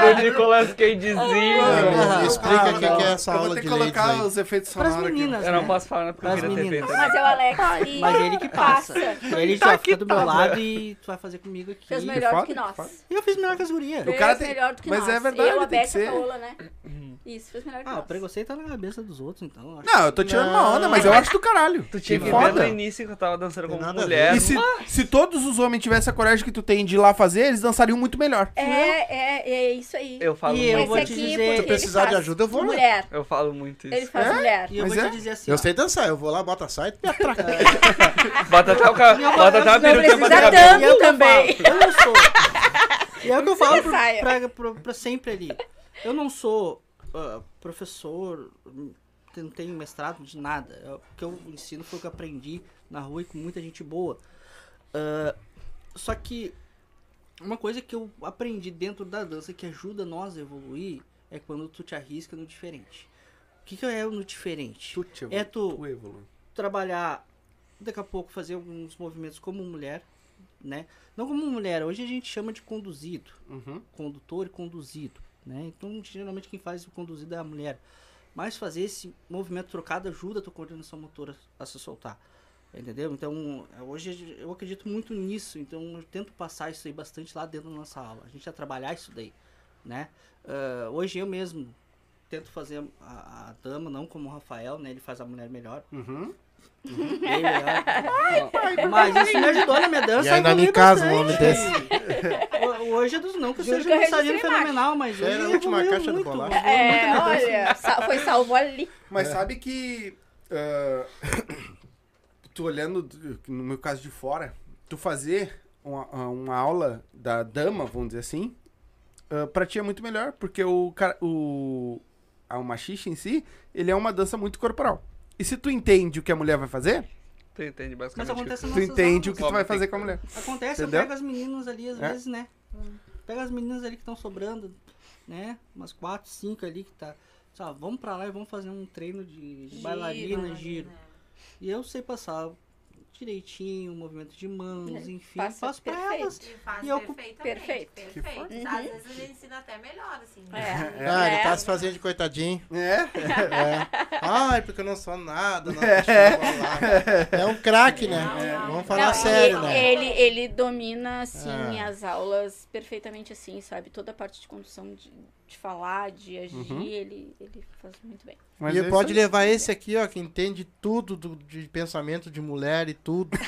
Todo Nicolas Cagezinho. Ah, Explica o que, é essa Eu vou aula ter de que ladies colocar aí. os efeitos sonoros aqui. meninas, Eu não né? posso falar eu queria ter meninas. feito. Mas é o Alex ali. Mas ele que passa. Ele Tá já aqui, fica do meu tá, lado e tu vai fazer comigo aqui. Fez melhor que nós. Eu fiz melhor que as gurias. Fez cara tem- melhor do que mas nós. é verdade, Eu, a tem que ser. Paola, né? Isso, fez melhor que Ah, o nós. preconceito tá na cabeça dos outros, então. eu acho Não, eu tô tirando uma onda, mas eu acho do caralho. Tu tinha que ver foda. no início que eu tava dançando Tem como nada a mulher. E se, se todos os homens tivessem a coragem que tu tem de ir lá fazer, eles dançariam muito melhor. É, é, é isso aí. Eu falo E eu muito. vou Esse te aqui, dizer- porque Se precisar ele de faz ajuda, eu vou lá. Mulher. Eu falo muito isso. Ele faz É? E mulher. eu Mas vou é? te dizer assim, Eu ó, sei dançar, eu vou lá, bota a saia e me atraca. Bota até o ca... Bota até a Não peruca pra precisa ter cabelo. E é tanto o eu também. Eu não sou. E é o que eu falo pro- pra, pra, pra sempre ali. Eu não sou ah, professor, não tenho mestrado de nada. É, O que eu ensino foi o que eu aprendi na rua e com muita gente boa. Ah, só que uma coisa que eu aprendi dentro da dança que ajuda nós a evoluir é quando tu te arrisca no diferente. O que, que é o no diferente? te É tu- evolui. trabalhar, daqui a pouco fazer alguns movimentos como mulher, né? Não como mulher, hoje a gente chama de conduzido, Uhum. condutor e conduzido, né? Então, geralmente quem faz o conduzido é a mulher. Mas fazer esse movimento trocado ajuda a tua coordenação motora a se soltar. Entendeu? Então, hoje eu acredito muito nisso, então eu tento passar isso aí bastante lá dentro da nossa aula. A gente vai trabalhar isso daí, né? Ah, hoje eu mesmo tento fazer a, a dama, não como o Rafael, né? Ele faz a mulher melhor. Uhum. Bem melhor. Mas isso me ajudou na minha dança. E ainda em casa um homem desse. Ho- Hoje é dos não que eu seja um dançarino fenomenal, mas hoje Era a última evoluiu caixa do muito, bolacha. evoluiu muito É, olha, sa- foi salvo ali. Mas sabe que. ah, tu olhando, no meu caso de fora, tu fazer uma, uma aula da dama, vamos dizer assim, ah, pra ti é muito melhor, porque o, o, a- o machixe em si, ele é uma dança muito corporal. E se tu entende o que a mulher vai fazer, Tu entende Mas basicamente. acontece tu nas nossas entende o que tu vai fazer com a mulher. Acontece, Entendeu? eu pego as meninas ali às É. vezes, né? Pega as meninas ali que estão sobrando, né? Umas quatro, cinco ali que tá. Sabe, vamos pra lá e vamos fazer um treino de, de bailarina, giro. E eu sei passar direitinho, movimento de mãos, enfim, Passa faço pra perfeito. elas. E faz E eu- perfeitamente. Perfeito. Perfeito. Às vezes a gente ensina até melhor, assim. É. Ah, ele É. tá se fazendo de coitadinho. É? É. Ai, porque eu não sou nada. Não, falar. é um craque, né? Vamos falar Não, sério, ele, né? ele, ele domina, assim, Ah. as aulas perfeitamente, assim, sabe? Toda a parte de condução, de, de falar, de agir, Uhum. ele, ele faz muito bem. Mas e é pode aí. levar esse aqui, ó, que entende tudo do- de pensamento de mulher e tudo.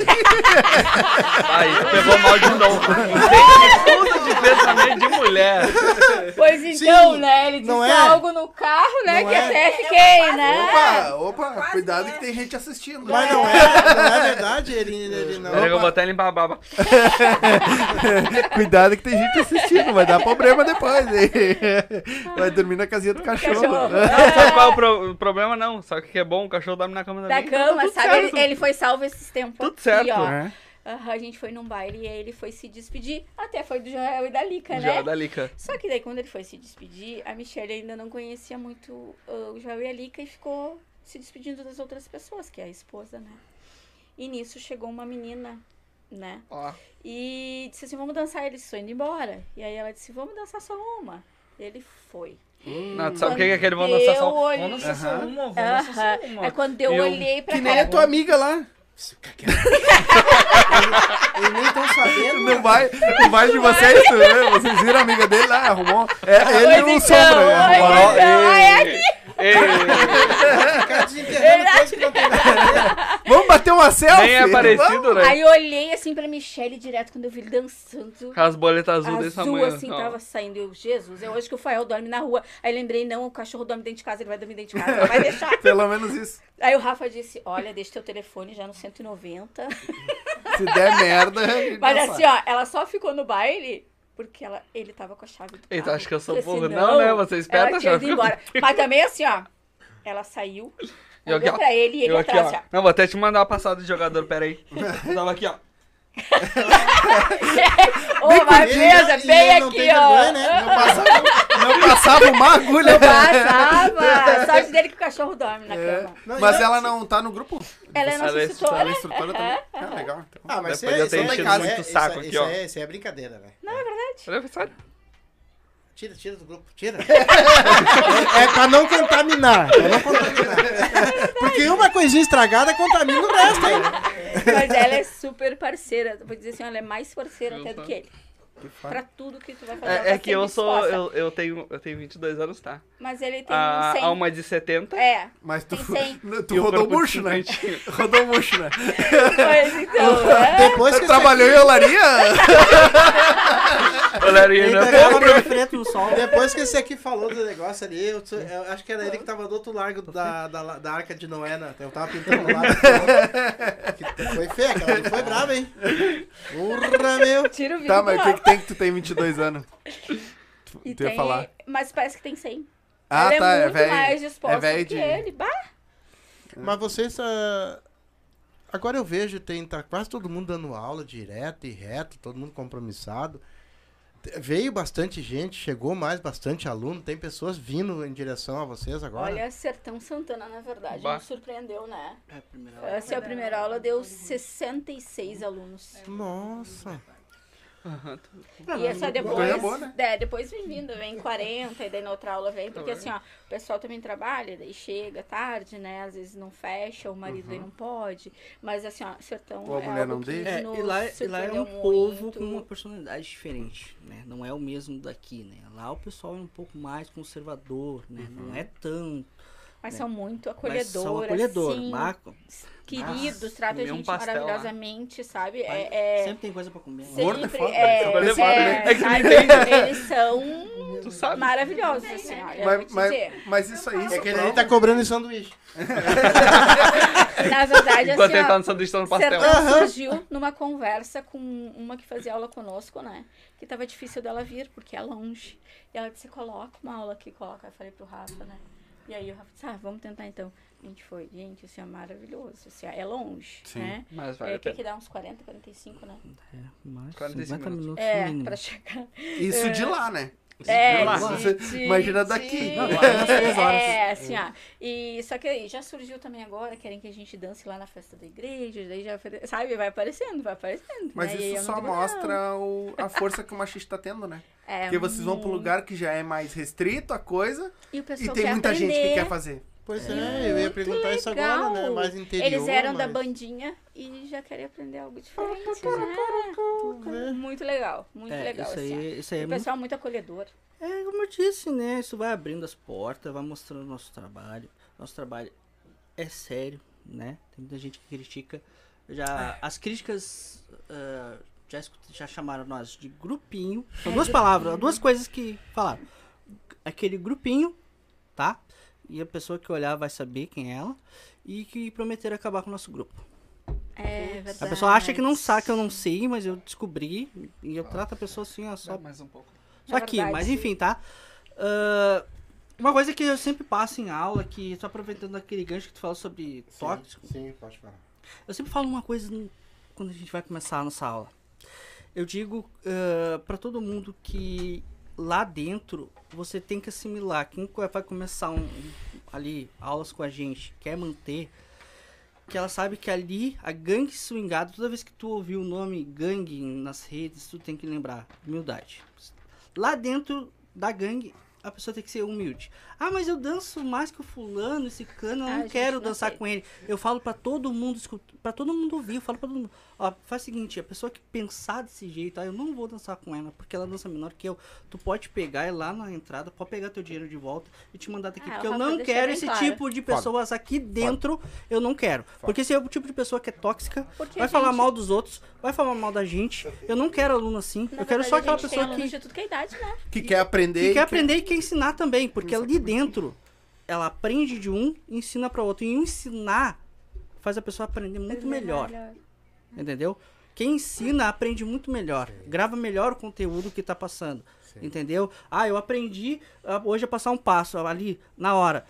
Aí, tu pegou mal de novo. Entende tudo de pensamento de mulher. Pois então, Sim, né? Ele disse não é? algo no carro, né? Não que é? até fiquei, né? Opa, opa, Quase cuidado é. que tem gente assistindo. Mas não é, não é verdade, ele, ele não. Eu vou até limpar a baba. Cuidado que tem gente assistindo, vai dar problema depois, hein? Vai dormir na casinha do cachorro. Cachorro. Não, sabe qual é o, pro- o problema? Não. Só que é bom, o cachorro dorme na cama da Da minha. cama, Tudo sabe? certo. Ele, ele foi salvo esses tempos Tudo aqui, certo. ó. É. Aham, a gente foi num baile e aí ele foi se despedir. Até foi do Joel e da Lica, Já né? da Lica. Só que daí quando ele foi se despedir, a Michelle ainda não conhecia muito ah, o Joel e a Lica e ficou se despedindo das outras pessoas, que é a esposa, né? E nisso chegou uma menina, né? Ó. E disse assim, vamos dançar. Ele disse, indo embora. E aí ela disse, vamos dançar só uma. Ele foi. Não, tu sabe o que é aquele vão Quando dançar só olhei- Vamos dançar só uma, vamos Aham. só uma. Aí quando eu eu- olhei pra Que nem a tua amiga lá. Eles nem estão sabendo. No baile, no baile de vocês, né? vocês viram a amiga dele lá, arrumou. É, ele Pois e o então, Sombra. né? ai, Ei, ei, Ficar desenterrando coisa que não tem nada a ver. Vamos bater uma selfie? Nem é parecido, né? Aí eu olhei assim pra Michelle direto quando eu vi ele dançando. Com as boletas azul Azul, tamanho. assim, ó. tava saindo. Eu, Jesus, eu acho que o Fael dorme na rua. Aí lembrei, não, o cachorro dorme dentro de casa, ele vai dormir dentro de casa, não vai deixar. Pelo menos isso. Aí o Rafa disse, olha, deixa teu telefone já no 190. Se der merda. Mas assim, sabe. ó, ela só ficou no baile porque ela, ele tava com a chave do carro. Eita, acho que eu sou burro. senão Não, né? Você é esperta, Ela tinha já ido embora. Mas também assim, ó, ela saiu, Eu aqui, ó. pra ele e ele Eu aqui, atrás, ó. ó. Não, vou até te mandar uma passada de jogador, peraí. Eu tava aqui, ó. Ô, mas beleza, e bem ele não aqui, tem ó. vergonha, né? Não passa- Não passava uma agulha. Não passava. Sorte dele que o cachorro dorme na É. cama. Não, Mas e ela não tá no grupo? Ela é Ela nossa é instrutora. Ela é instrutora também? Ah, legal. Então. Ah, mas Depois isso eu tenho é- enchido isso é- muito isso saco é- aqui, isso ó. é- Isso é brincadeira, velho. Não, é verdade. Olha, sério. Tira, tira do grupo, tira. é pra não contaminar. Pra não contaminar. Porque uma coisinha estragada contamina o resto, hein? Mas ela é super parceira. Vou dizer assim, ela é mais parceira até do que ele. Pra tudo que tu vai fazer. É, é tá que eu sou. Eu, eu, tenho, eu tenho 22 anos, tá? Mas ele tem A, 100. a uma de 70. É, Mas tu, Tem tu o rodou murcho, né? 50. Rodou murcho, né? mas então, é. Depois que trabalhou em olaria? Olaria, né? pegava Câmera frente no sol. Depois que esse aqui falou do negócio ali, eu, eu acho que era ele que tava do outro largo da, da, da arca de Noé, né? Eu tava pintando lá. Foi feio, aquela foi brava, hein? Urra, meu. Tira o vídeo Tá, do mas o que, Rafa. que tem que tu tem 22 anos? Tu, E tu ia tem- falar. Mas parece que tem 100. Ah, ela tá, é é muito velho. mais disposta É velho que de... ele. Bah, Mas vocês. ah, Agora eu vejo, tem tá quase todo mundo dando aula direto e reto, todo mundo compromissado. Veio bastante gente, chegou mais bastante aluno, tem pessoas vindo em direção a vocês agora. Olha, Sertão Santana, na verdade, Bah. nos surpreendeu, né? É, a primeira aula. Essa é a primeira aula, deu 66 alunos. Nossa. E essa depois. Coisa boa, né? É, depois vem vindo, vem 40, e daí na outra aula vem, porque assim, ó, o pessoal também trabalha, daí chega tarde, né? Às vezes não fecha, o marido aí não pode. Mas assim, ó, sertão. Ou a é mulher algo não deixa. É, e lá, e lá é um surpreendeu povo muito. com uma personalidade diferente, né? Não é o mesmo daqui, né? Lá o pessoal é um pouco mais conservador, né? Não é tão... Mas são muito Mas acolhedores. são acolhedor, assim, Marco. queridos, tratam a comer um gente pastel lá. maravilhosamente, sabe? É, é Sempre tem coisa pra comer. né? É sempre. foda, É, é é, foda, né? É sabe? entende. Eles são Tu sabe? maravilhosos, assim, olha, Mas, mas, mas isso aí É que ele tá cobrando em sanduíche. Na verdade, Enquanto assim, ele tá no sanduíche, tá no pastel. Sertão surgiu numa conversa com uma que fazia aula conosco, né? Que tava difícil dela vir, porque é longe. E ela disse, coloca uma aula aqui, coloca. Eu falei pro Rafa, né? E aí o Rafa disse, ah, vamos tentar então. A gente foi, gente, assim, é maravilhoso. Assim, é longe, Sim. né? Mas vale É, a que pena. que dá uns 40, 45, né? É, mais 45 50 minutos. minutos É, mínimo. pra chegar. Isso de lá, né? É, De lá. de- de- imagina daqui. de- Não, é. É, assim, ó. E só que aí já surgiu também agora, querem que a gente dance lá na festa da igreja, daí já, sabe, vai aparecendo, vai aparecendo. Mas né? Isso é só mostra o- a força que o machista tá tendo, né? É, Porque vocês vão pro muito. lugar que já é mais restrito a coisa E o e tem muita gente que aprender. quer fazer. Pois é, eu ia perguntar isso agora, né? legal. Mais interior. Eles eram da mas- bandinha e já querem aprender algo diferente, né? Muito legal, muito É, legal. isso assim, aí, isso aí é o muito pessoal muito acolhedor. É, como eu disse, né? Isso vai abrindo as portas, vai mostrando o nosso trabalho. Nosso trabalho é sério, né? Tem muita gente que critica. Já, as críticas ah, já, já chamaram nós de grupinho. São duas palavras, duas coisas que falaram. Aquele grupinho, tá? E a pessoa que olhar vai saber quem é ela. E que prometeram acabar com o nosso grupo. É verdade. A pessoa acha que não sabe, que eu não sei, mas eu descobri. E eu trato a pessoa assim, ó, só Só mais um pouco. só É que, verdade. mas enfim, tá? Ah, uma coisa que eu sempre passo em aula, que tô aproveitando aquele gancho que tu falou sobre Sim, tóxico, Sim, pode falar. eu sempre falo uma coisa quando a gente vai começar a nossa aula. Eu digo ah, pra todo mundo que lá dentro você tem que assimilar. Quem vai começar um, ali aulas com a gente, quer manter, que ela sabe que ali a gangue swingada, toda vez que tu ouvir o nome gangue nas redes, tu tem que lembrar humildade. Lá dentro da gangue, a pessoa tem que ser humilde. Ah, mas eu danço mais que o fulano, esse cano, eu Ah, não quero não dançar sei. com ele. Eu falo pra todo mundo, para todo mundo ouvir, eu falo pra todo mundo. Ó, faz o seguinte, a pessoa que pensar desse jeito, ah, eu não vou dançar com ela, porque ela dança menor que eu. Tu pode pegar e lá na entrada, pode pegar teu dinheiro de volta e te mandar daqui. Ah, porque eu não quero esse claro. tipo de pessoas aqui dentro, eu não quero. Porque se é o tipo de pessoa que é tóxica, Porque vai a falar gente- mal dos outros, vai falar mal da gente. Eu não quero aluno assim. Na eu quero verdade, só aquela gente pessoa que de tudo que é idade, né? Que quer aprender. que e quer aprender e quer ensinar também, porque ali dentro ela aprende de um e ensina para outro. E ensinar faz a pessoa aprender muito melhor, entendeu? Quem ensina aprende muito melhor, grava melhor o conteúdo que tá passando, entendeu? Ah, eu aprendi ah, hoje a passar um passo ali na hora.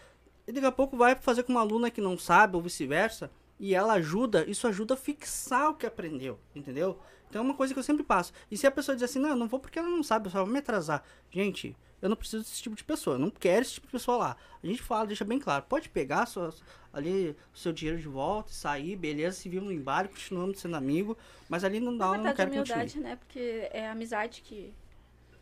E daqui a pouco vai fazer com uma aluna que não sabe ou vice-versa, e ela ajuda, isso ajuda a fixar o que aprendeu, entendeu? Então é uma coisa que eu sempre passo. E se a pessoa diz assim, não, eu não vou porque ela não sabe, eu só vou me atrasar. Gente, eu não preciso desse tipo de pessoa, eu não quero esse tipo de pessoa lá. A gente fala, deixa bem claro, pode pegar suas, ali o seu dinheiro de volta, sair, beleza, se viu no embalo, continuamos sendo amigo, mas ali não dá, eu não verdade, quero humildade, continuar. né? Porque é a amizade que,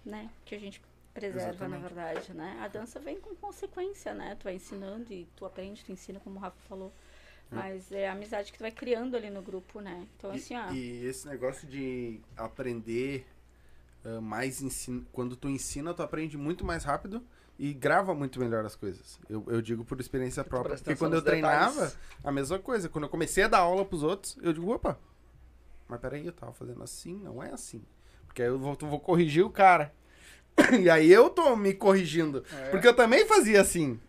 né? Que a gente preserva, Exatamente. na verdade, né? A dança vem com consequência, né? Tu vai ensinando e tu aprende, tu ensina, como o Rafa falou. Mas é a amizade que tu vai criando ali no grupo, né? Então, assim, ó. E, e esse negócio de aprender ah, mais ensina, quando tu ensina, tu aprende muito mais rápido e grava muito melhor as coisas. Eu, eu digo por experiência própria. Porque quando eu treinava, detalhes. a mesma coisa. Quando eu comecei a dar aula pros outros, eu digo, opa, mas peraí, eu tava fazendo assim, não é assim. Porque aí eu vou, vou corrigir o cara. e aí eu tô me corrigindo. É. Porque eu também fazia assim.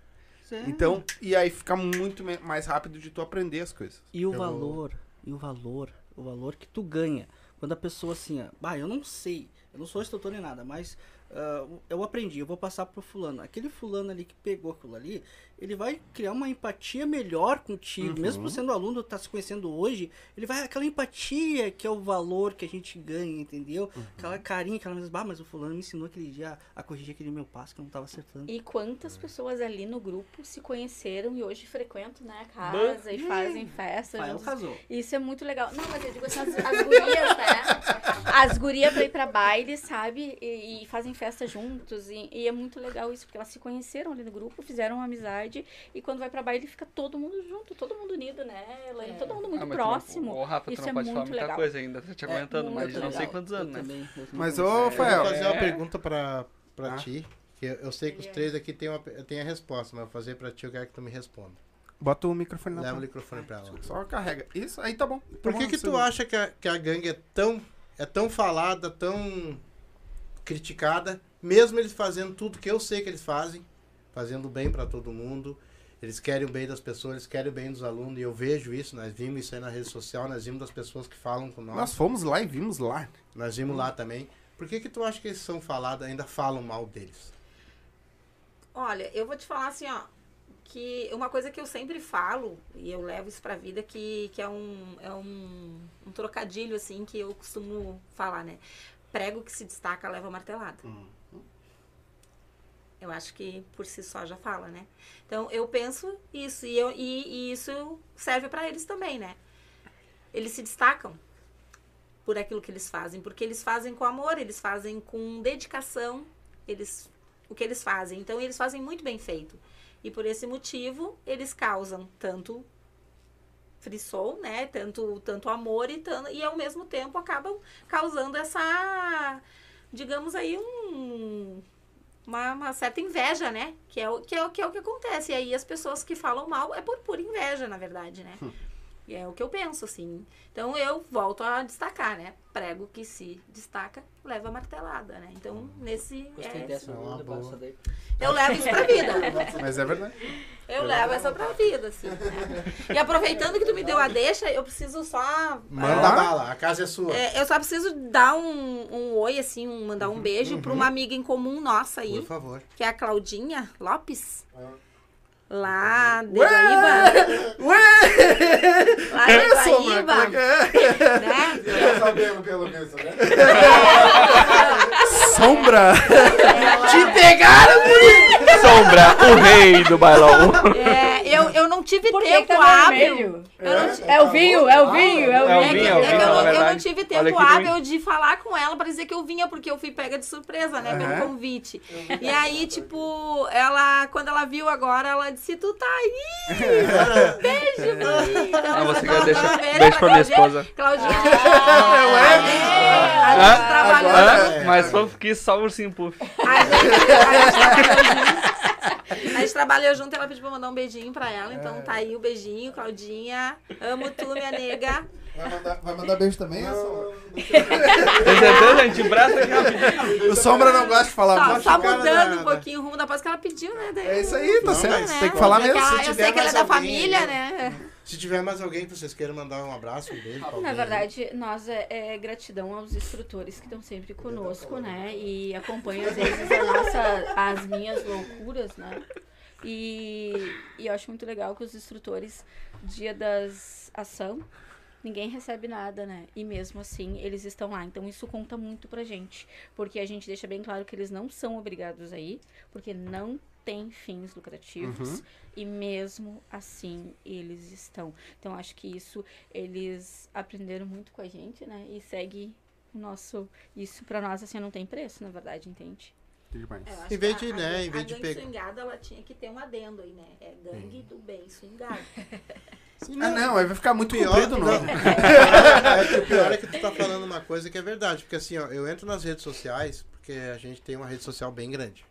É. Então, e aí fica muito mais rápido de tu aprender as coisas. E o Eu- valor, e o valor, o valor que tu ganha. Quando a pessoa assim, ó, bah, eu não sei, eu não sou instrutor nem nada, mas ah, eu aprendi, eu vou passar pro fulano. Aquele fulano ali que pegou aquilo ali, ele vai criar uma empatia melhor contigo. Mesmo sendo aluno, tá se conhecendo hoje, ele vai aquela empatia que é o valor que a gente ganha, entendeu? Aquela carinha, aquela mesma, ah, mas o fulano me ensinou aquele dia a corrigir aquele meu passo que eu não tava acertando. E quantas pessoas ali no grupo se conheceram e hoje frequentam, né, a casa e fazem festa Rafael juntos. casou. Isso é muito legal. Não, mas eu digo assim, as, as gurias, né? As gurias pra ir pra baile, sabe? E, e fazem festa juntos. E, e é muito legal isso, porque elas se conheceram ali no grupo, fizeram uma amizade. E quando vai pra baile, fica todo mundo junto, todo mundo unido, né, Elaine? Todo mundo muito Ah, tu próximo. Não, o Rafa, tu Isso não é pode falar muito muita legal. coisa ainda, tá te aguentando, muito mas não sei legal. quantos anos, Eu né? também, eu Mas, ô, Eu Rafael, vou fazer uma É. pergunta pra, pra Ah. ti. Que eu, eu sei que os três aqui têm, uma, têm a resposta, mas eu vou fazer pra ti, eu quero que tu me responda. bota o microfone na Leva o microfone pra ela. Só carrega. Isso, aí tá bom. Tá Por bom, que que não tu acha que a, que a gangue é tão, é tão falada, tão criticada, mesmo eles fazendo tudo que eu sei que eles fazem, fazendo bem pra todo mundo, eles querem o bem das pessoas, eles querem o bem dos alunos, e eu vejo isso, nós vimos isso aí na rede social, nós vimos das pessoas que falam com nós, Nós fomos lá e vimos lá. nós vimos lá também. Por que que tu acha que eles são falados, ainda falam mal deles? Olha, eu vou te falar assim, ó, que uma coisa que eu sempre falo, e eu levo isso pra vida, que, que é, um, é um, um trocadilho, assim, que eu costumo falar, né? Prego que se destaca leva martelada. Eu acho que por si só já fala, né? Então, eu penso isso, e, eu, e, e isso serve pra eles também, né? Eles se destacam por aquilo que eles fazem, porque eles fazem com amor, eles fazem com dedicação, eles o que eles fazem. Então, eles fazem muito bem feito. E por esse motivo, eles causam tanto frisson, né? Tanto, tanto amor e, tanto, e ao mesmo tempo acabam causando essa, digamos aí, um, uma, uma certa inveja, né? Que é, o, que, é, o- que é o que acontece. E aí as pessoas que falam mal é por pura inveja, na verdade, né? E é o que eu penso, assim. Então eu volto a destacar, né? Prego que se destaca, leva martelada, né? Então, nesse. Gostei é, dessa, é levar boa. daí. eu levo isso pra vida. Mas é verdade. Eu levo essa pra vida, assim. né? E aproveitando que tu me deu a deixa, eu preciso só. Manda Ah. bala, a casa é sua. é, eu só preciso dar um, um oi, assim, um- mandar um beijo pra uma amiga em comum nossa aí, Por favor. que é a Claudinha Lopes. Lá de Guaíba. Lá de Guaíba. Né? Já sabemos pelo menos, né? Sombra! Te pegaram, Sombra, o rei do bailão. É, eu, eu tive Por tempo que tá hábil. vermelho? Eu não, ti- É o vinho, é o vinho, é o É o É vinho, é o é que vinho, eu, não, eu não verdade. tive tempo hábil de falar com ela pra dizer que eu vinha, porque eu fui pega de surpresa, né? Aham. Pelo convite. E aí, tipo, ela, quando ela viu agora, ela disse: Tu tá aí! Beijo, Maria. Então, Ah, você quer deixar- beijo pra minha Claudinha. esposa. Claudinha, a Ué? gente, a gente trabalhou. Mas fofo que só o ursinho puff. A gente, a gente trabalhou junto. A gente trabalhou junto, ela pediu pra mandar um beijinho pra ela. Então tá aí o beijinho, Claudinha. Amo tu, minha nega. Vai mandar, vai mandar beijo também, Sombra? Tem certeza, gente? Braço aqui rapidinho. O Sombra não gosta de falar Só, muito. só mudando da- um pouquinho o rumo da paz que ela pediu, né? Daí É isso aí, tá não certo. dá, Tem que falar mesmo. ela- eu sei que ela é da alguém, família, né? né? Se tiver mais alguém que vocês queiram mandar um abraço, um beijo pra alguém. Na verdade, nós é, é gratidão aos instrutores que estão sempre conosco, né? E acompanham às vezes a nossa, as minhas loucuras, né? E, e eu acho muito legal que os instrutores, dia das ação, ninguém recebe nada, né? E mesmo assim, eles estão lá. Então isso conta muito pra gente. Porque a gente deixa bem claro que eles não são obrigados a ir, porque não tem fins lucrativos. E mesmo assim, eles estão. Então, acho que isso eles aprenderam muito com a gente, né? E segue o nosso. Isso pra nós, assim, não tem preço, na verdade, entende? Demais. Eu acho Em vez de, a- né, a, em vez a de pegar- swingada, ela tinha que ter um adendo aí, né? É gangue do bem swingado. Ah, não, aí vai ficar muito Pior, comprido o não. nome. é que o pior é que tu tá falando uma coisa que é verdade. Porque assim, ó, eu entro nas redes sociais, porque a gente tem uma rede social bem grande.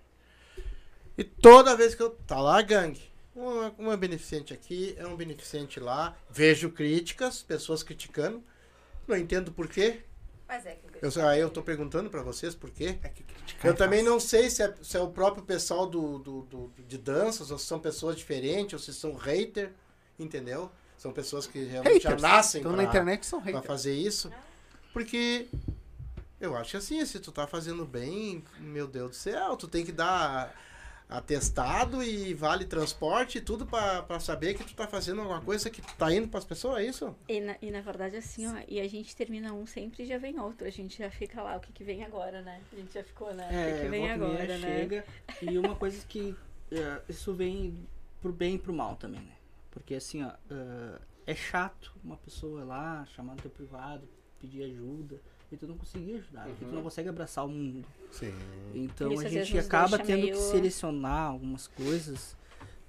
E toda vez que eu. Tá lá a gangue. Uma, uma beneficente aqui, é um beneficente lá. Vejo críticas, pessoas criticando. Não entendo por quê. Mas é que Eu, aí eu tô perguntando pra vocês por quê. É que criticar Eu é também fácil. não sei se é, se é o próprio pessoal do, do, do- de danças, ou se são pessoas diferentes, ou se são hater, entendeu? São pessoas que realmente já Haters. nascem Então pra, na internet são pra fazer isso. Porque eu acho que assim, se tu tá fazendo bem, meu Deus do céu, tu tem que dar atestado e vale transporte, tudo pra, pra saber que tu tá fazendo alguma coisa que tu tá indo pras pessoas, é isso? E na, e na verdade, assim, ó, e a gente termina um sempre e já vem outro. A gente já fica lá, o que, que vem agora, né? A gente já ficou, né? o que, É, que vem e agora, né? chega. E uma coisa que é, isso vem pro bem e pro mal também, né? Porque assim, ó, é, é chato uma pessoa lá chamar no teu privado, pedir ajuda, e tu não conseguir ajudar, porque tu não consegue abraçar o mundo. Sim. Então Uhum. Isso, a gente acaba tendo meio- que selecionar algumas coisas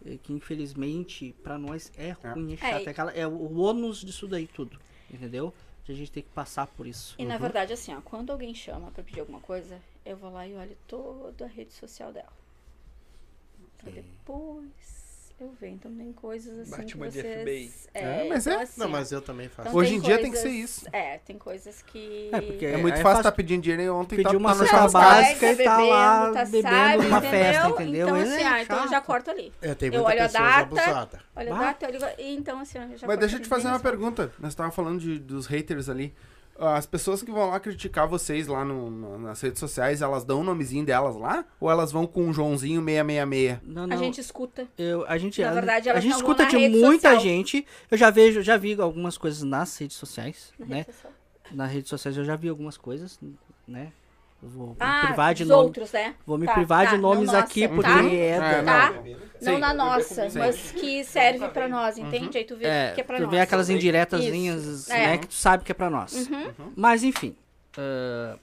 eh, que infelizmente pra nós é ruim, é chato. e- É, aquela, é o ônus disso daí tudo, entendeu? De a gente ter que passar por isso. E na verdade, assim, ó, quando alguém chama pra pedir alguma coisa, eu vou lá e olho toda a rede social dela. Pra depois eu ver. Então tem coisas assim Bate que uma de vocês... FBI. É, mas então, é. assim, Não, mas eu também faço. então Hoje em dia tem que ser coisas- isso. É, tem coisas que... É, porque É muito aí fácil estar pedindo dinheiro e ontem pedir tá, uma tá no cesta básica e tá lá bebendo sabe, numa entendeu? festa, entendeu? Então, É assim, ah, então eu já corto ali. É, tem Eu muita olho a pessoa data, abusada. Olha a data, eu ligo... Então, assim, eu já Mas deixa eu te fazer uma pergunta. Nós tava falando de, dos haters ali. As pessoas que vão lá criticar vocês lá no, no- nas redes sociais, elas dão o nomezinho delas lá? Ou elas vão com um Joãozinho 666? Não, A não. gente escuta. Eu, a gente, Na a, verdade, a elas gente não vão escuta de muita social. gente. Eu já vejo, já vi algumas coisas nas redes sociais, Na né? rede social. Nas redes sociais eu já vi algumas coisas, né? Vou me Ah, privar de dos nome. outros, né? Vou me Tá, privar tá, de nomes nossa, aqui, porque tá? é, da- É, Tá? Não na nossa, Sim. mas que serve pra nós, entende? Aí tu vê é, que é pra tu nós. vê aquelas indiretazinhas, Isso, né? é. Que tu sabe que é pra nós. Uhum. Mas enfim. ah,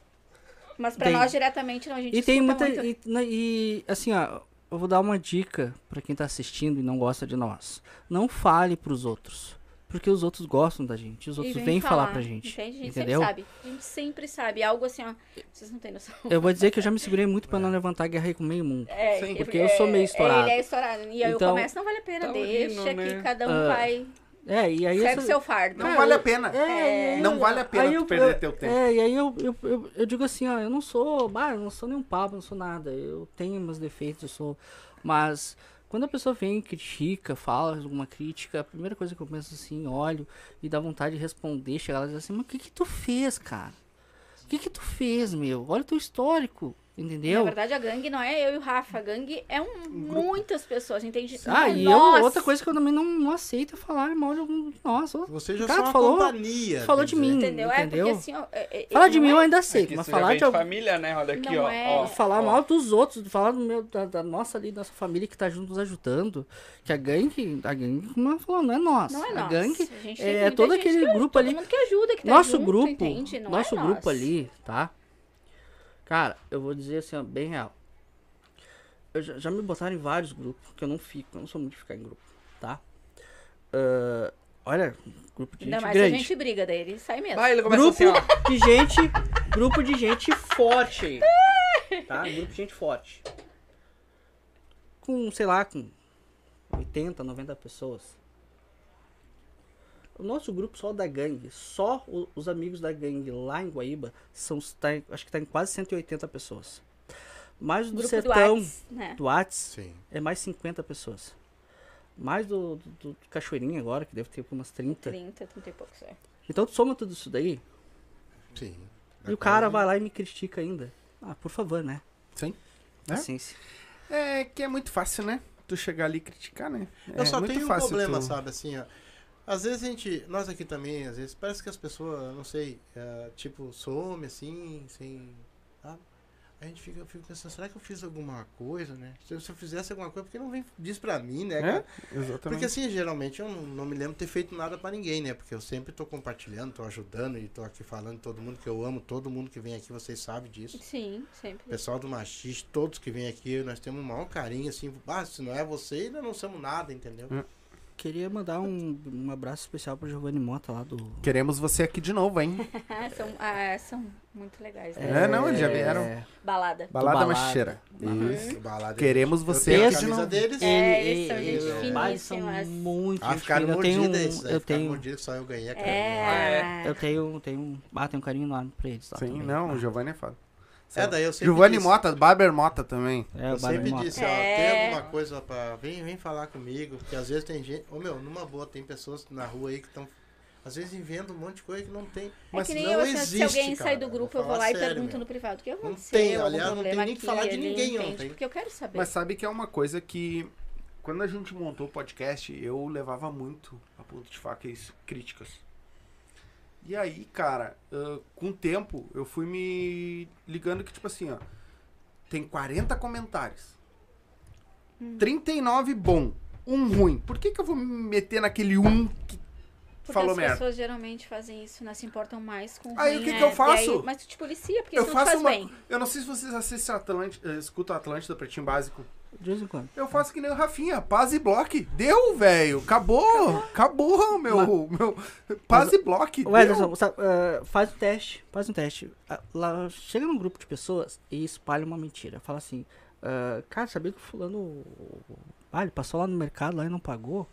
Mas pra Tem. nós diretamente não, a gente E tem muita. muito. E, na- e, assim, ó, eu vou dar uma dica pra quem tá assistindo e não gosta de nós. Não fale pros outros. Porque os outros gostam da gente. Os outros vêm falar pra gente. Entende? A gente entendeu? sempre sabe. A gente sempre sabe. Algo assim, ó. Vocês não têm noção. Eu vou dizer que eu já me segurei muito pra não levantar guerra aí com meio mundo. É, Sim, porque eu sou meio estourado. Ele é estourado. E aí eu Então- começo, não vale a pena, Tá deixa horrível, que né? cada um Ah, vai. É, e aí. Segue essa- o seu fardo. Não É, vale a eu- pena. É, Não vale a pena eu- perder eu- teu tempo. É, e aí eu, eu, eu, eu digo assim, ó, eu não sou, bah, eu não sou nenhum papo, não sou nada. Eu tenho meus defeitos, eu sou. Mas quando a pessoa vem, critica, fala alguma crítica, a primeira coisa que eu penso assim, olho e dá vontade de responder, chegar lá e dizer assim, mas o que que tu fez, cara? O que que tu fez, meu? Olha o teu histórico, Na entendeu? verdade, a gangue não é eu e o Rafa. A gangue é um, muitas pessoas, entende? Ah, é e eu, nós. outra coisa que eu também não, não aceito é falar mal de algum de nós. Você já Cara, falou- companhia. falou de dizer. mim. Entendeu? É entendeu? porque assim, ó. é- é- Falar de mim eu é- ainda É aceito, mas falar de família, né? Olha aqui, Não ó. é. ó. Falar ó. mal dos outros, falar do meu, da, da nossa ali, nossa família que tá junto nos ajudando. Que a gangue, a gangue, como ela falou, não é nós. Não é a nós. gangue A é todo aquele que- grupo todo ali. mundo que ajuda, que tá Nosso junto, grupo, entende? Não nosso é grupo ali, tá? Cara, eu vou dizer assim, ó, bem real. Eu já, já me botaram em vários grupos, que eu não fico, eu não sou muito de ficar em grupo, tá? Ah, olha, grupo de Ainda gente mais se a grande. gente briga daí, ele sai mesmo. Vai, ele começa Grupo assim, ó. de gente, grupo de gente forte aí. Tá? Grupo de gente forte. Com, sei lá, com 80, 90 pessoas. O nosso grupo só da gangue, só o- os amigos da gangue lá em Guaíba, são, tá acho que tá em quase 180 pessoas. Mais o do Grupo sertão, do Whats, né? do Whats, Sim. é mais 50 pessoas. Mais do, do, do Cachoeirinha agora, que deve ter umas 30. 30, 30 e poucos, é. Então tu soma tudo isso daí, Sim. e o cara vai lá e me critica ainda. Ah, por favor, né? Sim. É? Paciência. É que é muito fácil, né? Tu chegar ali e criticar, né? Eu é só muito tenho um problema, tu- sabe, assim, ó. Às vezes a gente, nós aqui também, às vezes, parece que as pessoas, não sei, é, tipo, some assim, sem. sabe? A gente fica, eu fico pensando, será que eu fiz alguma coisa, né? Se, se eu fizesse alguma coisa, por que não vem diz pra mim, né, É? Exatamente. Porque assim, geralmente eu não, não me lembro de ter feito nada pra ninguém, né? Porque eu sempre tô compartilhando, tô ajudando e tô aqui falando todo mundo que eu amo, todo mundo que vem aqui, vocês sabem disso. Sim, sempre. Pessoal do Machiste, todos que vêm aqui, nós temos um maior carinho, assim, ah, se não é você, ainda não somos nada, entendeu? Hum. Queria mandar um, um abraço especial pro Giovanni Mota lá do. Queremos você aqui de novo, hein? São, ah, são muito legais. É, não, eles já É, vieram. Balada. Balada Balada. Macheira. Isso. Balada Queremos eu você aqui de camisa novo. deles. É, Ele- eles são gente pais são muito Ah, ficaram fina. Eu tenho, um- eu tenho, só eu ganhei a É. eu tenho, tenho, um- ah, tenho um carinho enorme pra eles. Lá Sim, também. não, o Giovanni é foda. É, daí eu sempre Giovanni disse, Mota, Barber Mota também. É, Eu Barber sempre Mota. disse, ó, É. tem alguma coisa pra. Vem, vem falar comigo, porque às vezes tem gente. Ô meu, numa boa, tem pessoas na rua aí que estão. Às vezes inventa um monte de coisa que não tem. É Mas que nem não eu, assim, existe, se alguém cara. sai do grupo, eu vou lá e pergunto meu. no privado o que Não aconteceu, tem, algum aliás, não tem nem que falar de ninguém entende? ontem. Porque eu quero saber. Mas sabe que é uma coisa que quando a gente montou o podcast, eu levava muito a ponto de faca isso, críticas. E aí, cara, ah, com o tempo, eu fui me ligando que, tipo assim, ó, tem 40 comentários. 39 bom, um ruim. Por que, que eu vou me meter naquele um que Porque falou as merda? pessoas geralmente fazem isso, né? Se importam mais com o Aí, ruim, o que que né? eu faço? Aí- mas tu te policia, porque eu isso não te faço faz uma. bem. Eu não sei se vocês assistem Atlântida, eh, escutam Atlântida Pretinho Básico. De vez em quando. Eu faço que nem o Rafinha, paz e bloque. Deu, velho. Acabou. Acabou, meu. meu paz e bloque. O deu. Ederson, sabe, ah, faz um teste, faz um teste. Ah, Lá, chega num grupo de pessoas e espalha uma mentira. Fala assim, ah, cara, sabia que o fulano. Ah, ele passou lá no mercado lá e não pagou?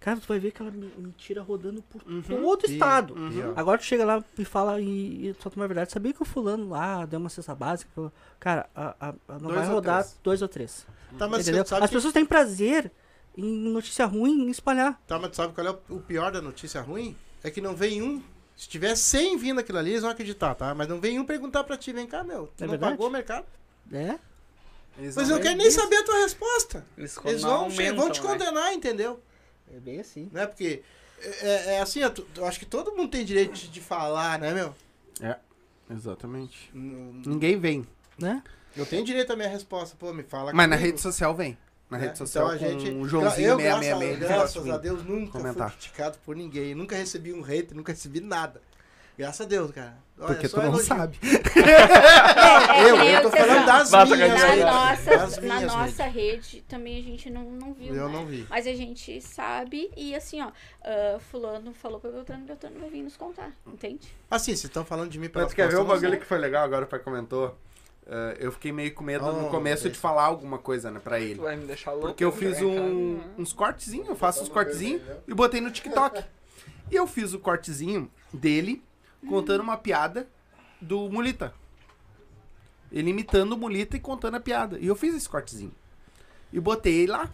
Cara, tu vai ver aquela me- mentira rodando por todo o estado. Pior. Agora tu chega lá e fala e, e solta uma verdade. Sabia que o fulano lá deu uma cesta básica? Cara, a, a- a- não Dois vai rodar três. dois ou três. Tá, mas entendeu? As que- pessoas têm prazer em notícia ruim, em espalhar. Tá, mas tu sabe qual é o- pior da notícia ruim? É que não vem um. Se tiver 100 vindo aquilo ali, eles vão acreditar, tá? Mas não vem um perguntar pra ti, vem cá, meu. Tu É não verdade? pagou o mercado? É? Eles Mas eu quero nem saber a tua resposta. Eles, Eles vão, che- vão aumentam, te né? condenar, entendeu? É bem assim. Né? Porque é, é- é assim, eu, eu acho que todo mundo tem direito de, falar, né, meu? Exatamente. N- Ninguém vem. Né? Eu tenho direito à minha resposta, pô, me fala. Mas na comigo, rede social vem. Na né? rede social então, a gente, com o eu, Joãozinho graças, 666. ele graças gosta a de Deus, nunca comentar. fui criticado por ninguém. Nunca recebi um hater, nunca recebi nada. Graças a Deus, cara. Olha, Porque tu não elogio. sabe. É, Eu, eu tô falando das Basta minhas. Na nossa, das na minhas nossa redes. rede também a gente não, não viu. Eu né? não vi. Mas a gente sabe e assim, ó, ah, fulano falou pra Beltrano, Beltrano vai vir nos contar, entende? Assim, vocês estão falando de mim pela Mas tu quer ver o bagulho que foi legal agora, o pai comentou? Eh, eu fiquei meio com medo no Oh, começo Deus. de falar alguma coisa, né, pra Tu ele. vai me deixar louco. Porque eu fiz vai, cara. um, uns cortezinhos, eu faço uns cortezinhos e botei no TikTok. E eu fiz o cortezinho dele contando uma piada do Mulita. Ele imitando o Mulita e contando a piada. E eu fiz esse cortezinho. E botei lá.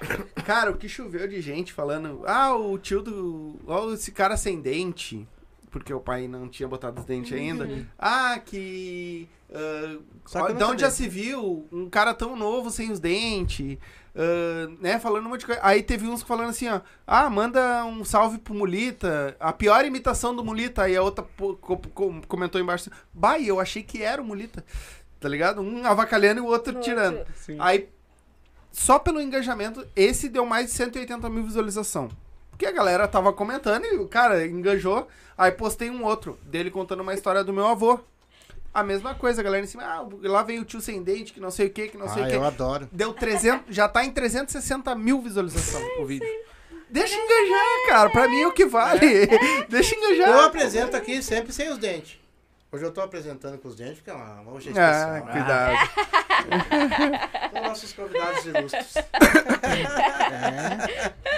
Cara, o que choveu de gente falando. Ah, o tio do. Ó, esse cara sem dente. Porque o pai não tinha botado os dentes ainda. Ah, que. ah, Saca ó, na de onde já se viu um cara tão novo sem os dentes? Ah, né, falando um monte de coisa. Aí teve uns falando assim, ó. Ah, manda um salve pro Mulita. A pior imitação do Mulita. Aí a outra pô, co- co- comentou embaixo assim. Bah, eu achei que era o Mulita. Tá ligado? Um avacalhando e o outro tirando. Sim. Aí, só pelo engajamento, esse deu mais de 180 mil visualização. Porque a galera tava comentando e o cara engajou. Aí postei um outro dele contando uma história do meu avô. A mesma coisa, a galera em cima. Ah, lá vem o tio sem dente, que não sei o que, que não sei Ah, o que. eu adoro. Deu 300, já tá em 360 mil visualização o vídeo. Deixa engajar, cara. Pra mim é o que vale. Deixa engajar. Eu apresento aqui sempre sem os dentes. Hoje eu tô apresentando com os dentes, porque é uma, hoje é Ah, especial. cuidado. São nossos convidados ilustres.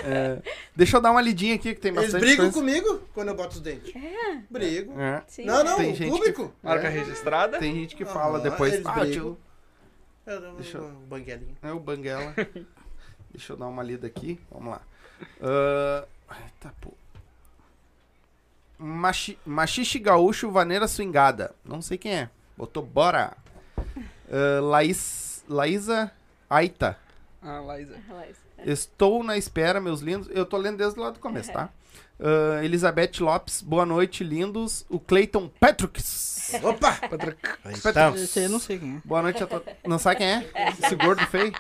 É, deixa eu dar uma lidinha aqui que tem Eles bastante brigam coisa. comigo quando eu boto os dentes. É? Brigo. É, Sim. Não, não, Tem o gente público. Marca É. registrada. tem gente que fala Aham, depois. eles Ah, brigam. Eu dou Deixa eu- banguelinho. É o Banguela. Deixa eu dar uma lida aqui. Vamos lá. Ah, eita, pô. Machi, machixe gaúcho, vaneira swingada. Não sei quem é. Botou bora. Ah, Laís, Laísa Aita. Ah, Laísa. Relaxa. Estou na espera, meus lindos. Eu tô lendo desde lá do começo, tá? Ah, Elizabeth Lopes, boa noite, lindos. O Clayton Patricks. Opa! Então. Esse aí eu não sei quem é. Boa noite a todos. Não sabe quem é? Esse gordo feio?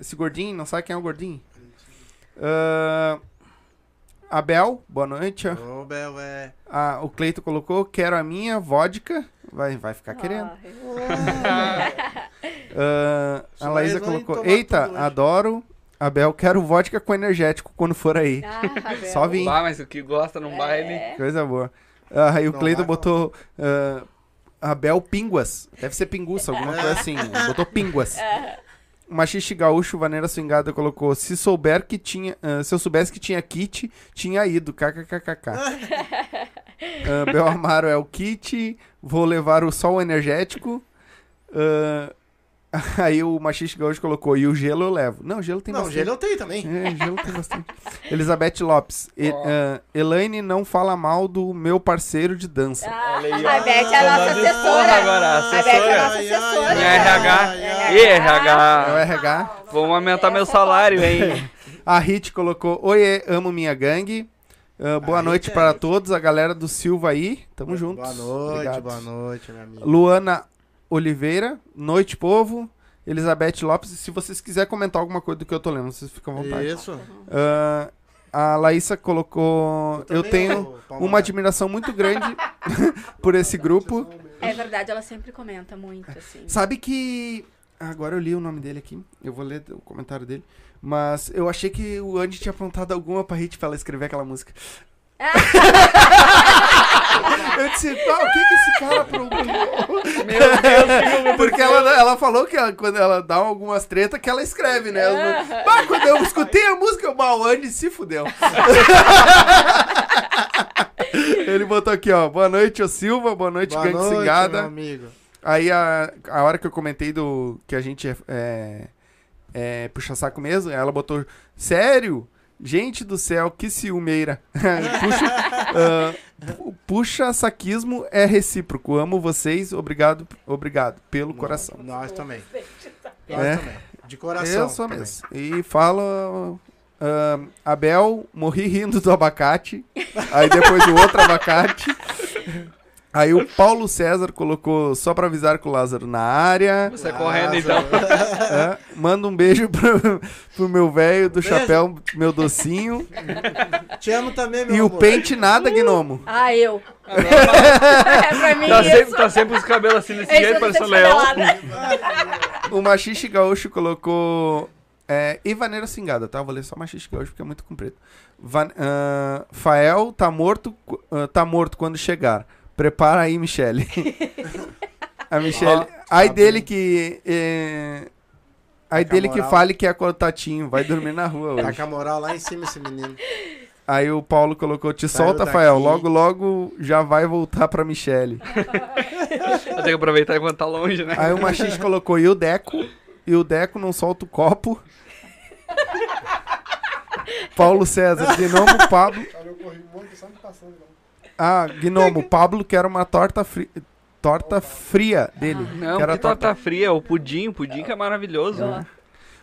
Esse gordinho, não sabe quem é o gordinho? Ah, Abel, boa noite. Ô, Bel, é. Ah, o Cleito colocou, quero a minha vodka. Vai, vai ficar querendo. Ah, a Laísa colocou, eita, tudo hoje." adoro. Abel, quero vodka com energético quando for aí. Ah, Só vim. Bah, mas o que gosta num baile. Coisa boa. Ah, aí o Cleiton vai botou ah, Abel Pinguas. Deve ser pinguça, alguma coisa assim. Botou Pinguas. Machixe Gaúcho, Vaneira Swingada colocou. Se souber que tinha. ah, se eu soubesse que tinha kit, tinha ido. KKKKK. Ah, Bel Amaro é o kit. Vou levar o sol energético. Ah, Aí o Machiste Gaúcho colocou, e o gelo eu levo. Não, gelo tem Não, bastante. gelo eu tenho também. É, gelo tem bastante. Elizabeth Lopes. E- ah, Elaine não fala mal do meu parceiro de dança. Ah, aí, a Beth é a nossa assessora. agora, A Beth é a assessora. nossa assessora. Minha RH. ai, E É o RH. RH. Vamos aumentar meu salário, hein? A Hit colocou, oiê, amo minha gangue. Ah, boa A noite é para todos, a galera do Silva aí. Tamo juntos. Boa noite, Obrigado. boa noite, minha amiga. Luana Oliveira, noite povo. Elizabeth Lopes, se vocês quiserem comentar alguma coisa do que eu tô lendo, vocês ficam à vontade. Isso. Ah, a Laísa colocou, eu também, tenho uma admiração muito grande por esse grupo. É verdade, ela sempre comenta muito, assim. Sabe que. Agora eu li o nome dele aqui. Eu vou ler o comentário dele. Mas eu achei que o Andy tinha apontado alguma pra Hit pra ela escrever aquela música. Eu disse, pá, o que que esse cara aprontou? Meu Deus, Porque ela, ela falou que ela- quando ela dá algumas tretas, que ela escreve, né? Eu, Pá, quando eu escutei a música, eu, "Bah, o Andy se fudeu. Ele botou aqui, ó. Boa noite, ô Silva. Boa noite, Boa Gangue meu amigo. Aí a, a hora que eu comentei do que a gente é, é, é puxa saco mesmo, ela botou sério. Gente do céu, que ciumeira. puxa, pu- puxa saquismo é recíproco. Amo vocês. Obrigado, obrigado pelo coração. Nós também. Nós É. também. De coração. Eu sou também. mesmo. E fala ah, Abel, morri rindo do abacate. Aí depois o outro abacate. Aí o Paulo César colocou só pra avisar com o Lázaro na área. Você correndo, então. É, manda um beijo pro, pro meu velho do Beijo. chapéu, meu docinho. Te amo também, meu E o amor. pente nada, Gnomo. Ah, eu. é pra mim Tá isso. sempre, tá sempre os cabelos assim desse É isso, jeito, eu tô parece sempre leão. descabelada. O Machixe Gaúcho colocou. É, Ivaneira Singada, tá? Vou ler só Machixe Gaúcho porque é muito comprido. Van, ah, Fael tá morto, ah, tá morto quando chegar. Prepara aí, Michele. A Michele. Ai dele que. É, ai Tá com a dele que fale que é contatinho. Vai dormir na rua Tá hoje. com a moral lá em cima esse menino. Aí o Paulo colocou: Te Saiu solta. Fael. Logo, logo já vai voltar pra Michele. Eu tenho que aproveitar enquanto tá longe, né? Aí o Machiste colocou: E o Deco? E o Deco não solta o copo. Paulo César, Gnomo, Pablo. Cara, eu corri um monte, só me passando. Não. Ah, Gnomo, Pablo quer uma torta fria. Torta fria dele. Não, Quero a que torta fria, o pudim, o pudim que é maravilhoso. Ó.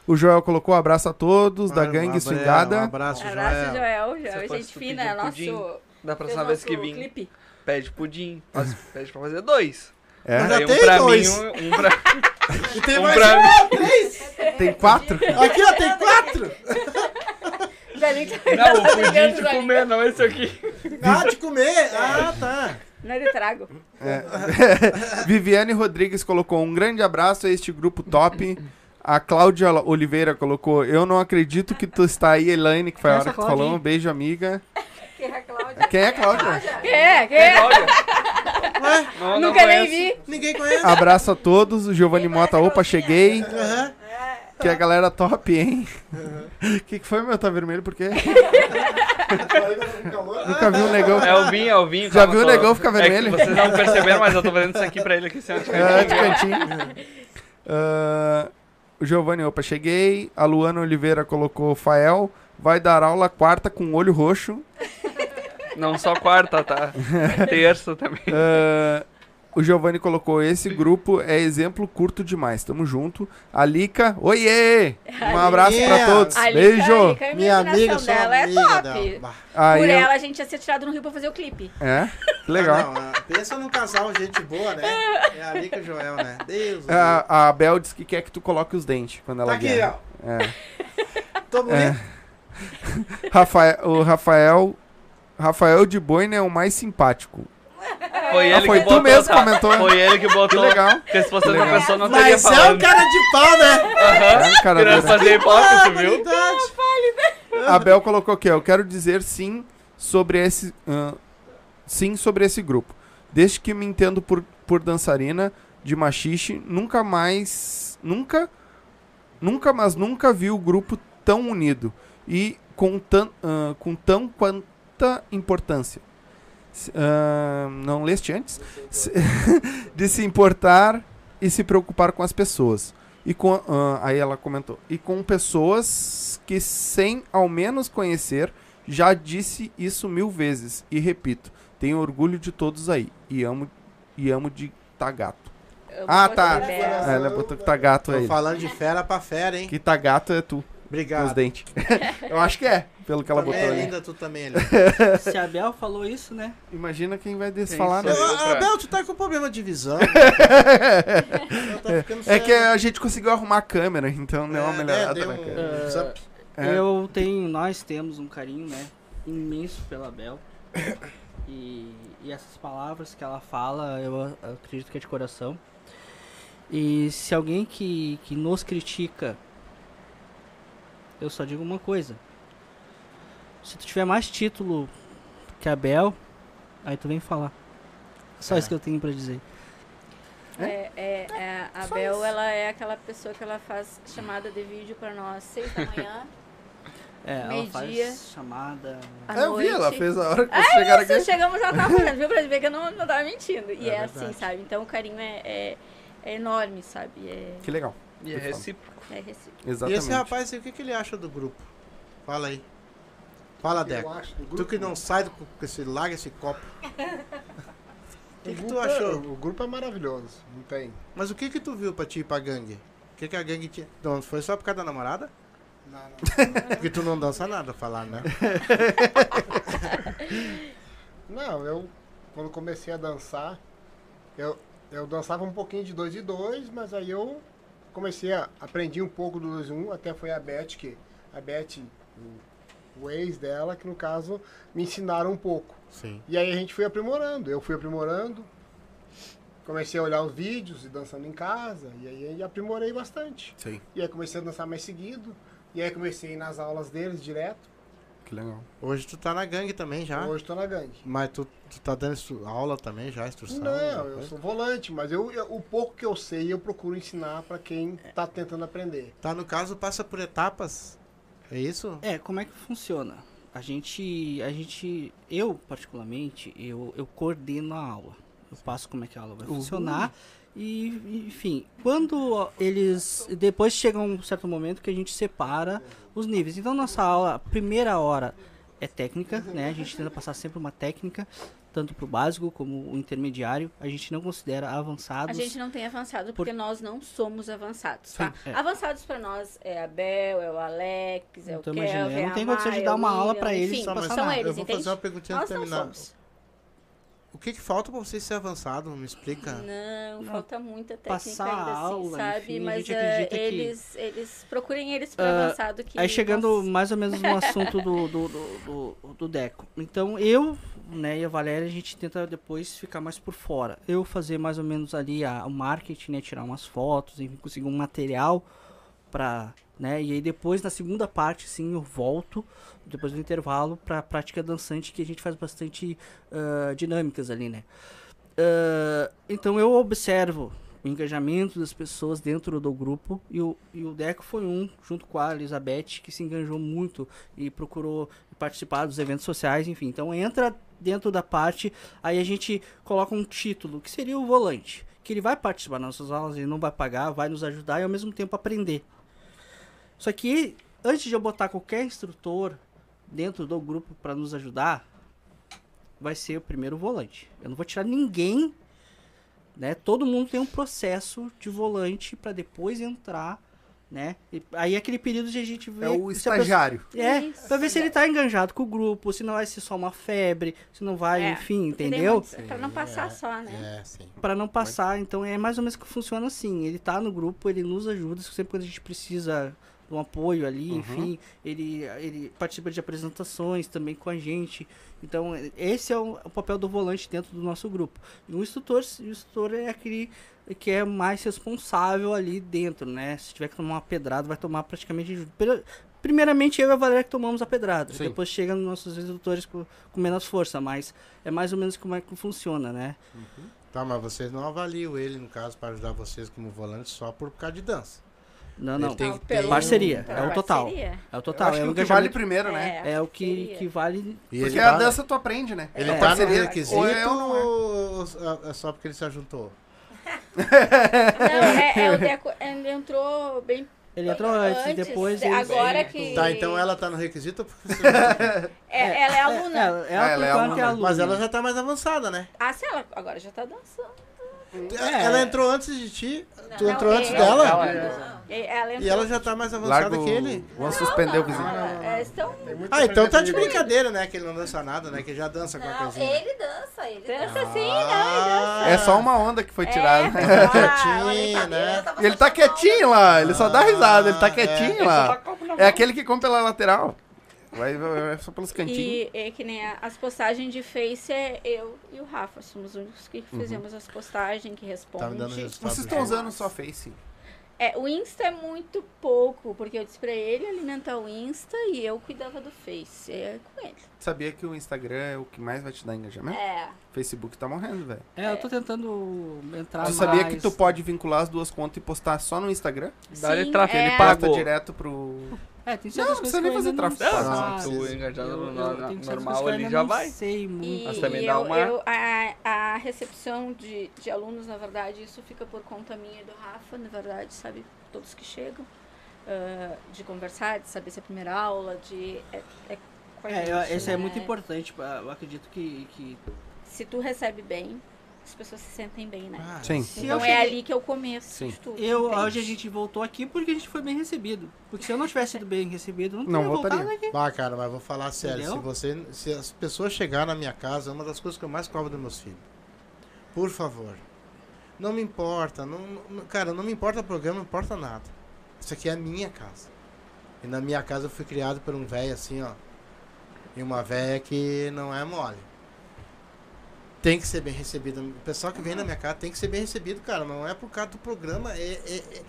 O Joel colocou abraço a todos da Um gangue abraço, swingada. Um abraço, Abraço, Joel. Joel. Você Joel, pode gente fina, é pudim. nosso. Da próxima fez vez que vir, clipe. pede pudim. Faz- pede pra fazer dois. É, Mas já um tem pra dois. mim, um, um pra, E tem um mais pra mim. tem quatro? Aqui, ó, tem quatro. Que Não, o pudim de comer, não esse aqui. Ah, de comer. Ah, tá. Não é de trago. Viviane Rodrigues colocou um grande abraço a este grupo top. A Cláudia Oliveira colocou: Eu não acredito que tu está aí, Elaine, que foi a Quem é hora que tu Cláudia falou. Um beijo, amiga. Que é a Cláudia. Quem é a Cláudia? Quem é? Quem é? Olha. Não, não Nunca nem vi. Ninguém conhece. Abraço a todos. O Giovanni Mota, opa, cheguei. Aham. Que a galera top, hein? O que, que foi, meu? Tá vermelho por quê? Nunca vi um negão. É o vinho, é o vinho. Já viu o tô- negão ficar É vermelho? vocês não perceberam, mas eu tô fazendo isso aqui pra ele aqui, assim, de É, de cantinho. cantinho. Ah, o Giovanni, opa, cheguei. A Luana Oliveira colocou Fael. Vai dar aula quarta com olho roxo. Não só quarta, tá? Terça também. Ah, o Giovanni colocou: esse grupo é exemplo curto demais. Tamo junto. A Lica, oiê! Um abraço pra todos. A Lica- Beijo! a Lica, a Minha amiga, sou dela é amiga top. dela. Aí, Por eu- ela, a gente ia ser tirado no Rio pra fazer o clipe. É? Que legal. Ah, não, ah, pensa num casal gente boa, né? É a Lica e o Joel, né? Deus. do A, a Bel disse que quer que tu coloque os dentes quando ela Tá aqui, vier. ó. É. Tô bonito. Rafael, o Rafael. Rafael de Boina é o mais simpático. Foi Ah, ele foi que tu botou. mesmo que tá? comentou. Foi ele que botou. Que legal. Porque se fosse outra pessoa, não teria Mas é um falado. cara de pau, né? É, cara Querendo dura. fazer hipótese, viu? Verdade. A Bel colocou aqui. Eu quero dizer sim sobre esse. ah, sim sobre esse grupo. Desde que me entendo por, por dançarina de machixe, nunca mais. Nunca. Nunca, mas nunca vi o grupo tão unido. E com, tan, ah, com tão quanta importância. Ah, não leste antes? De se importar e se preocupar com as pessoas. E com, ah, aí ela comentou. E com pessoas que, sem ao menos conhecer, já disse isso mil vezes. E repito, tenho orgulho de todos aí. E amo, e amo de tá gato. Ah, tá. Ah, ela botou que tá gato Tô aí. falando de fera pra fera, hein? Que tá gato é tu, Obrigado. dentes. Eu acho que é, pelo que ela Também botou é ali. linda, tu também é linda. Se a Bel falou isso, né? Imagina quem vai Quem desfalar, né? Ô, pra- Abel, tu tá com problema de visão. Ficando É que a gente conseguiu arrumar a câmera, então deu uma É, melhorada deu na câmera. É. Eu tenho, nós temos um carinho, né, imenso pela Bel. E, e essas palavras que ela fala, eu, a- eu acredito que é de coração. E se alguém que, que nos critica, eu só digo uma coisa. Se tu tiver mais título que a Bel, aí tu vem falar. Só É. isso que eu tenho pra dizer. É, é, é, a Bel, ela é aquela pessoa que ela faz chamada de vídeo pra nós seis da manhã, É, ela faz chamada. à É, eu vi, ela noite. fez a hora que vocês chegaram Isso, aqui. chegamos já tava fazendo, viu? Pra ver que eu não, não tava mentindo. E É é, assim, sabe? Então o carinho é, é, é enorme, sabe? É, Que legal. E é recíproco. é recíproco. E Exatamente. esse rapaz, o que, que ele acha do grupo? Fala aí. Fala, Deco. acho, Tu que não sai do com esse larga esse copo. O que, que tu é- achou? O grupo é maravilhoso, não tem. Mas o que que tu viu pra ti ir pra gangue? O que que a gangue tinha? Não, foi só por causa da namorada? Não, não. Porque tu não dança nada, falar, né? Não, eu quando comecei a dançar, eu, eu dançava um pouquinho de dois e dois, mas aí eu comecei a aprendi um pouco do dois e um, até foi a Beth que a Beth, o, ex dela, que no caso me ensinaram um pouco. Sim. E aí a gente foi aprimorando, eu fui aprimorando, comecei a olhar os vídeos e dançando em casa, e aí aprimorei bastante. Sim. E aí comecei a dançar mais seguido, e aí comecei a ir nas aulas deles direto. Que legal. Hoje tu tá na gangue também já. Hoje tô na gangue. Mas tu, tu tá dando aula também já, instrução? Não, eu coisa? sou volante, mas eu, eu- o pouco que eu sei eu procuro ensinar pra quem tá tentando aprender. Tá, no caso, passa por etapas. É isso? É, como é que funciona? A gente, a gente, eu particularmente, eu, eu coordeno a aula. Eu passo como é que a aula vai funcionar. E, enfim, quando eles. Depois chega um certo momento que a gente separa os níveis. Então, nossa aula, a primeira hora é técnica, né? A gente tenta passar sempre uma técnica, tanto pro básico como o intermediário. A gente não considera A avançados. gente não tem avançado porque nós não somos avançados, tá? Sim, é. Avançados pra nós é a Bel, é o Alex, é Então, o imagina, Kelvin, eu não a tenho condição de dar uma o aula pra eles enfim, passar são nada. eu eles, vou entende? fazer uma perguntinha Nós terminar. somos. O que que falta pra você ser avançado? Me explica. Não, Não. falta muita técnica Passar ainda a assim, aula, sabe? enfim, a Mas gente eh, acredita que- eles, eles procurem eles para Ah, avançado que Aí chegando nós- mais ou menos no assunto do, do, do, do- do Deco. Então eu né, e a Valéria, a gente tenta depois ficar mais por fora. Eu fazer mais ou menos ali a, o marketing, né, tirar umas fotos, enfim, conseguir um material pra, né, e aí depois na segunda parte, sim, eu volto, depois do intervalo, pra prática dançante, que a gente faz bastante ah, dinâmicas ali, né. Ah, então eu observo o engajamento das pessoas dentro do grupo e o, e o Deco foi um, junto com a Elizabeth, que se engajou muito e procurou participar dos eventos sociais, enfim. Então entra dentro da parte, aí a gente coloca um título, que seria o volante, que ele vai participar das nossas aulas, ele não vai pagar, vai nos ajudar e ao mesmo tempo aprender. Só que antes de eu botar qualquer instrutor dentro do grupo para nos ajudar, vai ser o primeiro volante. Eu não vou tirar ninguém, né? Todo mundo tem um processo de volante para depois entrar, né? E aí é aquele período de a gente ver É o se a pessoa- estagiário. é, Isso. pra ver se ele tá enganjado com o grupo, se não vai ser só uma febre, se não vai, É, enfim, entendeu? não- Pra não passar só, né? É, sim. Pra não passar, então é mais ou menos que funciona assim. Ele tá no grupo, ele nos ajuda, sempre quando a gente precisa um apoio ali, Uhum. enfim, ele, ele participa de apresentações também com a gente. Então, esse é o, o papel do volante dentro do nosso grupo. E o instrutor, o instrutor é aquele que é mais responsável ali dentro, né? Se tiver que tomar uma pedrada, vai tomar praticamente. Pri- Primeiramente, eu e a Valéria que tomamos a pedrada. Sim. Depois chega nos nossos instrutores com, com menos força, mas é mais ou menos como é que funciona, né? Tá, mas vocês não avaliam ele, no caso, para ajudar vocês como volante só por causa de dança. Não, não. tem pelo- ter Parceria, é o total. parceria. É o total. acho é o que vale primeiro, né? É, É o que, que vale. E Porque ele a tá, dança tu aprende, né? ele É. tá no Parceria. requisito Ou é é. é só porque ele se juntou? Não, é, é o Deco. Ele entrou bem. Ele entrou antes, depois ele... Agora que. Tá, então ela tá no requisito. É, ela é aluna. Ela, ela, Ah, ela é por enquanto, aluna. é aluna. Mas ela já tá mais avançada, né? Ah, sim, ela agora já tá dançando. É. Ela entrou antes de ti. Tu Não, entrou é- antes é- dela? Ela- E ela entrou. E ela já tá mais avançada Larga que ele. Vamos suspender o vizinho. Ah, é, estão Ah, então tá de brincadeira, né? Que ele não dança nada, né? Que já dança com a Não, coisinha. ele dança, ele dança. dança sim, Ah, É só uma onda que foi É. tirada. Ah, Quietinho, né? ele tá quietinho lá, ele só dá risada, ele tá Ah, quietinho lá. tá É aquele que come pela lateral. Vai, vai, vai só pelos cantinhos. E é que nem a- as postagens de Face é eu e o Rafa. Somos os únicos que fizemos as postagens, que Tá me respondem. dando resultado. Vocês estão usando só Face. É, o Insta é muito pouco, porque eu disse pra ele alimentar o Insta e eu cuidava do Face. É com ele. Sabia que o Instagram é o que mais vai te dar engajamento? É. Facebook tá morrendo, velho. É, eu tô tentando entrar Tu mais... sabia que tu pode vincular as duas contas e postar só no Instagram? Dá-lhe Sim, tráfego, é. ele Posta pagou. direto pro. É, tem Não, certas não coisas precisa que nem eu fazer ainda não tráfego. Não, precisa. tu engajado Eu- no, normal ali já não vai. sei muito. E, Mas também e dá eu, uma- eu- a, a recepção de, de alunos, na verdade, isso fica por conta minha e do Rafa, na verdade, sabe? Todos que chegam. ah, de conversar, de saber se é a primeira aula, de. É, é É, eu- esse é né? muito importante. Eu acredito que... que... Se tu recebe bem, as pessoas se sentem bem, né? Ah, Sim. Se então eu é cheguei- ali que é o começo Sim. de tudo. Eu, entende? hoje a gente voltou aqui porque a gente foi bem recebido. Porque se eu não tivesse sido bem recebido, eu não Não teria voltado voltaria. aqui. Bah, cara, mas vou falar sério. Entendeu? Se, você, se as pessoas chegarem na minha casa, é uma das coisas que eu mais cobro dos meus filhos. Por favor. Não me importa. Não, não- cara, não me importa o programa, não importa nada. Isso aqui é a minha casa. E na minha casa eu fui criado por um velho assim, ó. E uma velha que não é mole. Tem que ser bem recebido. O pessoal que vem na minha casa tem que ser bem recebido, cara. Não é por causa do programa. É, é- é-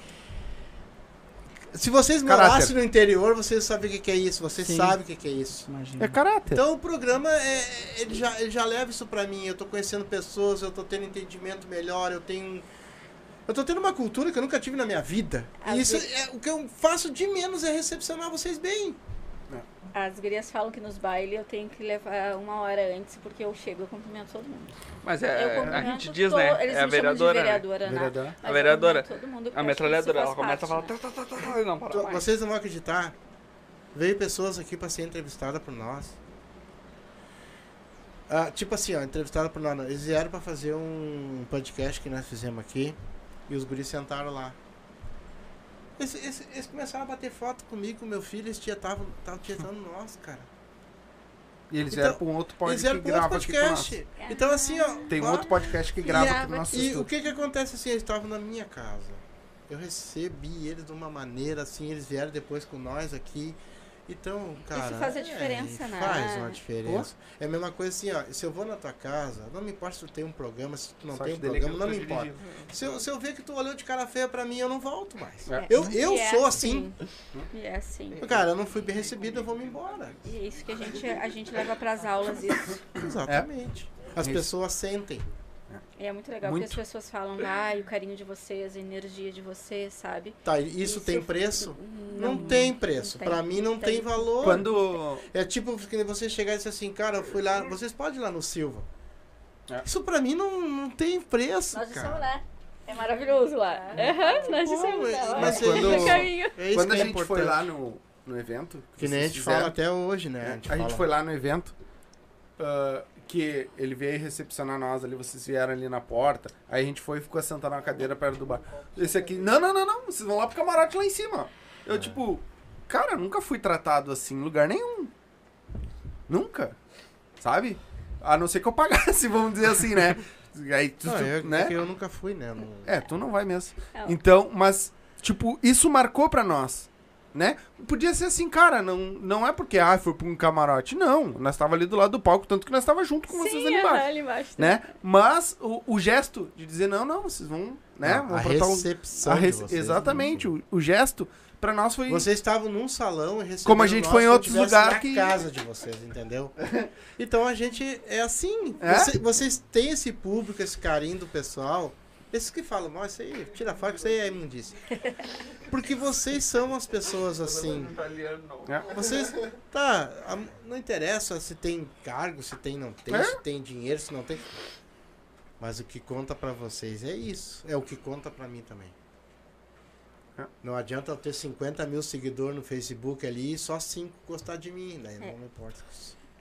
Se vocês Caráter. morassem no interior, vocês sabem o que é isso. Vocês Sim. sabem o que que é isso. Imagina. É caráter. Então o programa é, ele já, ele já leva isso pra mim. Eu tô conhecendo pessoas, eu tô tendo entendimento melhor, eu tenho. Eu tô tendo uma cultura que eu nunca tive na minha vida. Às E isso vezes- é o que eu faço de menos é recepcionar vocês bem. As gurias falam que nos bailes eu tenho que levar uma hora antes, porque eu chego e eu cumprimento todo mundo. Mas é, a gente diz, né? Eles É a me chamam de vereadora. né? vereadora, né? A vereadora. A metralhadora, ela começa a falar. "Tá, tá, tá, tá", e não para Tô- mais. Vocês não vão acreditar. Veio pessoas aqui pra ser entrevistada por nós. Ah, tipo assim, ó, entrevistada por nós. não. Eles vieram pra fazer um podcast que nós fizemos aqui. E os guris sentaram lá. Eles, eles- eles começaram a bater foto comigo, com meu filho, eles estavam tietando nós, cara. E eles Então, vieram pra um outro Eles podcast vieram que grava aqui com nós. podcast. Então assim, ó. Tem um outro podcast que grava aqui no nosso E o estúdio. que que acontece assim? Eles estavam na minha casa. Eu recebi eles de uma maneira assim, eles vieram depois com nós aqui. Então, cara. faz a é, diferença, né? Faz uma diferença. É a mesma coisa assim, ó. Se eu vou na tua casa, não me importa se tu tem um programa, se tu não Só tem te um programa, não me importa. Se eu, se eu ver que tu olhou de cara feia pra mim, eu não volto mais. É. Eu, eu é sou assim. E é assim. Cara, eu não fui bem recebido, eu vou me embora. E é isso que a gente, a gente leva pras aulas, isso. Exatamente. As Isso. pessoas sentem. E é muito legal, Muito. porque as pessoas falam, ai, o carinho de vocês, a energia de vocês, sabe? Tá, e isso, tem preço? Não, tem preço. não Pra tem. mim não tem, Tem. valor. Quando. É tipo que você chegar e dizer assim, cara, eu fui lá, vocês podem ir lá no Silva. É. Isso pra mim não, não tem preço, Nós estamos cara. lá. É maravilhoso lá. Nós é- lá. mas quando- No caminho. É isso Quando a que é gente foi importante. lá no, no evento. Que nem a gente fizeram, fala até hoje, né? É, A gente, a gente foi lá no evento, ah, que ele veio recepcionar nós ali, vocês vieram ali na porta, aí a gente foi e ficou sentado na cadeira perto do bar. Esse aqui, não, não, não, não, vocês vão lá pro camarote lá em cima. Eu, É. tipo, cara, nunca fui tratado assim em lugar nenhum. Nunca. Sabe? A não ser que eu pagasse, vamos dizer assim, né? Aí, tu, Não, tu- eu, né? é que eu nunca fui, né? Não- É, tu não vai mesmo. Não. Então, mas, tipo, isso marcou pra nós, né? Podia ser assim, cara, não, não é porque, ah, foi pra um camarote. Não, nós tava ali do lado do palco, tanto que nós tava junto com vocês Sim, ali aham, embaixo, ali embaixo. né? Mas o, o gesto de dizer, não, não, vocês vão, né? Não, vão a botar um- recepção a vocês, né? Exatamente, o, o gesto pra nós foi... Vocês estavam num salão e Como a gente nós foi em outros lugares que- casa de vocês, entendeu? Então a gente é assim. É? Você- vocês têm esse público, esse carinho do pessoal. Esses que falam, "Ó, isso aí, tira fora que isso aí é imundice. Porque vocês são as pessoas assim. É. Vocês. Tá, não interessa se tem cargo, se tem não tem, É? se tem dinheiro, se não tem. Mas o que conta pra vocês é isso. É o que conta pra mim também. É. Não adianta eu ter 50 mil seguidores no Facebook ali e só 5 gostar de mim. Daí É. não me importa.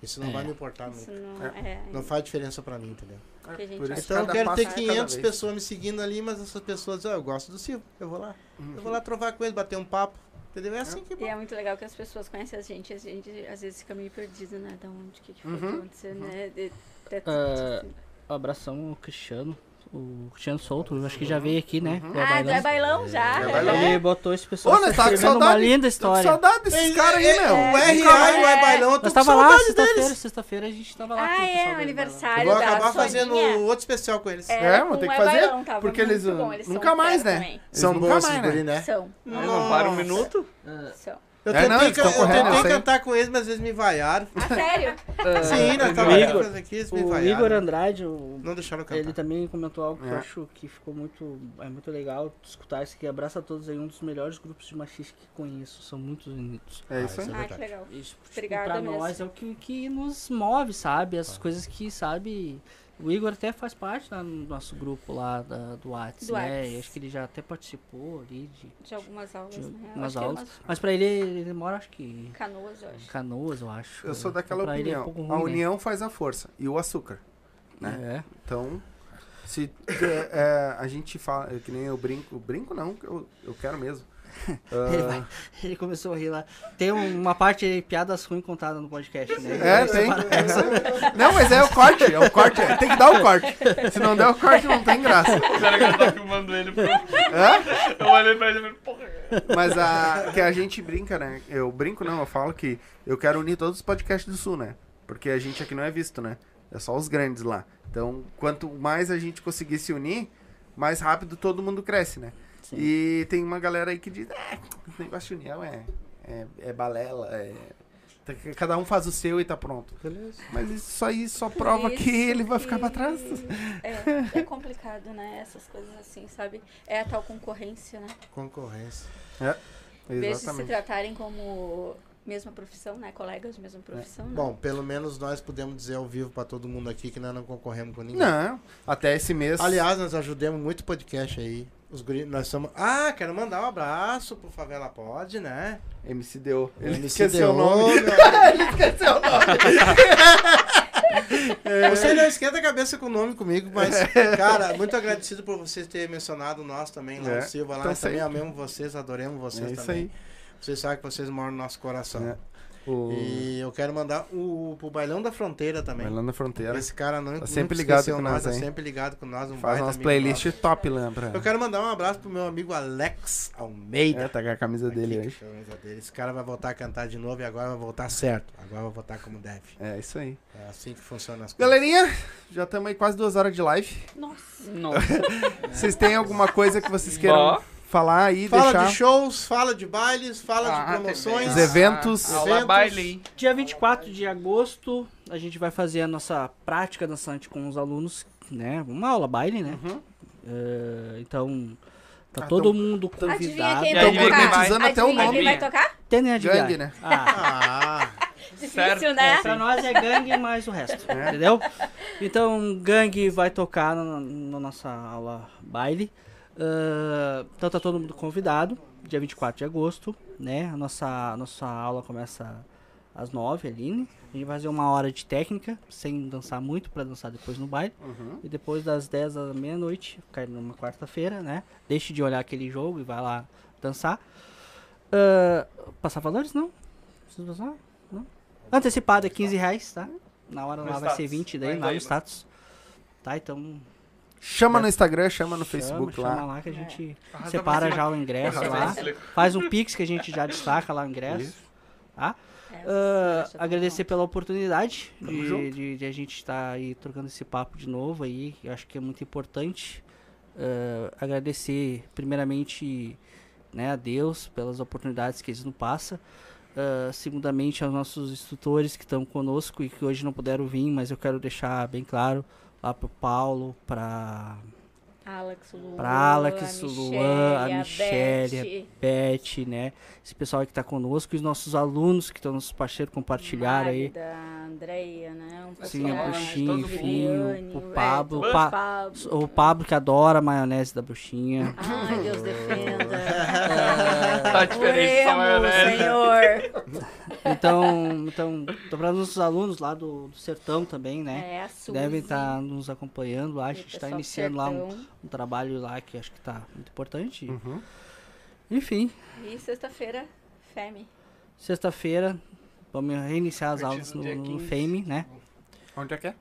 Isso não vai me importar nunca. não. Não faz diferença pra mim, entendeu? Que a gente Por Então eu quero ter é cada 500 vez. pessoas me seguindo ali, mas essas pessoas dizem, ah, eu gosto do Silvio, eu vou lá. Eu Uhum. vou lá trovar com eles, bater um papo. Entendeu? É assim que E é muito legal que as pessoas conhecem a gente, a gente às vezes fica meio perdido, né? Da onde, o que, que foi Uhum, que aconteceu, né? De, de, Ah, abração ao Cristiano. O Cristiano Solto, eu acho que já veio aqui, né? do ah, Bailão. é bailão já? É é. bailão. Ele botou esse pessoal Ô, tá com escrevendo uma saudade. linda Tô com história. saudade desses caras aí, meu. O RA e o É. Bailão, eu tô tava lá saudade sexta-feira, deles. sexta-feira a gente tava lá Ah, com o é, o aniversário Eu vou acabar fazendo outro especial com eles. É, É, vou ter que É fazer, Bailão, tava porque eles nunca mais, né? Eles São bons né? né? São, não para um minuto? São. Eu É, tentei, não, can- eu tentei cantar com eles, mas eles me vaiaram. Ah, sério? Sim, nós o tava Igor- aqui, eles me o vaiaram. Igor Andrade, o- Não deixaram cantar. ele também comentou algo que eu É. acho que ficou muito, é muito legal escutar isso, que abraça a todos aí, um dos melhores grupos de machistas que conheço, são muito unidos. É isso Ah, aí. isso Ah, verdade. que legal. Isso, tipo, Obrigada pra mesmo. nós é o que, que nos move, sabe? As coisas que, sabe... O Igor até faz parte lá no nosso grupo lá da, do Whats, Do né? Whats. Acho que ele já até participou ali de, De algumas aulas, de né? Umas é aulas. umas Mas pra ele, ele mora acho que canoas, eu acho. Canoas, eu acho. Eu sou daquela pra ele é opinião. um pouco a ruim, né? união faz a força. E o açúcar. né? É. Então, se é, é, a gente fala, é que nem eu brinco, brinco não, que eu, eu quero mesmo. Ah, Ele, vai- ele começou a rir lá. Tem um- uma parte aí, piadas ruins contadas no podcast, né? É, tem. É. Não, mas é o corte, é o corte. é, Tem que dar o corte. Se não der o corte, não tem graça. Será que eu tava filmando ele? Hã? Eu olhei pra ele e falei, porra. Mas a, que a gente brinca, né? Eu brinco não, eu falo que eu quero unir todos os podcasts do Sul, né? Porque a gente aqui não é visto, né? É só os grandes lá. Então, quanto mais a gente conseguir se unir, mais rápido todo mundo cresce, né? Sim. E tem uma galera aí que diz, é, esse negócio de união é, é, é balela, é... tá- Cada um faz o seu e tá pronto. Beleza. Mas isso aí só prova que Isso ele vai ficar que- pra trás. É, é complicado, né? Essas coisas assim, sabe? É a tal concorrência, né? Concorrência. Em vez de se Exatamente. tratarem como mesma profissão, né? Colegas de mesma profissão, né? Bom, pelo menos nós podemos dizer ao vivo pra todo mundo aqui que nós não concorremos com ninguém. Não, até esse mês. Aliás, nós ajudamos muito podcast aí. Os guri, nós somos. Ah, quero mandar um abraço pro Favela Pod, né? MC deu. Ele MC esqueceu o deu, nome. meu. esqueceu o nome. Você não esquenta a cabeça com o nome comigo, mas, cara, muito agradecido por vocês terem mencionado nós também lá É, no Silva. Lá, então nós também amamos vocês, adoramos vocês É isso também. aí. Vocês sabem que vocês moram no nosso coração. É. O... E eu quero mandar o, pro Bailão da Fronteira também. Vai lá na fronteira. Esse cara não, Tá sempre ligado com nós, nós, tá hein? sempre ligado com nós. Um Faz umas playlists top lá pra... Eu quero mandar um abraço pro meu amigo Alex Almeida. É, tá com a camisa dele Aqui, hoje. é a camisa dele. Esse cara vai voltar a cantar de novo e agora vai voltar certo. Agora vai voltar como deve. É, isso aí. É assim que funciona as coisas. Galerinha, já estamos aí quase duas horas de live. Nossa. Nossa. Vocês têm alguma coisa que vocês queiram. Falar aí, Fala deixar? de shows, fala de bailes, fala Ah, de promoções. Os eventos. Aula Eventos. baile, hein? Dia 24 de agosto, a gente vai fazer a nossa prática dançante com os alunos, né? Uma aula baile, né? Uhum. Eh, então, tá Ah, todo então- mundo convidado. E aí, quem vai? tocar? Concretizando até o nome. quem vai tocar? Tem nem adivinhar. Gangue, né? Ah, Ah, Difícil, Certo. né? pra nós é gangue mais o resto, É. entendeu? Então, gangue vai tocar na, na nossa aula baile. Então tá todo mundo convidado, dia 24 de agosto, né? A nossa, a nossa aula começa às 9 ali, né? A gente vai fazer uma hora de técnica, sem dançar muito, pra dançar depois no baile. Uhum. E depois das 10 à meia-noite, cai numa quarta-feira, né? Deixe de olhar aquele jogo e vai lá dançar. Ah, passar valores? Não. Precisa passar? Não. Antecipado é 15 reais, tá? Na hora No lá vai ser status. 20 daí, lá no status. Tá, então Chama no Instagram, chama no chama, Facebook chama lá. lá que a gente Arrasta separa já o ingresso lá. Faz um pix que a gente já destaca lá o ingresso. Isso. Tá? É, Ah, tá agradecer pela oportunidade de, de, de a gente estar aí trocando esse papo de novo aí. Eu acho que é muito importante. Ah, agradecer primeiramente né, a Deus pelas oportunidades que eles nos passam. Ah, segundamente aos nossos instrutores que estão conosco e que hoje não puderam vir, mas eu quero deixar bem claro lá pro Paulo, para Alex, Luan, Pra Alex, a Luan, a a Michele, Beth, Beth, né? Esse pessoal aí que tá conosco, e os nossos alunos que estão nos parceiros compartilharam aí. A Andreia, né? Um Sim, a Bruxinha, todo o Viviane, o Pablo, é, o, Pa- Pablo. o Pablo que adora a maionese da bruxinha. Ai, Deus defenda. Tá diferente maionese. Senhor. Então, então, tô para os nossos alunos lá do, do Sertão também, né? É, a Suzy, Devem estar nos acompanhando lá. A gente está iniciando lá um, um trabalho lá que acho que tá muito importante. Uhum. Enfim, E sexta-feira, Femi. sexta-feira, vamos reiniciar as aulas no, no 15. FAME, né? Onde é que é?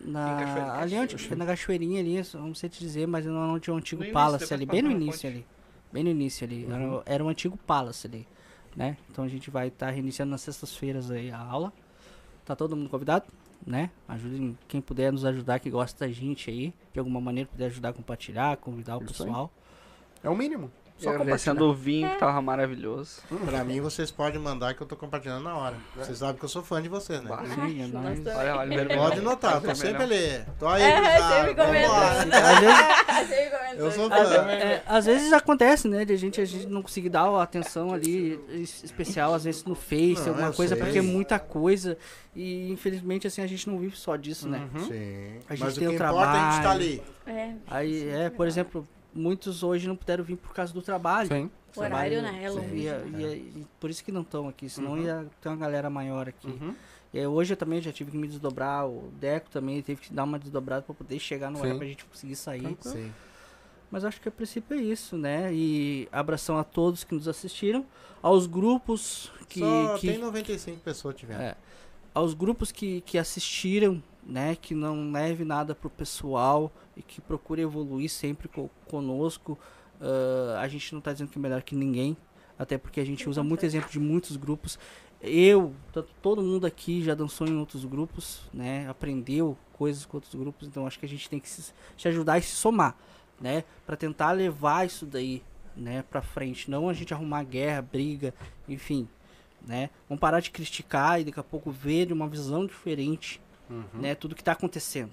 Na, Cachoeira- ali onde, Cachoeira. na Cachoeirinha ali, não sei te dizer, mas não onde é o antigo Palace ali, bem no início ponte. ali. Bem no início ali. Uhum. Era, era o antigo Palace ali, né? Então a gente vai estar reiniciando nas sextas-feiras aí a aula. Tá todo mundo convidado, né? Ajudem quem puder nos ajudar, que gosta da gente aí, de alguma maneira puder ajudar a compartilhar, convidar o Isso aí. pessoal. É o mínimo. Só Eu descendo o vinho que tava maravilhoso. Pra mim, vocês podem mandar que eu tô compartilhando na hora. Vocês sabem que eu sou fã de vocês, né? É Nós dois. Olha. Pode notar, tô sempre ali. Tô aí, É, sempre comentando. Eu sou fã. é, às vezes acontece, né? De a gente, a gente não conseguir dar a atenção ali es- especial, às vezes no Face, Não, alguma coisa, sei. porque é muita coisa. E infelizmente assim a gente não vive só disso, né? Uhum. Sim. A gente Mas o tem que o importa é a gente tá trabalho. ali. É, Aí, é, por exemplo, muitos hoje não puderam vir por causa do trabalho. Sim. o horário, Trabalho- né? É longe. E, e- e por isso que não estão aqui, senão Uhum. ia ter uma galera maior aqui. Uhum. E aí, hoje eu também já tive que me desdobrar, o Deco também teve que dar uma desdobrada para poder chegar no horário Sim. pra gente conseguir sair. Sim. Mas acho que a princípio é isso, né? E abração a todos que nos assistiram, aos grupos que, Só que tem 95 pessoas tiveram. É. aos grupos que, que assistiram, né? Que não leve nada pro pessoal e que procure evoluir sempre co- conosco. Ah, a gente não tá dizendo que é melhor que ninguém, até porque a gente usa muito exemplo de muitos grupos. Eu, tanto todo mundo aqui já dançou em outros grupos, né? Aprendeu coisas com outros grupos, então acho que a gente tem que se, se ajudar e se somar, né? Para tentar levar isso daí, né, para frente, não a gente arrumar guerra, briga, enfim, né? Vamos parar de criticar e daqui a pouco ver uma visão diferente, Uhum. né, tudo que tá acontecendo.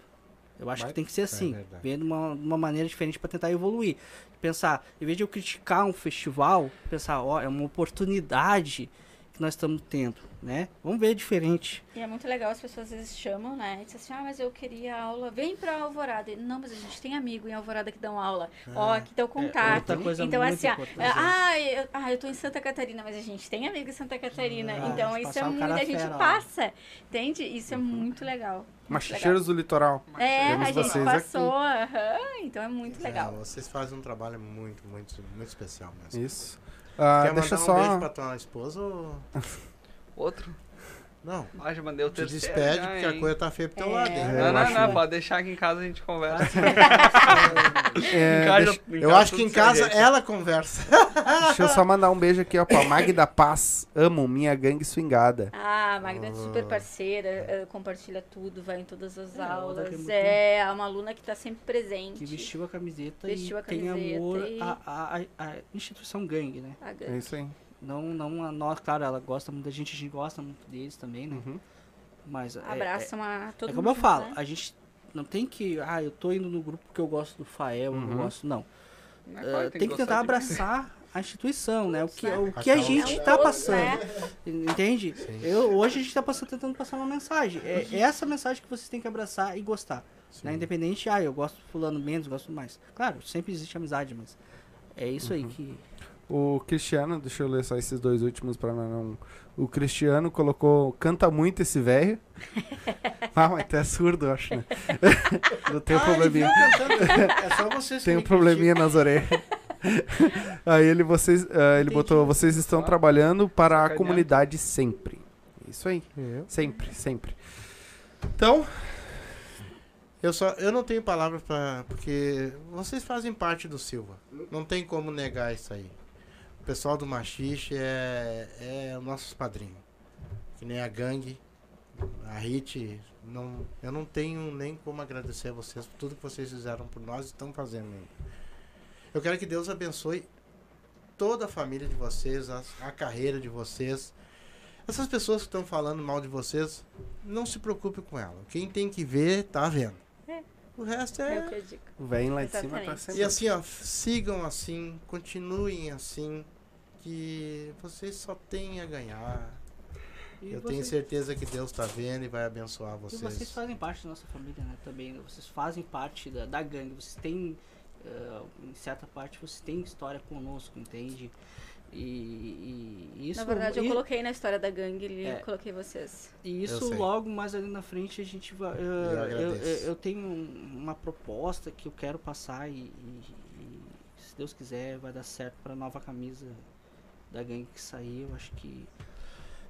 Eu acho Vai- que tem que ser assim, verdade. ver de uma, uma maneira diferente para tentar evoluir. Pensar, em vez de eu criticar um festival, pensar, ó, é uma oportunidade que nós estamos tendo, né? Vamos ver diferente. E é muito legal, as pessoas às vezes chamam, né? E dizem assim, ah, mas eu queria aula, vem pra Alvorada. E, não, mas a gente tem amigo em Alvorada que dão aula. Ó, aqui tá o contato. outra coisa então, muito assim, ah, importante, é, ah, eu, ah, eu tô em Santa Catarina, mas a gente tem amigo em Santa Catarina. Ah, então, isso é muito, a gente fera passa, entende? Isso é muito legal. muito legal. Machixeiros do Litoral. É, Temos a gente passou, aham, então é muito legal. É, vocês fazem um trabalho muito, muito, muito especial mesmo. Isso. Ah, Quer deixa mandar um beijo só. pra tua esposa ou... Outro? Não, Ah, já mandei o te terceiro. despede já, porque a hein? coisa tá feia pro teu É. lado, hein? É, Não, eu não, acho- não, pode deixar aqui em casa a gente conversa. É, Em casa- deixa, em Eu casa acho que tudo em casa ajeita. ela conversa. deixa eu só mandar um beijo aqui, ó, pra Magda Paz. Amo minha gangue swingada. Ah, a Magda é super parceira, eh, compartilha tudo, vai em todas as É, é aulas. muito- É, é uma aluna que tá sempre presente. Que vestiu a camiseta Vestiu e a tem camiseta amor e- à, à, à- à instituição gangue, né? A É isso aí. Não, não a nós, claro, ela gosta muito da gente, a gente gosta muito deles também, né? Uhum. Mas é- é, Abraçam a todo é mundo. como eu falo, né? a gente não tem que, ah, eu tô indo no grupo porque eu gosto do Fael, eu Uhum. gosto, não. É, claro, tem que gostar tentar abraçar a instituição, né? O que, o que a gente É um tá todo, passando. né? Entende? Eu, hoje a gente tá passando, tentando passar uma mensagem. É essa mensagem que vocês têm que abraçar e gostar. Né? Independente, ah, eu gosto do fulano menos, gosto mais. Claro, sempre existe amizade, mas é isso aí que. O Cristiano, deixa eu ler só esses dois últimos pra não. O Cristiano colocou. Canta muito esse velho. ah, mas tu é surdo, eu acho, né? não tem um probleminha. É só vocês Tem um probleminha nas orelhas. Aí ele, vocês, ah, ele botou, vocês estão trabalhando para a comunidade sempre. Isso aí. Sempre, sempre. Então, Eu só, eu não tenho palavras pra. Porque vocês fazem parte do Silva. Não tem como negar isso aí. O pessoal do Machixe é, é os nossos padrinhos. Que nem a gangue, a Hit. Não, eu não tenho nem como agradecer a vocês por tudo que vocês fizeram por nós e estão fazendo ainda. Eu quero que Deus abençoe toda a família de vocês, a, a carreira de vocês. Essas pessoas que estão falando mal de vocês, não se preocupe com ela. Quem tem que ver, tá vendo. O resto É é. o que eu digo. O velho lá de cima tá Exatamente. sempre. E assim, ó, sigam assim, continuem assim, que vocês só têm a ganhar. E Eu vocês, tenho certeza que Deus tá vendo e vai abençoar e vocês. vocês fazem parte da nossa família, né? Também. né? Vocês fazem parte da, da gangue. Vocês têm, eh, em certa parte, vocês têm história conosco, entende? E, e isso. Na verdade, eu e- coloquei na história da gangue ali, É. eu coloquei vocês. E isso logo mais ali na frente a gente vai. eu, eu- eu tenho um- uma proposta que eu quero passar e, e- e, se Deus quiser vai dar certo para nova camisa da gangue que sair. Eu acho que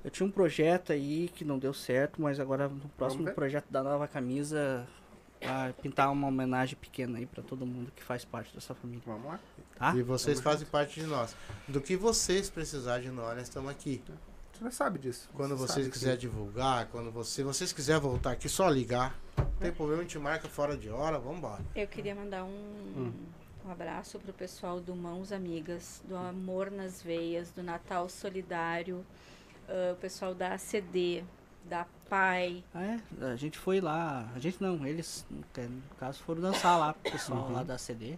eu tinha um projeto aí que não deu certo, mas agora no próximo projeto da nova camisa vai pintar uma homenagem pequena aí para todo mundo que faz parte dessa família, Vamos lá. tá? E vocês Tamo fazem parte de nós. Do que vocês precisarem de nós, nós estamos aqui. Você já sabe disso. Quando Você vocês sabe que- quiserem divulgar, quando você, vocês quiserem voltar aqui, só ligar. Não É. tem problema, a gente marca fora de hora, vambora. Eu queria mandar um, um abraço pro pessoal do Mãos Amigas, do Amor nas Veias, do Natal Solidário, ah, o pessoal da ACD, da PAI. Ah, é, a gente foi lá, a gente não, eles no ca- no caso foram dançar lá, o pessoal Uhum. lá da CD.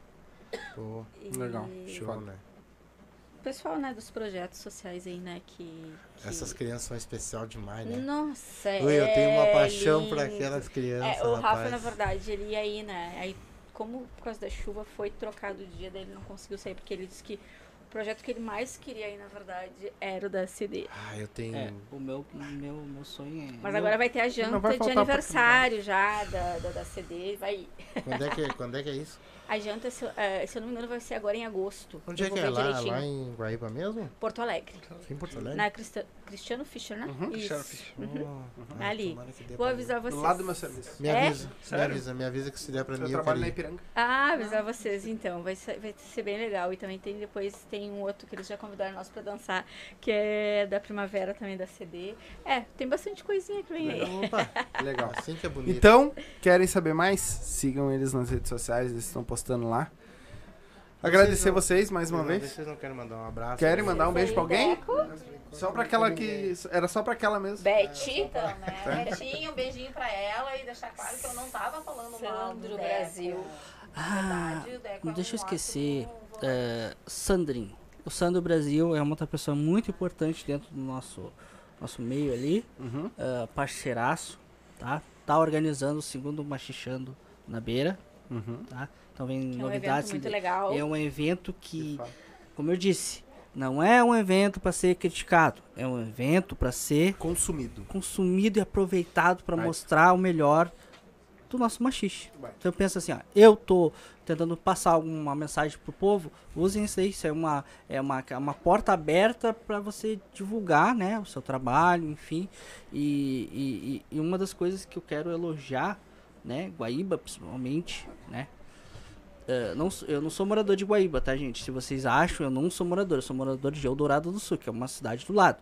Pô, E Legal, show, né? O pessoal, né, dos projetos sociais aí, né, que... que- Essas crianças são especial demais, né? Nossa, Ui, eu tenho uma é paixão por lindo. aquelas crianças, É, o Rafa, rapaz. na verdade, ele ia aí, né? Aí, como por causa da chuva foi trocado o dia, daí ele não conseguiu sair, porque ele disse que projeto que ele mais queria ir, na verdade, era o da CD. Ah, eu tenho... É, o meu, meu, meu sonho é. Mas meu- agora vai ter a janta de aniversário já da, da, da CD, vai ir. Quando, é que, quando é que é isso? A janta, se, eu- eh, se eu não me engano, vai ser agora em agosto. Onde Eu é que é? Lá, lá em Guaíba mesmo? Porto Alegre. Aqui em Porto Alegre? Na Crista- Cristiano Fischer, né? Uhum. Isso. Cristiano Fischer. Oh, ah, Ali. tomara que dê Vou avisar vocês. Do lado do meu serviço. Me É? avisa, me avisa, me avisa que se der pra Eu mim eu trabalho quero na ir. Ipiranga. Ah, avisar vocês então, vai ser, vai ser bem legal. E também tem depois tem um outro que eles já convidaram nós pra dançar, que é da primavera também da CD. É, tem bastante coisinha que vem aí. Opa, Legal. assim que é bonito. Então, querem saber mais? Sigam eles nas redes sociais, eles estão postando lá. Agradecer não- vocês mais uma Vocês não- vez. Vocês não querem mandar um abraço? Querem mandar um beijo pra alguém? Beco, Só pra aquela que. Era só pra aquela mesmo. Beth, Então, né? Betinho, um beijinho pra ela e deixar claro que eu não tava falando mal do. Brasil. Ah, verdade, é deixa eu esquecer. é, Sandrin. O Sandro Brasil é uma outra pessoa muito importante dentro do nosso, nosso meio ali. Uhum. é, parceiraço, tá? Tá organizando o segundo Machichando na beira, Uhum. tá? Então vem Que é um evento novidades. muito legal. é um evento que, como eu disse, não é um evento para ser criticado, é um evento para ser Consumido. consumido e aproveitado para mostrar o melhor do nosso machixe. Então eu penso assim, ó, eu tô tentando passar alguma mensagem pro povo, usem isso aí, isso é uma é uma, é uma porta aberta para você divulgar, né, o seu trabalho, enfim. E, e, e- e uma das coisas que eu quero elogiar, né, Guaíba principalmente, né, é, não, eu não sou morador de Guaíba, tá, gente? Se vocês acham, eu não sou morador. Eu sou morador de Eldorado do Sul, que é uma cidade do lado,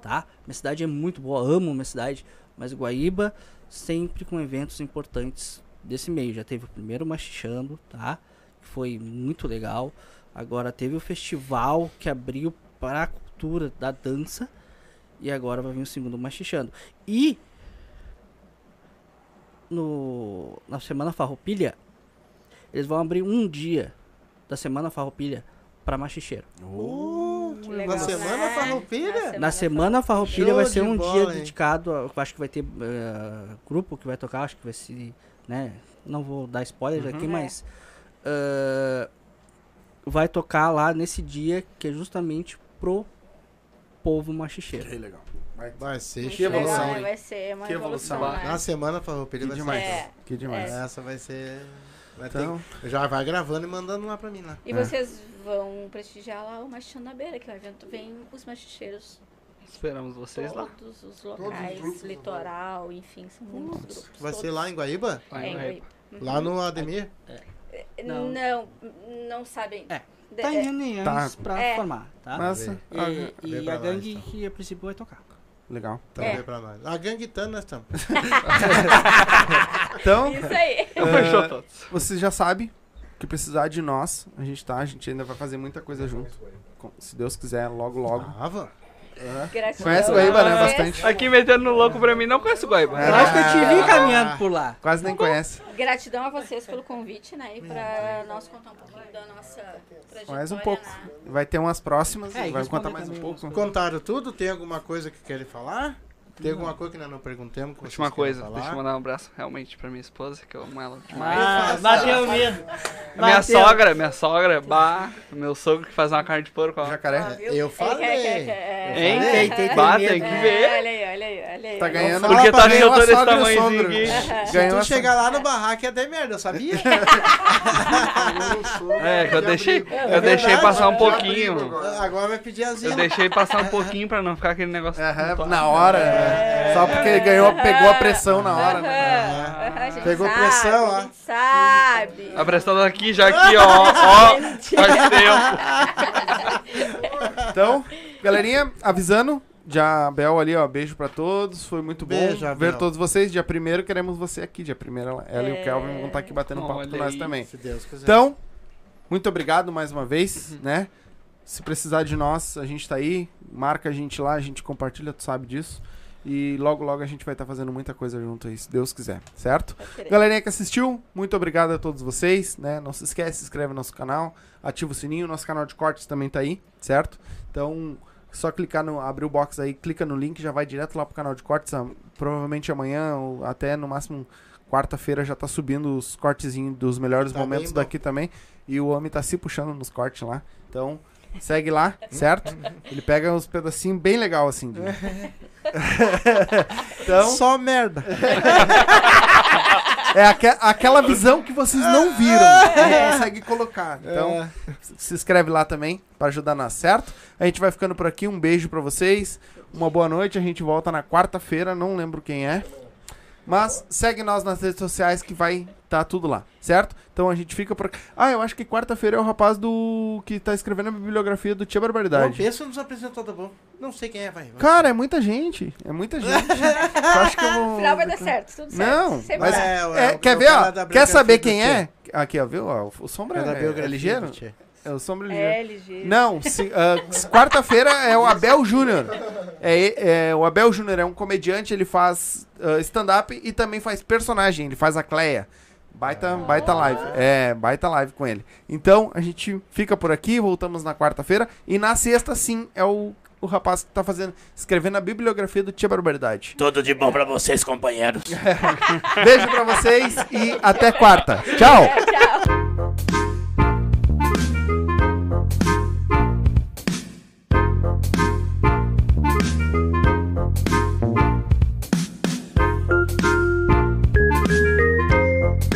tá? Minha cidade é muito boa, amo minha cidade. Mas Guaíba, sempre com eventos importantes desse meio. Já teve o primeiro Machichando, tá? Que foi muito legal. Agora teve o festival que abriu para a cultura da dança. E agora vai vir o segundo Machichando. E no, na Semana Farroupilha, eles vão abrir um dia da Semana Farroupilha para machicheiro. Uh, Que na legal, semana né? farroupilha? Na Semana Farroupilha Show vai ser um bola, dia hein? dedicado, a- eu acho que vai ter eh, grupo que vai tocar, acho que vai ser, né, não vou dar spoiler Uhum. aqui, É. mas eh, vai tocar lá nesse dia que é justamente pro povo machicheiro. Que legal. Vai. Vai ser Que evolução, legal, né? hein? Vai ser uma Que evolução, evolução. né? Na semana farroupilha Que vai demais. ser. É. Que demais. Essa vai ser. Vai Então, ter- já vai gravando e mandando lá pra mim lá. E É. vocês vão prestigiar lá o Machichando na Beira, que é o evento vem os machicheiros Esperamos vocês lá. todos os locais, grupos vão. litoral, enfim, são muitos grupos. Vai ser todos. lá em Guaíba? Lá É, em Guaíba. Lá no Ademir? Não. Não, não, sabem. É. De- Tá em é, reuniões Tá. pra É. formar, tá? massa. E, Ah, e pra a nós, gangue então. que a princípio vai tocar. legal. Então É. pra nós. A gangue tá, nós estamos. Então, Isso aí. Fechou todos. vocês já sabem que precisar de nós, a gente tá, a gente ainda vai fazer muita coisa junto. Com- Se Deus quiser, logo, logo. Tava. Gratidão Conhece Guaíba, né? Bastante. Aqui metendo no louco pra mim, não conheço o Guaíba. Eu acho que eu te vi caminhando por lá. Quase nem conhece. Gratidão a vocês pelo convite, né? E pra nós contar um pouquinho da nossa trajetória. Mais um pouco. né? Vai ter umas próximas. É, e vai responder contar mais um também pouco. Contaram tudo? Tem alguma coisa que querem falar? Tem alguma coisa que nós não perguntamos? Última coisa, falar? deixa eu mandar um abraço realmente pra minha esposa, que eu amo ela demais. Ah, bateu mesmo. minha bateu. sogra, minha sogra, bah, meu sogro que faz uma carne de porco, ó. Jacaré. Eu Ele falei. quer- quer- quer- Hein? é, Tem, tem, tem Bah, medo. tem que é, ver. Olha aí, olha aí, olha aí. Tá ganhando. Porque tá mim, eu tô a desse sogra e o tamanhozinho sogro. aqui. Se tu chegar lá no barraco ia ter merda, sabia? É, que eu deixei, eu É deixei passar um pouquinho. Agora vai pedir Eu asilo. deixei passar um pouquinho pra não ficar aquele negócio. Na hora. Né? Só porque ele ganhou, pegou a pressão na hora, né? A gente Pegou sabe, pressão, a gente sabe. A pressão tá aqui, já aqui, ó. Ó, faz tempo. Então, galerinha, avisando. Já, Bel ali, ó, beijo pra todos. Foi muito bom Beijo, ver Abel. todos vocês. Dia primeiro queremos você aqui. Dia primeiro ela, ela e o É. Kelvin vão estar aqui batendo papo Olha com nós aí. também. Se Deus quiser. Então, muito obrigado mais uma vez, né? Se precisar de nós, a gente tá aí. Marca a gente lá, a gente compartilha, tu sabe disso. E logo, logo a gente vai estar fazendo muita coisa junto aí, se Deus quiser, certo? Galerinha que assistiu, muito obrigado a todos vocês, né? Não se esquece, se inscreve no nosso canal, ativa o sininho, nosso canal de cortes também tá aí, certo? Então, só clicar no abrir o box aí, clica no link, já vai direto lá pro canal de cortes. Provavelmente amanhã ou até no máximo quarta-feira já tá subindo os cortezinhos dos melhores Tá momentos bem daqui também. E o homem tá se puxando nos cortes lá. Então, segue lá, certo? Ele pega uns pedacinhos bem legal assim. de- então, Só merda. é aque- aquela visão que vocês não viram. Não consegue colocar. Então, se inscreve lá também para ajudar nós, certo? A gente vai ficando por aqui. Um beijo para vocês. Uma boa noite. A gente volta na quarta-feira. Não lembro quem é. Mas segue nós nas redes sociais que vai tá tudo lá, certo? Então a gente fica por aqui. Ah, eu acho que quarta-feira é o rapaz do que tá escrevendo a bibliografia do Tia Não Barbaridade. pensa nos apresentadores bom. Não sei quem é, vai. vai. Cara, é muita gente. É muita gente. eu acho que eu vou. No final vai dar certo, tudo certo. Não, Sempre mas. É, É, o- quer o ver, ó? Quer saber do quem é? Aqui, ó, viu? Ó, o Sombra É é, é ligeiro? É o Sombra ligeiro. É, ligeiro. Não, ah, quarta-feira é o Abel Júnior. É, é, o Abel Júnior é um comediante, ele faz ah, stand-up e também faz personagem, ele faz a Cleia. Baita, baita live. É, baita live com ele. Então, a gente fica por aqui, voltamos na quarta-feira. E na sexta, sim, é o, o rapaz que tá fazendo, escrevendo a bibliografia do Tia Barbaridade. Tudo de bom pra vocês, companheiros. Beijo pra vocês e até quarta. Tchau! Tchau.